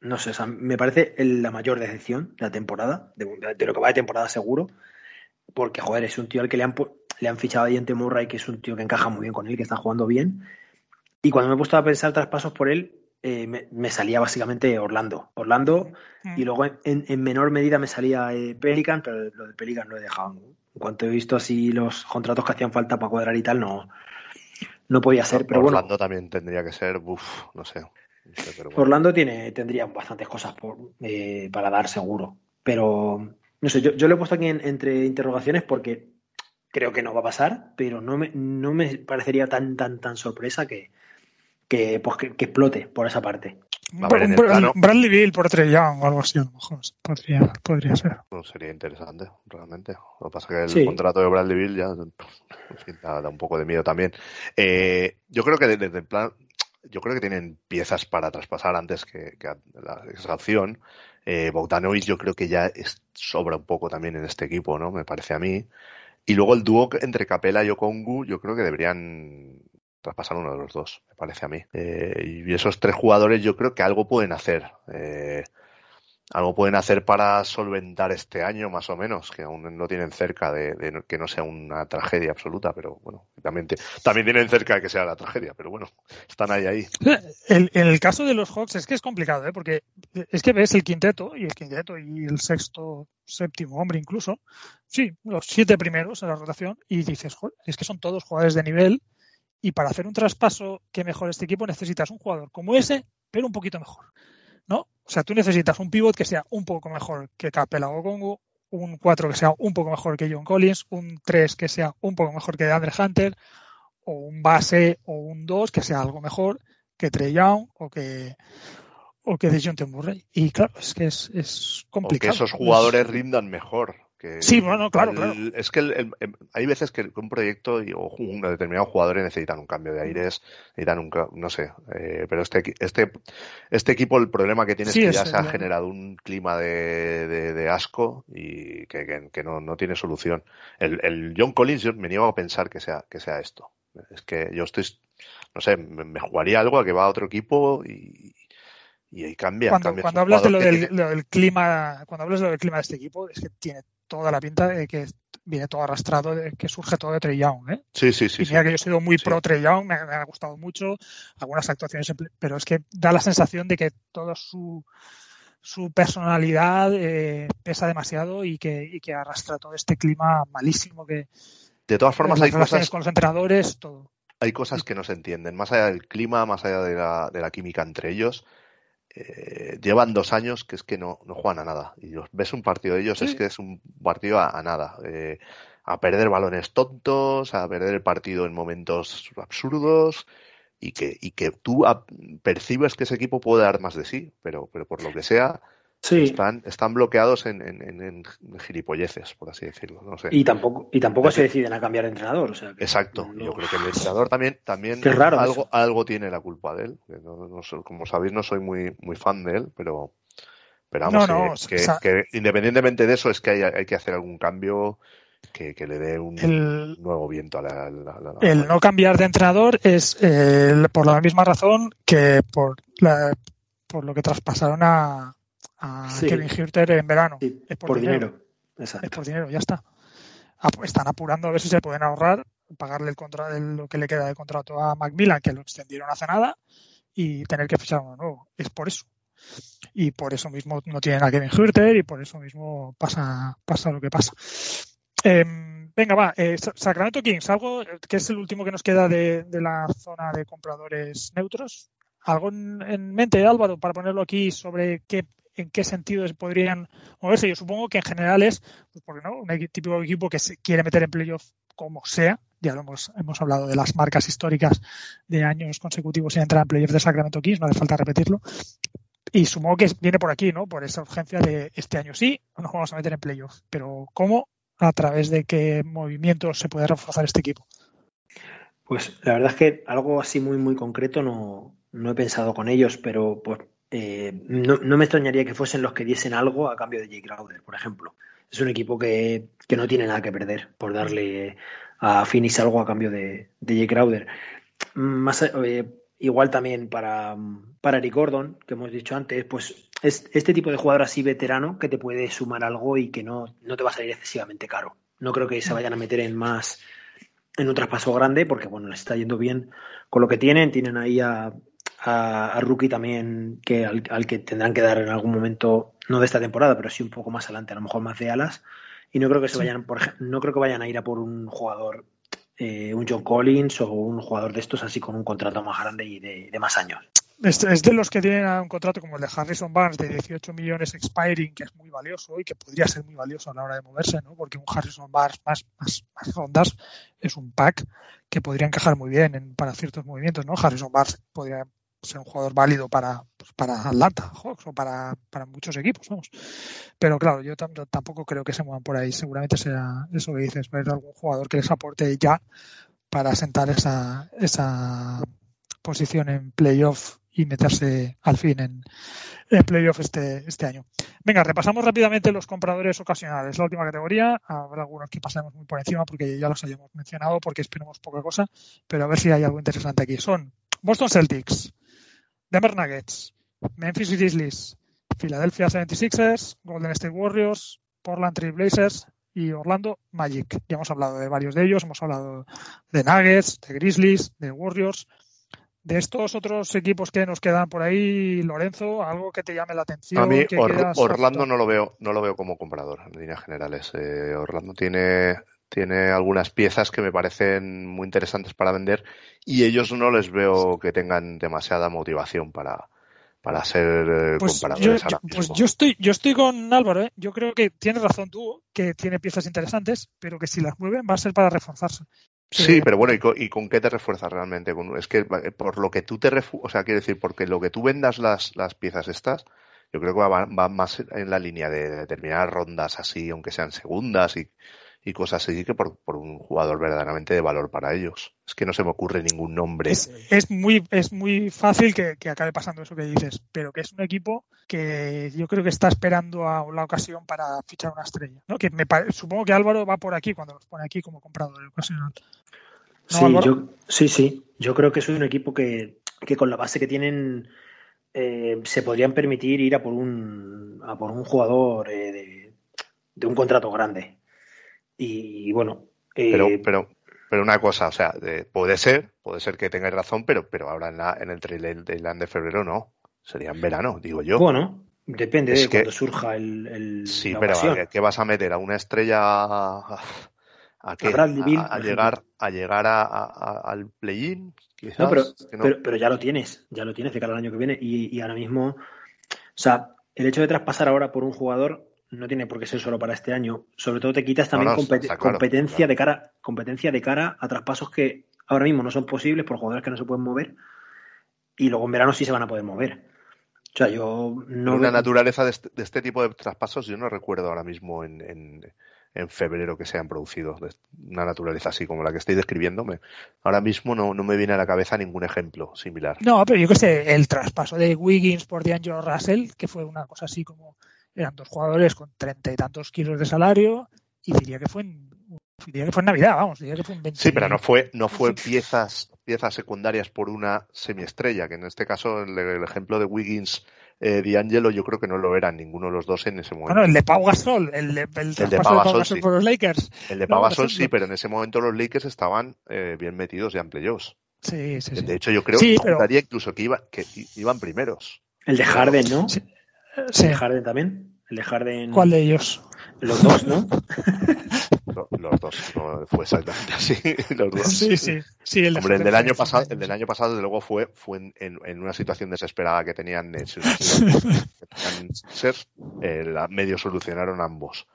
no sé, o sea, me parece la mayor decepción de la temporada, de, lo que va de temporada seguro, porque, joder, es un tío al que le han, le han fichado a Diente Murray, que es un tío que encaja muy bien con él, que está jugando bien. Y cuando me he puesto a pensar traspasos por él, eh, me, salía básicamente Orlando. Orlando mm. y luego en, menor medida me salía eh, Pelican, pero lo de Pelican lo he dejado. En cuanto he visto así los contratos que hacían falta para cuadrar y tal, no, no podía ser. Pero Orlando también tendría que ser, uff, no sé. Orlando tiene, tendría bastantes cosas por, eh, para dar seguro. Pero, no sé, yo, yo lo he puesto aquí entre interrogaciones porque creo que no va a pasar, pero no me, no me parecería tan, tan, tan sorpresa que, que, pues, que, explote por esa parte. Bradley Bill por Trey Young o algo así, a lo mejor. Podría, podría ser. sería interesante, realmente. Lo que pasa es que el contrato de Bradley Bill ya da, un poco de miedo también. Eh, yo creo que desde el plan, yo creo que tienen piezas para traspasar antes que, la extracción. Eh, Bogdanovic yo creo que ya sobra un poco también en este equipo, ¿no? Me parece a mí. Y luego el dúo entre Capela y Okongu, yo creo que deberían traspasar uno de los dos, me parece a mí. Eh, y esos tres jugadores yo creo que algo pueden hacer. Eh, algo pueden hacer para solventar este año, más o menos, que aún no tienen cerca de, que no sea una tragedia absoluta, pero bueno, también, también tienen cerca de que sea la tragedia, pero bueno, están ahí, ahí. en el caso de los Hawks es que es complicado, ¿eh? porque es que ves el quinteto y el quinteto y el sexto, séptimo hombre incluso, sí, los siete primeros en la rotación, y dices, es que son todos jugadores de nivel y para hacer un traspaso que mejore este equipo necesitas un jugador como ese, pero un poquito mejor. ¿No? O sea, tú necesitas un pivot que sea un poco mejor que Capela o Congo, un 4 que sea un poco mejor que John Collins, un 3 que sea un poco mejor que Andre Hunter, o un base o un 2 que sea algo mejor que Trey Young o que o que de John Murray. Y claro, es que es, es complicado. que esos jugadores rindan mejor sí, bueno, claro, claro. Es que hay veces que un proyecto o un determinado jugadores necesitan un cambio de aires, necesitan un, no sé, eh, pero este, este, este equipo el problema que tiene es que ya se ha generado un clima de, de, asco y que, que, no, no, tiene solución. El, el, John Collins, yo me niego a pensar que sea, que sea esto. Es que yo estoy, no sé, me, jugaría algo a que va a otro equipo y, Y ahí cambia. Cuando, cambia. cuando hablas de lo jugador del, tiene- lo del clima, cuando hablas de lo del clima de este equipo, es que tiene toda la pinta de que viene todo arrastrado, de que surge todo de Trey Young, ¿eh? Sí, sí, sí. y sí. mira que yo he sido muy Sí. pro Trey Young, me, me ha gustado mucho algunas actuaciones, pero es que da la sensación de que toda su, su personalidad eh, pesa demasiado y que, y que arrastra todo este clima malísimo que De todas formas, hay cosas, con los entrenadores, todo. hay cosas que no se entienden. Más allá del clima, más allá de la, de la química entre ellos, eh, llevan dos años que es que no, no juegan a nada. Y los- ves un partido de ellos, Sí. es que es un partido a, a nada. Eh, a perder balones tontos, a perder el partido en momentos absurdos y que, y que tú a- percibes que ese equipo puede dar más de sí, pero, pero por lo que sea, Sí, están, están bloqueados en, en, en- en gilipolleces, por así decirlo. No sé. y tampoco, y tampoco se deciden a cambiar de entrenador. O sea, que Exacto, no- yo creo que el entrenador también, también Qué raro algo, eso. algo tiene la culpa de él. no- no como sabéis, no soy muy, muy fan de él, pero, pero vamos, No, no, que, o sea- que independientemente de eso, es que hay, hay que hacer algún cambio que, que le dé un El, nuevo viento a la. la- la- la- el no cambiar de entrenador es eh, por la misma razón que por, la, por lo que traspasaron a, a Sí. Kevin Hirter en verano. sí, es por por, dinero. dinero. Es Exacto. por dinero, ya está. Están apurando a ver si se pueden ahorrar, pagarle el contra el- lo que le queda de contrato a Macmillan, que lo extendieron hace nada, y tener que fichar uno nuevo. Es por eso. Y por eso mismo no tienen a Kevin Hurter y por eso mismo pasa, pasa lo que pasa. Em, venga, va. eh, Sa- Sacramento Kings, algo que es el último que nos queda de, de la zona de compradores neutros. ¿Algo en, en mente, Álvaro, para ponerlo aquí sobre qué, en qué sentido podrían moverse? Yo supongo que en general es, pues porque no, un típico equipo que se quiere meter en playoff como sea. Ya lo hemos, hemos hablado de las marcas históricas de años consecutivos sin entrar en playoff de Sacramento Kings, no hace falta repetirlo. Y supongo que viene por aquí, ¿no? Por esa urgencia de este año sí, nos vamos a meter en playoff. Pero ¿cómo? ¿A través de qué movimientos se puede reforzar este equipo? Pues la verdad es que algo así muy, muy concreto no, no he pensado con ellos, pero pues, eh, no, me extrañaría que fuesen los que diesen algo a cambio de Jake Crowder, por ejemplo. Es un equipo que, que no tiene nada que perder por darle a Phoenix algo a cambio de, de Jake Crowder. Eh, igual también para, para Eric Gordon, que hemos dicho antes, pues es este tipo de jugador así veterano que te puede sumar algo y que no, no te va a salir excesivamente caro. No creo que se vayan a meter en más en un traspaso grande porque bueno les está yendo bien con lo que tienen tienen ahí a, a, a Rookie también que al, al, que tendrán que dar en algún momento no de esta temporada pero sí un poco más adelante a lo mejor más de alas y no creo que se vayan por no creo que vayan a ir a por un jugador eh, un John Collins o un jugador de estos así con un contrato más grande y de, de más años es, es, de los que tienen un contrato como el de Harrison Barnes de 18 millones expiring, que es muy valioso y que podría ser muy valioso a la hora de moverse, ¿no? Porque un Harrison Barnes más, más, más rondas es un pack que podría encajar muy bien en, para ciertos movimientos, ¿no? Harrison Barnes podría ser un jugador válido para, pues, para Atlanta Hawks o para, para muchos equipos, vamos. Pero claro, yo tampoco creo que se muevan por ahí. Seguramente será eso que dices, ver algún jugador que les aporte ya para sentar esa, esa posición en playoff y meterse al fin en, en playoff este, este año. Venga, repasamos rápidamente los compradores ocasionales. La última categoría, habrá algunos que pasemos muy por encima porque ya los hayamos mencionado porque esperemos poca cosa, pero a ver si hay algo interesante aquí. Son Boston Celtics, Denver Nuggets, Memphis Grizzlies, Philadelphia 76ers, Golden State Warriors, Portland Trail Blazers y Orlando Magic. Ya hemos hablado de varios de ellos, hemos hablado de Nuggets, de Grizzlies, de Warriors. De estos otros equipos que nos quedan por ahí, Lorenzo, algo que te llame la atención. A mí Or Orlando no lo veo, no lo veo como comprador en líneas generales. Eh, Orlando tiene, tiene algunas piezas que me parecen muy interesantes para vender y ellos no les veo que tengan demasiada motivación para, para ser eh, pues comparadores. Yo, pues yo estoy, yo estoy con Álvaro, ¿eh? yo creo que tienes razón tú, que tiene piezas interesantes, pero que si las mueven va a ser para reforzarse. Sí, eh, pero bueno, ¿y con, ¿y con, qué te refuerzas realmente? Es que por lo que tú te refu o sea, quiero decir, porque lo que tú vendas las, las piezas estas, yo creo que va, va, más en la línea de determinadas rondas así, aunque sean segundas y, y cosas así, que por, por, un jugador verdaderamente de valor para ellos. Es que no se me ocurre ningún nombre. Es, es muy, es muy fácil que, que, acabe pasando eso que dices, pero que es un equipo que yo creo que está esperando a la ocasión para fichar una estrella. ¿no? Que me supongo que Álvaro va por aquí cuando los pone aquí como comprador ocasional. ¿No, sí, yo, sí, sí. Yo creo que es un equipo que, que con la base que tienen eh, se podrían permitir ir a por un, a por un jugador de, de, un contrato grande. Y, bueno. pero, pero, pero una cosa, o sea, puede ser, puede ser que tengáis razón, pero, pero ahora en, la, en el trailer de febrero no. Sería en verano, digo yo. Bueno, depende de cuando surja el. sí, pero ¿qué vas a meter? ¿A una estrella a, a, llegar, a llegar a, al play-in? No, pero, pero, ya lo tienes, ya lo tienes de cara al año que viene. Y, y ahora mismo, o sea, el hecho de traspasar ahora por un jugador no tiene por qué ser solo para este año. Sobre todo te quitas también competencia de cara, competencia de cara a traspasos que ahora mismo no son posibles por jugadores que no se pueden mover y luego en verano sí se van a poder mover. O sea, yo no. Una naturaleza de este, de este, tipo de traspasos, yo no recuerdo ahora mismo en, en, en, febrero que se han producido. Una naturaleza así como la que estoy describiéndome. Ahora mismo no, no me viene a la cabeza ningún ejemplo similar. No, pero yo que sé, el traspaso de Wiggins por D'Angelo Russell, que fue una cosa así como. Eran dos jugadores con treinta y tantos kilos de salario, y diría que fue en diría que fue en Navidad, vamos, diría que fue en 20... Sí, pero no fue, no fue piezas, piezas secundarias por una semiestrella, que en este caso el, el ejemplo de Wiggins eh, D'Angelo yo creo que no lo eran ninguno de los dos en ese momento. Bueno, el de Pau Gasol, el de, el, el de Pau Gasol, sí. por los Lakers. El de Pau Gasol sí, pero en ese momento los Lakers estaban eh, bien metidos ya en playoffs. Sí, sí, sí. De hecho, yo creo que pero... incluso que, iba, que iban primeros. El de Harden, ¿no? Sí. ¿El de Harden también? El de Harden. ¿Cuál de ellos? Los dos, ¿no? los dos, no fue exactamente así. Los dos. Sí, sí. sí el, Hombre, el del año pasado, el del año pasado, desde luego, fue, fue en, en, una situación desesperada que tenían, ser, eh, la, medio solucionaron ambos.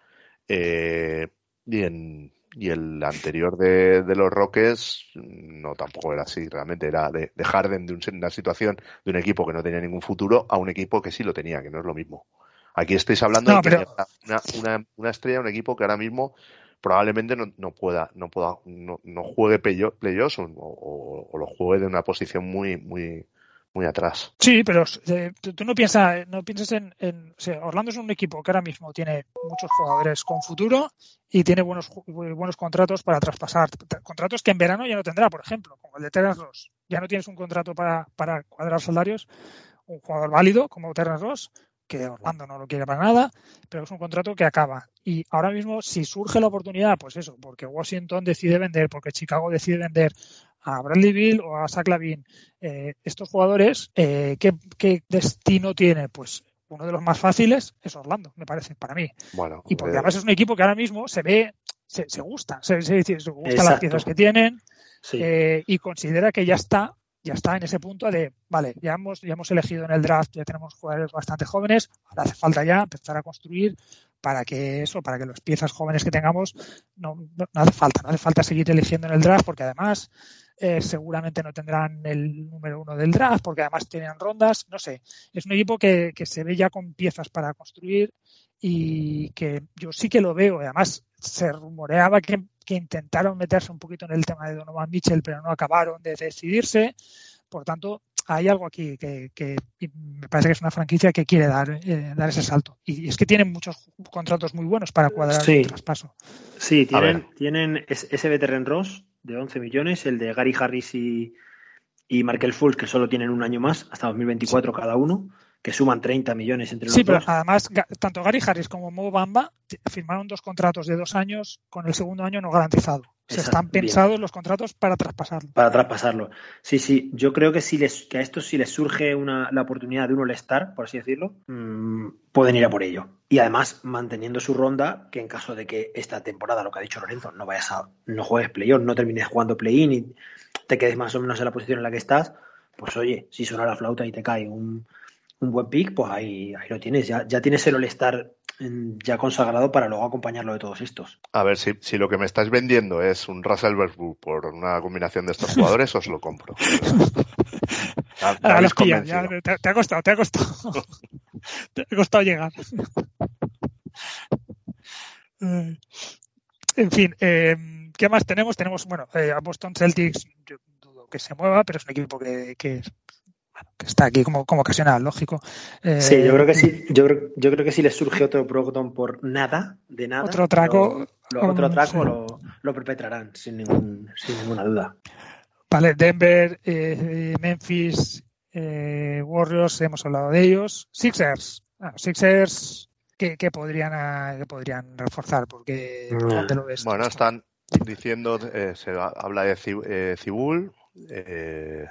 Eh, y, en, y el anterior de, de, los Rockets no tampoco era así, realmente era de, de Harden de un, una situación de un equipo que no tenía ningún futuro a un equipo que sí lo tenía, que no es lo mismo. Aquí estáis hablando no, de pero... una, una, una, estrella, un equipo que ahora mismo probablemente no, no pueda, no pueda, no, no juegue playoffs o, o, o, lo juegue de una posición muy, muy, muy atrás. Sí, pero eh, tú no piensas, no piensas en, Orlando es un equipo que ahora mismo tiene muchos jugadores con futuro y tiene buenos buenos contratos para traspasar, contratos que en verano ya no tendrá, por ejemplo, como el de Terence Ross. Ya no tienes un contrato para, para cuadrar salarios, un jugador válido como Terence Ross que Orlando no lo quiere para nada, pero es un contrato que acaba. Y ahora mismo, si surge la oportunidad, pues eso, porque Washington decide vender, porque Chicago decide vender a Bradley Bill o a Zach Lavin, eh, estos jugadores, eh, ¿qué, ¿qué, destino tiene? Pues uno de los más fáciles es Orlando, me parece, para mí. Bueno, y porque eh... además es un equipo que ahora mismo se ve, se, se gusta, se, se, se gustan las piezas que tienen sí. eh, y considera que ya está ya está en ese punto de, vale, ya hemos, ya hemos elegido en el draft, ya tenemos jugadores bastante jóvenes, ahora hace falta ya empezar a construir para que eso, para que las piezas jóvenes que tengamos, no, no, no hace falta, no hace falta seguir eligiendo en el draft porque además eh, seguramente no tendrán el número uno del draft porque además tienen rondas, no sé, es un equipo que, que se ve ya con piezas para construir y que yo sí que lo veo, además se rumoreaba que que intentaron meterse un poquito en el tema de Donovan Mitchell, pero no acabaron de decidirse. Por tanto, hay algo aquí que, que me parece que es una franquicia que quiere dar, eh, dar ese salto. Y es que tienen muchos contratos muy buenos para cuadrar sí. el traspaso. Sí, tienen, tienen ese veteran Ross de 11 millones, el de Gary Harris y, y Markel Fultz, que solo tienen un año más, hasta 2024 sí. cada uno que suman 30 millones entre los sí, pero dos. además, tanto Gary Harris como Mo Bamba firmaron dos contratos de dos años con el segundo año no garantizado. Se están pensados bien. los contratos para traspasarlo. Para traspasarlo. Sí, sí. Yo creo que si les, que a estos si les surge una, la oportunidad de un All-Star, por así decirlo, mmm, pueden ir a por ello. Y además, manteniendo su ronda, que en caso de que esta temporada, lo que ha dicho Lorenzo, no vayas a, no juegues play-off, no termines jugando play-in y te quedes más o menos en la posición en la que estás, pues oye, si suena la flauta y te cae un, un buen pick, pues ahí, ahí lo tienes. Ya, ya tienes el All-Star ya consagrado para luego acompañarlo de todos estos. A ver, si, si lo que me estáis vendiendo es un Russell Westbrook por una combinación de estos jugadores, os lo compro. Ya, ya los pillan, ya, te, te, ha costado, te ha costado. te ha costado llegar. en fin, eh, ¿qué más tenemos? Tenemos, bueno, eh, a Boston Celtics, yo dudo que se mueva, pero es un equipo que, que que está aquí como, como ocasional, lógico. Eh, sí, yo creo que sí. Yo creo, yo creo que si les surge otro Brogdon por nada, de nada. Otro traco. Lo, lo, otro traco sí. lo, lo, perpetrarán, sin, ningún, sin ninguna duda. Vale, Denver, eh, Memphis, Eh, Warriors, hemos hablado de ellos. Sixers. Ah, Sixers, ¿qué, podrían, ah, podrían reforzar? Porque, Bueno, están diciendo, eh, se habla de eh, Cibul, eh,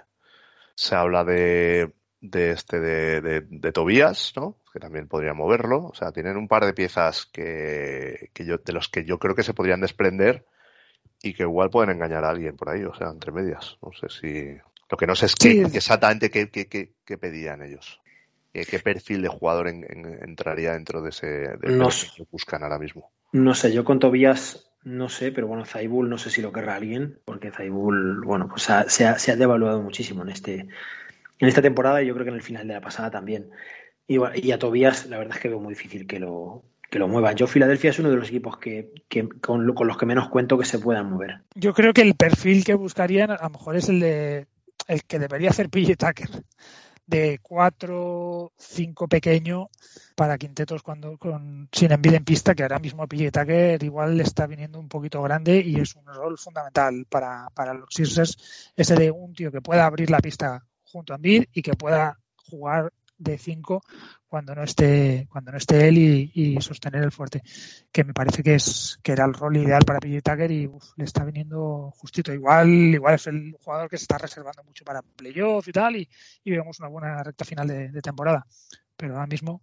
se habla de, de este de, de, Tobías, ¿no? Que también podría moverlo. O sea, tienen un par de piezas que, que yo, de los que yo creo que se podrían desprender y que igual pueden engañar a alguien por ahí, o sea, entre medias. No sé si. Lo que no sé es qué, exactamente qué, qué, qué, pedían ellos. ¿Qué perfil de jugador entraría dentro de ese de que buscan ahora mismo? No sé, yo con Tobías no sé, pero bueno, Zaibul no sé si lo querrá alguien, porque Zaibul, bueno, pues se, ha, devaluado muchísimo en este en esta temporada y yo creo que en el final de la pasada también. Y, y a Tobías, la verdad es que veo muy difícil que lo, que lo muevan. Yo, Filadelfia es uno de los equipos que, con, los que menos cuento que se puedan mover. Yo creo que el perfil que buscarían a lo mejor es el de el que debería hacer PJ Tucker de 4, 5 pequeño para quintetos cuando con sin envidia en pista, que ahora mismo PJ Tucker igual está viniendo un poquito grande y es un rol fundamental para, para los Sixers, ese de un tío que pueda abrir la pista junto a Embiid y que pueda jugar de 5 cuando no esté cuando no esté él y, sostener el fuerte que me parece que es que era el rol ideal para PJ Tucker y le está viniendo justito igual igual es el jugador que se está reservando mucho para playoff y tal y, vemos una buena recta final de, temporada pero ahora mismo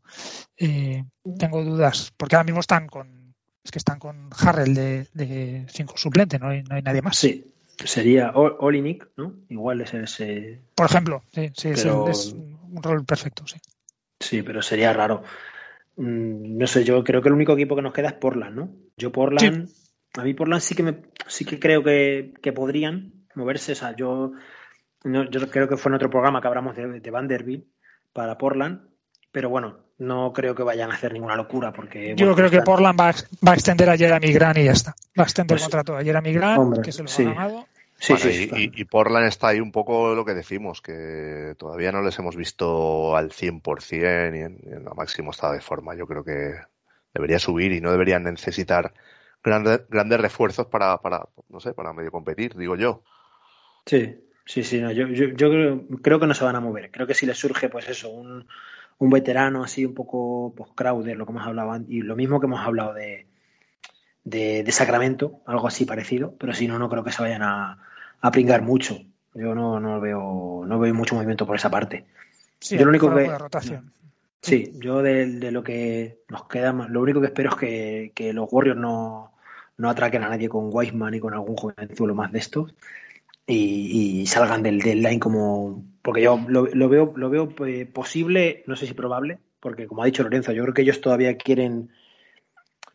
eh, tengo dudas porque ahora mismo están con es que están con Harrell de 5 suplente no hay, no hay nadie más sí sería Olinik, ¿no? Igual es ese. Por ejemplo, sí, sí, es, un rol perfecto, sí. Sí, pero sería raro. Mm, no sé, yo creo que el único equipo que nos queda es Portland, ¿no? Yo Portland, a mí Portland sí que me, sí que creo que, podrían moverse. O sea, yo, yo creo que fue en otro programa que hablamos de, de Vanderbilt para Portland, pero bueno, no creo que vayan a hacer ninguna locura porque... Yo creo que Portland va, a extender a Jeremy Grant y ya está. Va a extender el pues contrato a Jeremy Grant, que se lo ha ganado. Sí, sí, y, y, Portland está ahí un poco lo que decimos, que todavía no les hemos visto al 100% y en, en el máximo estado de forma. Yo creo que debería subir y no deberían necesitar grandes, grandes refuerzos para, para, no sé, para medio competir, digo yo. Sí, sí, sí, yo, yo, yo creo, creo, que no se van a mover. Creo que si les surge, pues eso, un, un veterano así un poco pues, Crowder, lo que hemos hablado y lo mismo que hemos hablado de, de, Sacramento, algo así parecido, pero si no, no creo que se vayan a, a pringar mucho. Yo no, no veo no veo mucho movimiento por esa parte. Sí, yo lo único que rotación. Sí, yo de, lo que nos queda, lo único que espero es que, que los Warriors no, no atraquen a nadie con Weissman y con algún jovenzuelo más de estos y, salgan del deadline como porque yo lo, veo lo veo eh, posible no sé si probable porque como ha dicho Lorenzo yo creo que ellos todavía quieren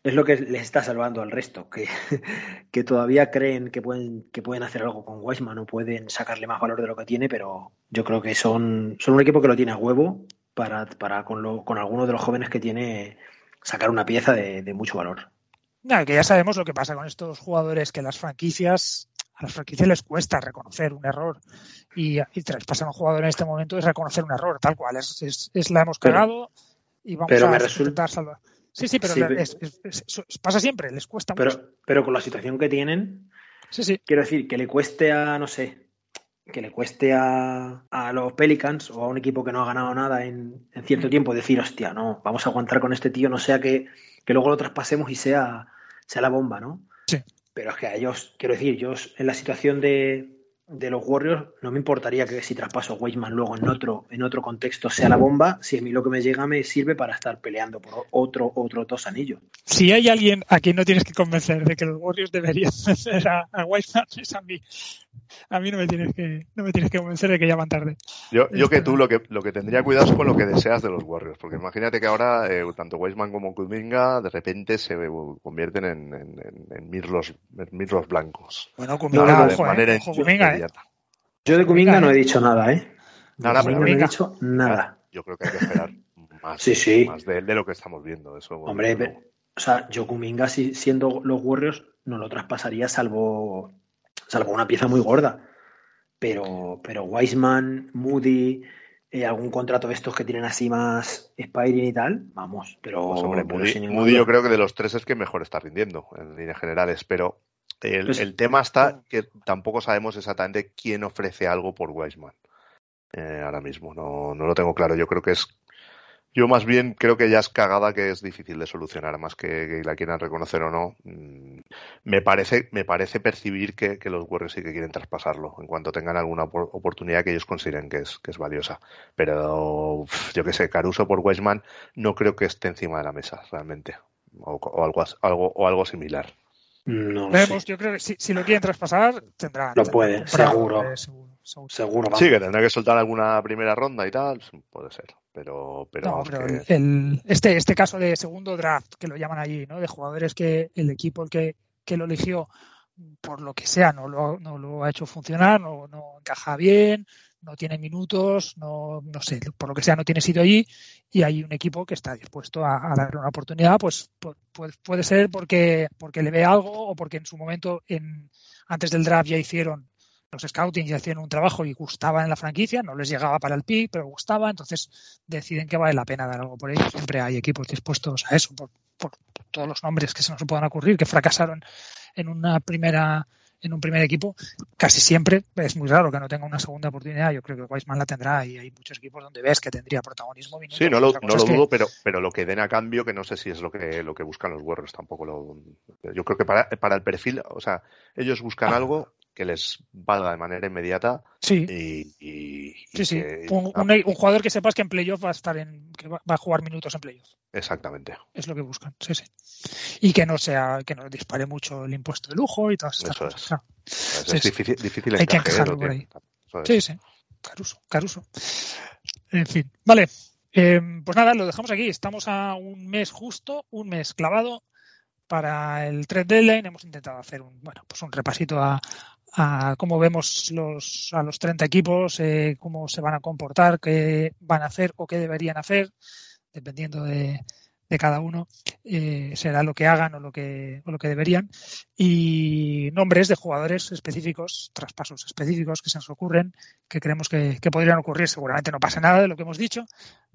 es lo que les está salvando al resto que, que todavía creen que pueden que pueden hacer algo con Weisman o pueden sacarle más valor de lo que tiene pero yo creo que son son un equipo que lo tiene a huevo para, para con, lo, con alguno de los jóvenes que tiene sacar una pieza de, de mucho valor no, que ya sabemos lo que pasa con estos jugadores que las franquicias a las franquicias les cuesta reconocer un error y, y traspasar a un jugador en este momento es reconocer un error, tal cual. Es, es, la hemos cagado y vamos a intentar salvar. Sí, sí, pero pasa siempre, les cuesta pero, mucho. Pero con la situación que tienen, sí, sí. quiero decir, que le cueste a, no sé, que le cueste a, a, los Pelicans o a un equipo que no ha ganado nada en, en, cierto tiempo decir, hostia, no, vamos a aguantar con este tío, no sea que, que luego lo traspasemos y sea, sea la bomba, ¿no? Sí. Pero es que a ellos, quiero decir, yo en la situación de, de los Warriors no me importaría que si traspaso Weisman luego en otro, en otro contexto sea la bomba, si a mí lo que me llega me sirve para estar peleando por otro, otro dos anillos. Si hay alguien a quien no tienes que convencer de que los Warriors deberían hacer a, a es a mí a mí no me tienes que, no me tienes que convencer de que ya van tarde. Yo, yo que tú lo que, lo que tendría cuidado es con lo que deseas de los Warriors, porque imagínate que ahora eh, tanto Weisman como Kuminga de repente se convierten en, en, en, mirlos, mirlos blancos. Bueno, Kuminga, de manera eh, eh. Yo de Kuminga no he dicho nada, ¿eh? Nada, pero no he dicho nada. Yo creo que hay que esperar más, más de, de, lo que estamos viendo. Eso, Hombre, o sea, yo Kuminga siendo los Warriors no lo traspasaría salvo salvo una pieza muy gorda. Pero, pero Wiseman, Moody, eh, algún contrato de estos que tienen así más Spiring y tal, vamos, pero, pues Moody, yo creo que de los tres es que mejor está rindiendo en líneas generales, pero el, pues tema está que tampoco sabemos exactamente quién ofrece algo por Wiseman. eh, ahora mismo. No, no lo tengo claro. Yo creo que es yo más bien creo que ya es cagada que es difícil de solucionar, más que, la quieran reconocer o no. Mm, me parece, me parece percibir que, los Warriors sí que quieren traspasarlo en cuanto tengan alguna oportunidad que ellos consideren que es, que es valiosa. Pero yo que sé, Caruso por Weisman no creo que esté encima de la mesa realmente. O, algo, algo, o algo similar. No Vemos, yo creo que si, lo quieren traspasar, tendrán. Lo puede, seguro. seguro. Sí, que tendrá que soltar alguna primera ronda y tal, puede ser pero, pero, el, este, este caso de segundo draft, que lo llaman allí, ¿no? de jugadores que el equipo el que, que lo eligió, por lo que sea, no lo, no lo ha hecho funcionar, no, no encaja bien, no tiene minutos, no, no sé, por lo que sea, no tiene sitio allí y hay un equipo que está dispuesto a, darle una oportunidad, pues, pues, puede ser porque, porque le ve algo o porque en su momento, en, antes del draft ya hicieron los scouting ya hacían un trabajo y gustaba en la franquicia, no les llegaba para el pick, pero gustaba, entonces deciden que vale la pena dar algo por ellos. Siempre hay equipos dispuestos a eso, por, todos los nombres que se nos puedan ocurrir, que fracasaron en una primera en un primer equipo, casi siempre es muy raro que no tenga una segunda oportunidad. Yo creo que Weisman la tendrá y hay muchos equipos donde ves que tendría protagonismo. Sí, no lo, no lo dudo, pero, pero lo que den a cambio, que no sé si es lo que, lo que buscan los Warriors, tampoco lo. Yo creo que para, para el perfil, o sea, ellos buscan ah. algo que les valga de manera inmediata. Sí. Y, sí, sí. un, jugador que sepas que en playoff va a estar en, que va, a jugar minutos en playoff. Exactamente. Es lo que buscan, sí, sí. Y que no sea, que no dispare mucho el impuesto de lujo y todas estas cosas. Es, difícil, difícil Hay que encajarlo por ahí. Sí, sí. Caruso, Caruso. En fin, vale. Eh, pues nada, lo dejamos aquí. Estamos a un mes justo, un mes clavado para el trade deadline. Hemos intentado hacer un, bueno, pues un repasito a, a cómo vemos los, a los 30 equipos, eh, cómo se van a comportar, qué van a hacer o qué deberían hacer, dependiendo de, cada uno, eh, será lo que hagan o lo que, o lo que deberían. Y nombres de jugadores específicos, traspasos específicos que se nos ocurren, que creemos que, que podrían ocurrir. Seguramente no pasa nada de lo que hemos dicho,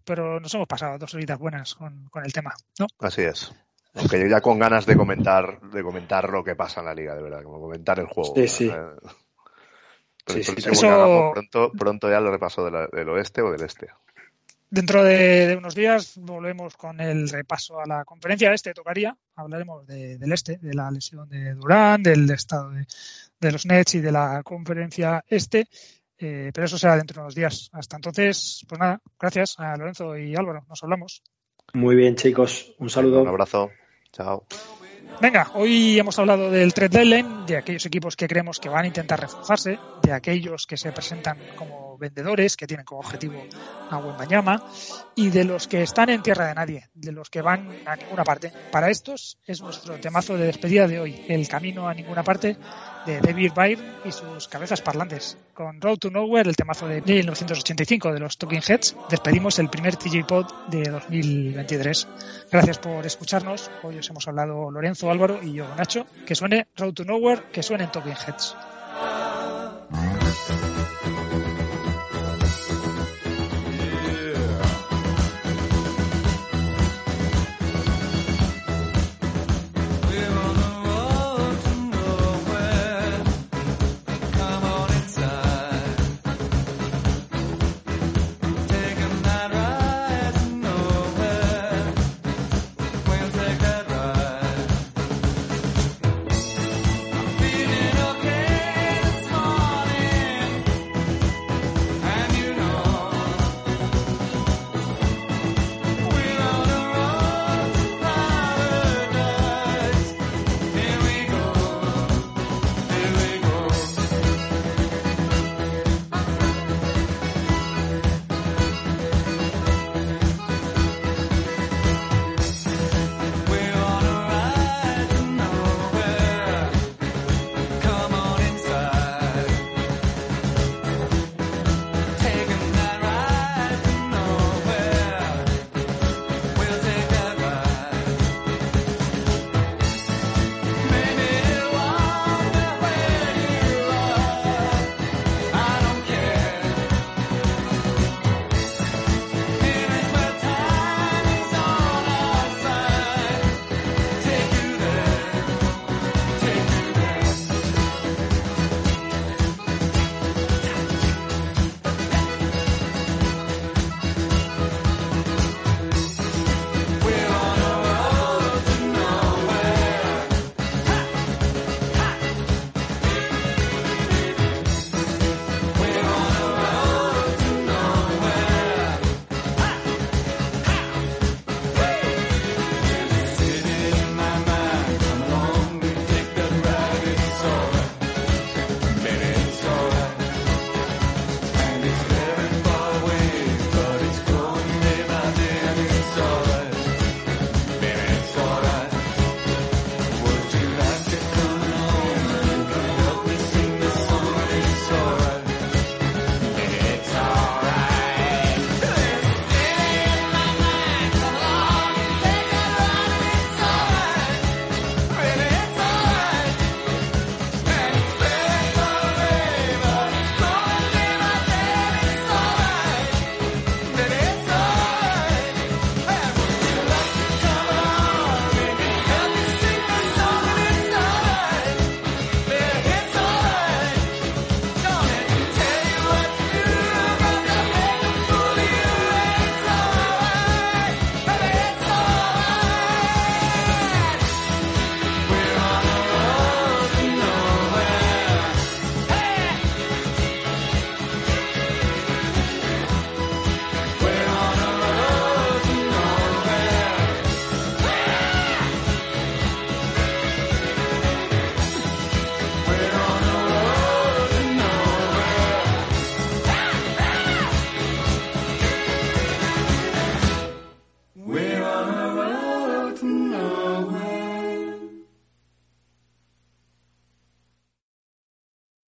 pero nos hemos pasado dos horitas buenas con, con el tema, ¿no? Así es. Aunque yo ya con ganas de comentar, de comentar lo que pasa en la liga, de verdad, como comentar el juego. Sí, sí. pronto, pronto ya lo repaso del oeste o del este. Dentro de, unos días volvemos con el repaso a la conferencia este, tocaría. Hablaremos del este, de la lesión de Durán, del estado de, los Nets y de la conferencia este. Eh, pero eso será dentro de unos días. Hasta entonces, pues nada, gracias a Lorenzo y Álvaro. Nos hablamos. Muy bien, chicos. Un saludo. Un abrazo. Chao. Venga, hoy hemos hablado del trade deadline, de aquellos equipos que creemos que van a intentar reforzarse, de aquellos que se presentan como vendedores, que tienen como objetivo a Wembanyama, y de los que están en tierra de nadie, de los que van a ninguna parte. Para estos es nuestro temazo de despedida de hoy, el camino a ninguna parte de David Byrne y sus cabezas parlantes. Con Road to Nowhere, el temazo de 1985 de los Talking Heads, despedimos el primer TJ Pod de 2023. Gracias por escucharnos. Hoy os hemos hablado Lorenzo, Álvaro y yo, Nacho. Que suene Road to Nowhere, que suene Talking Heads.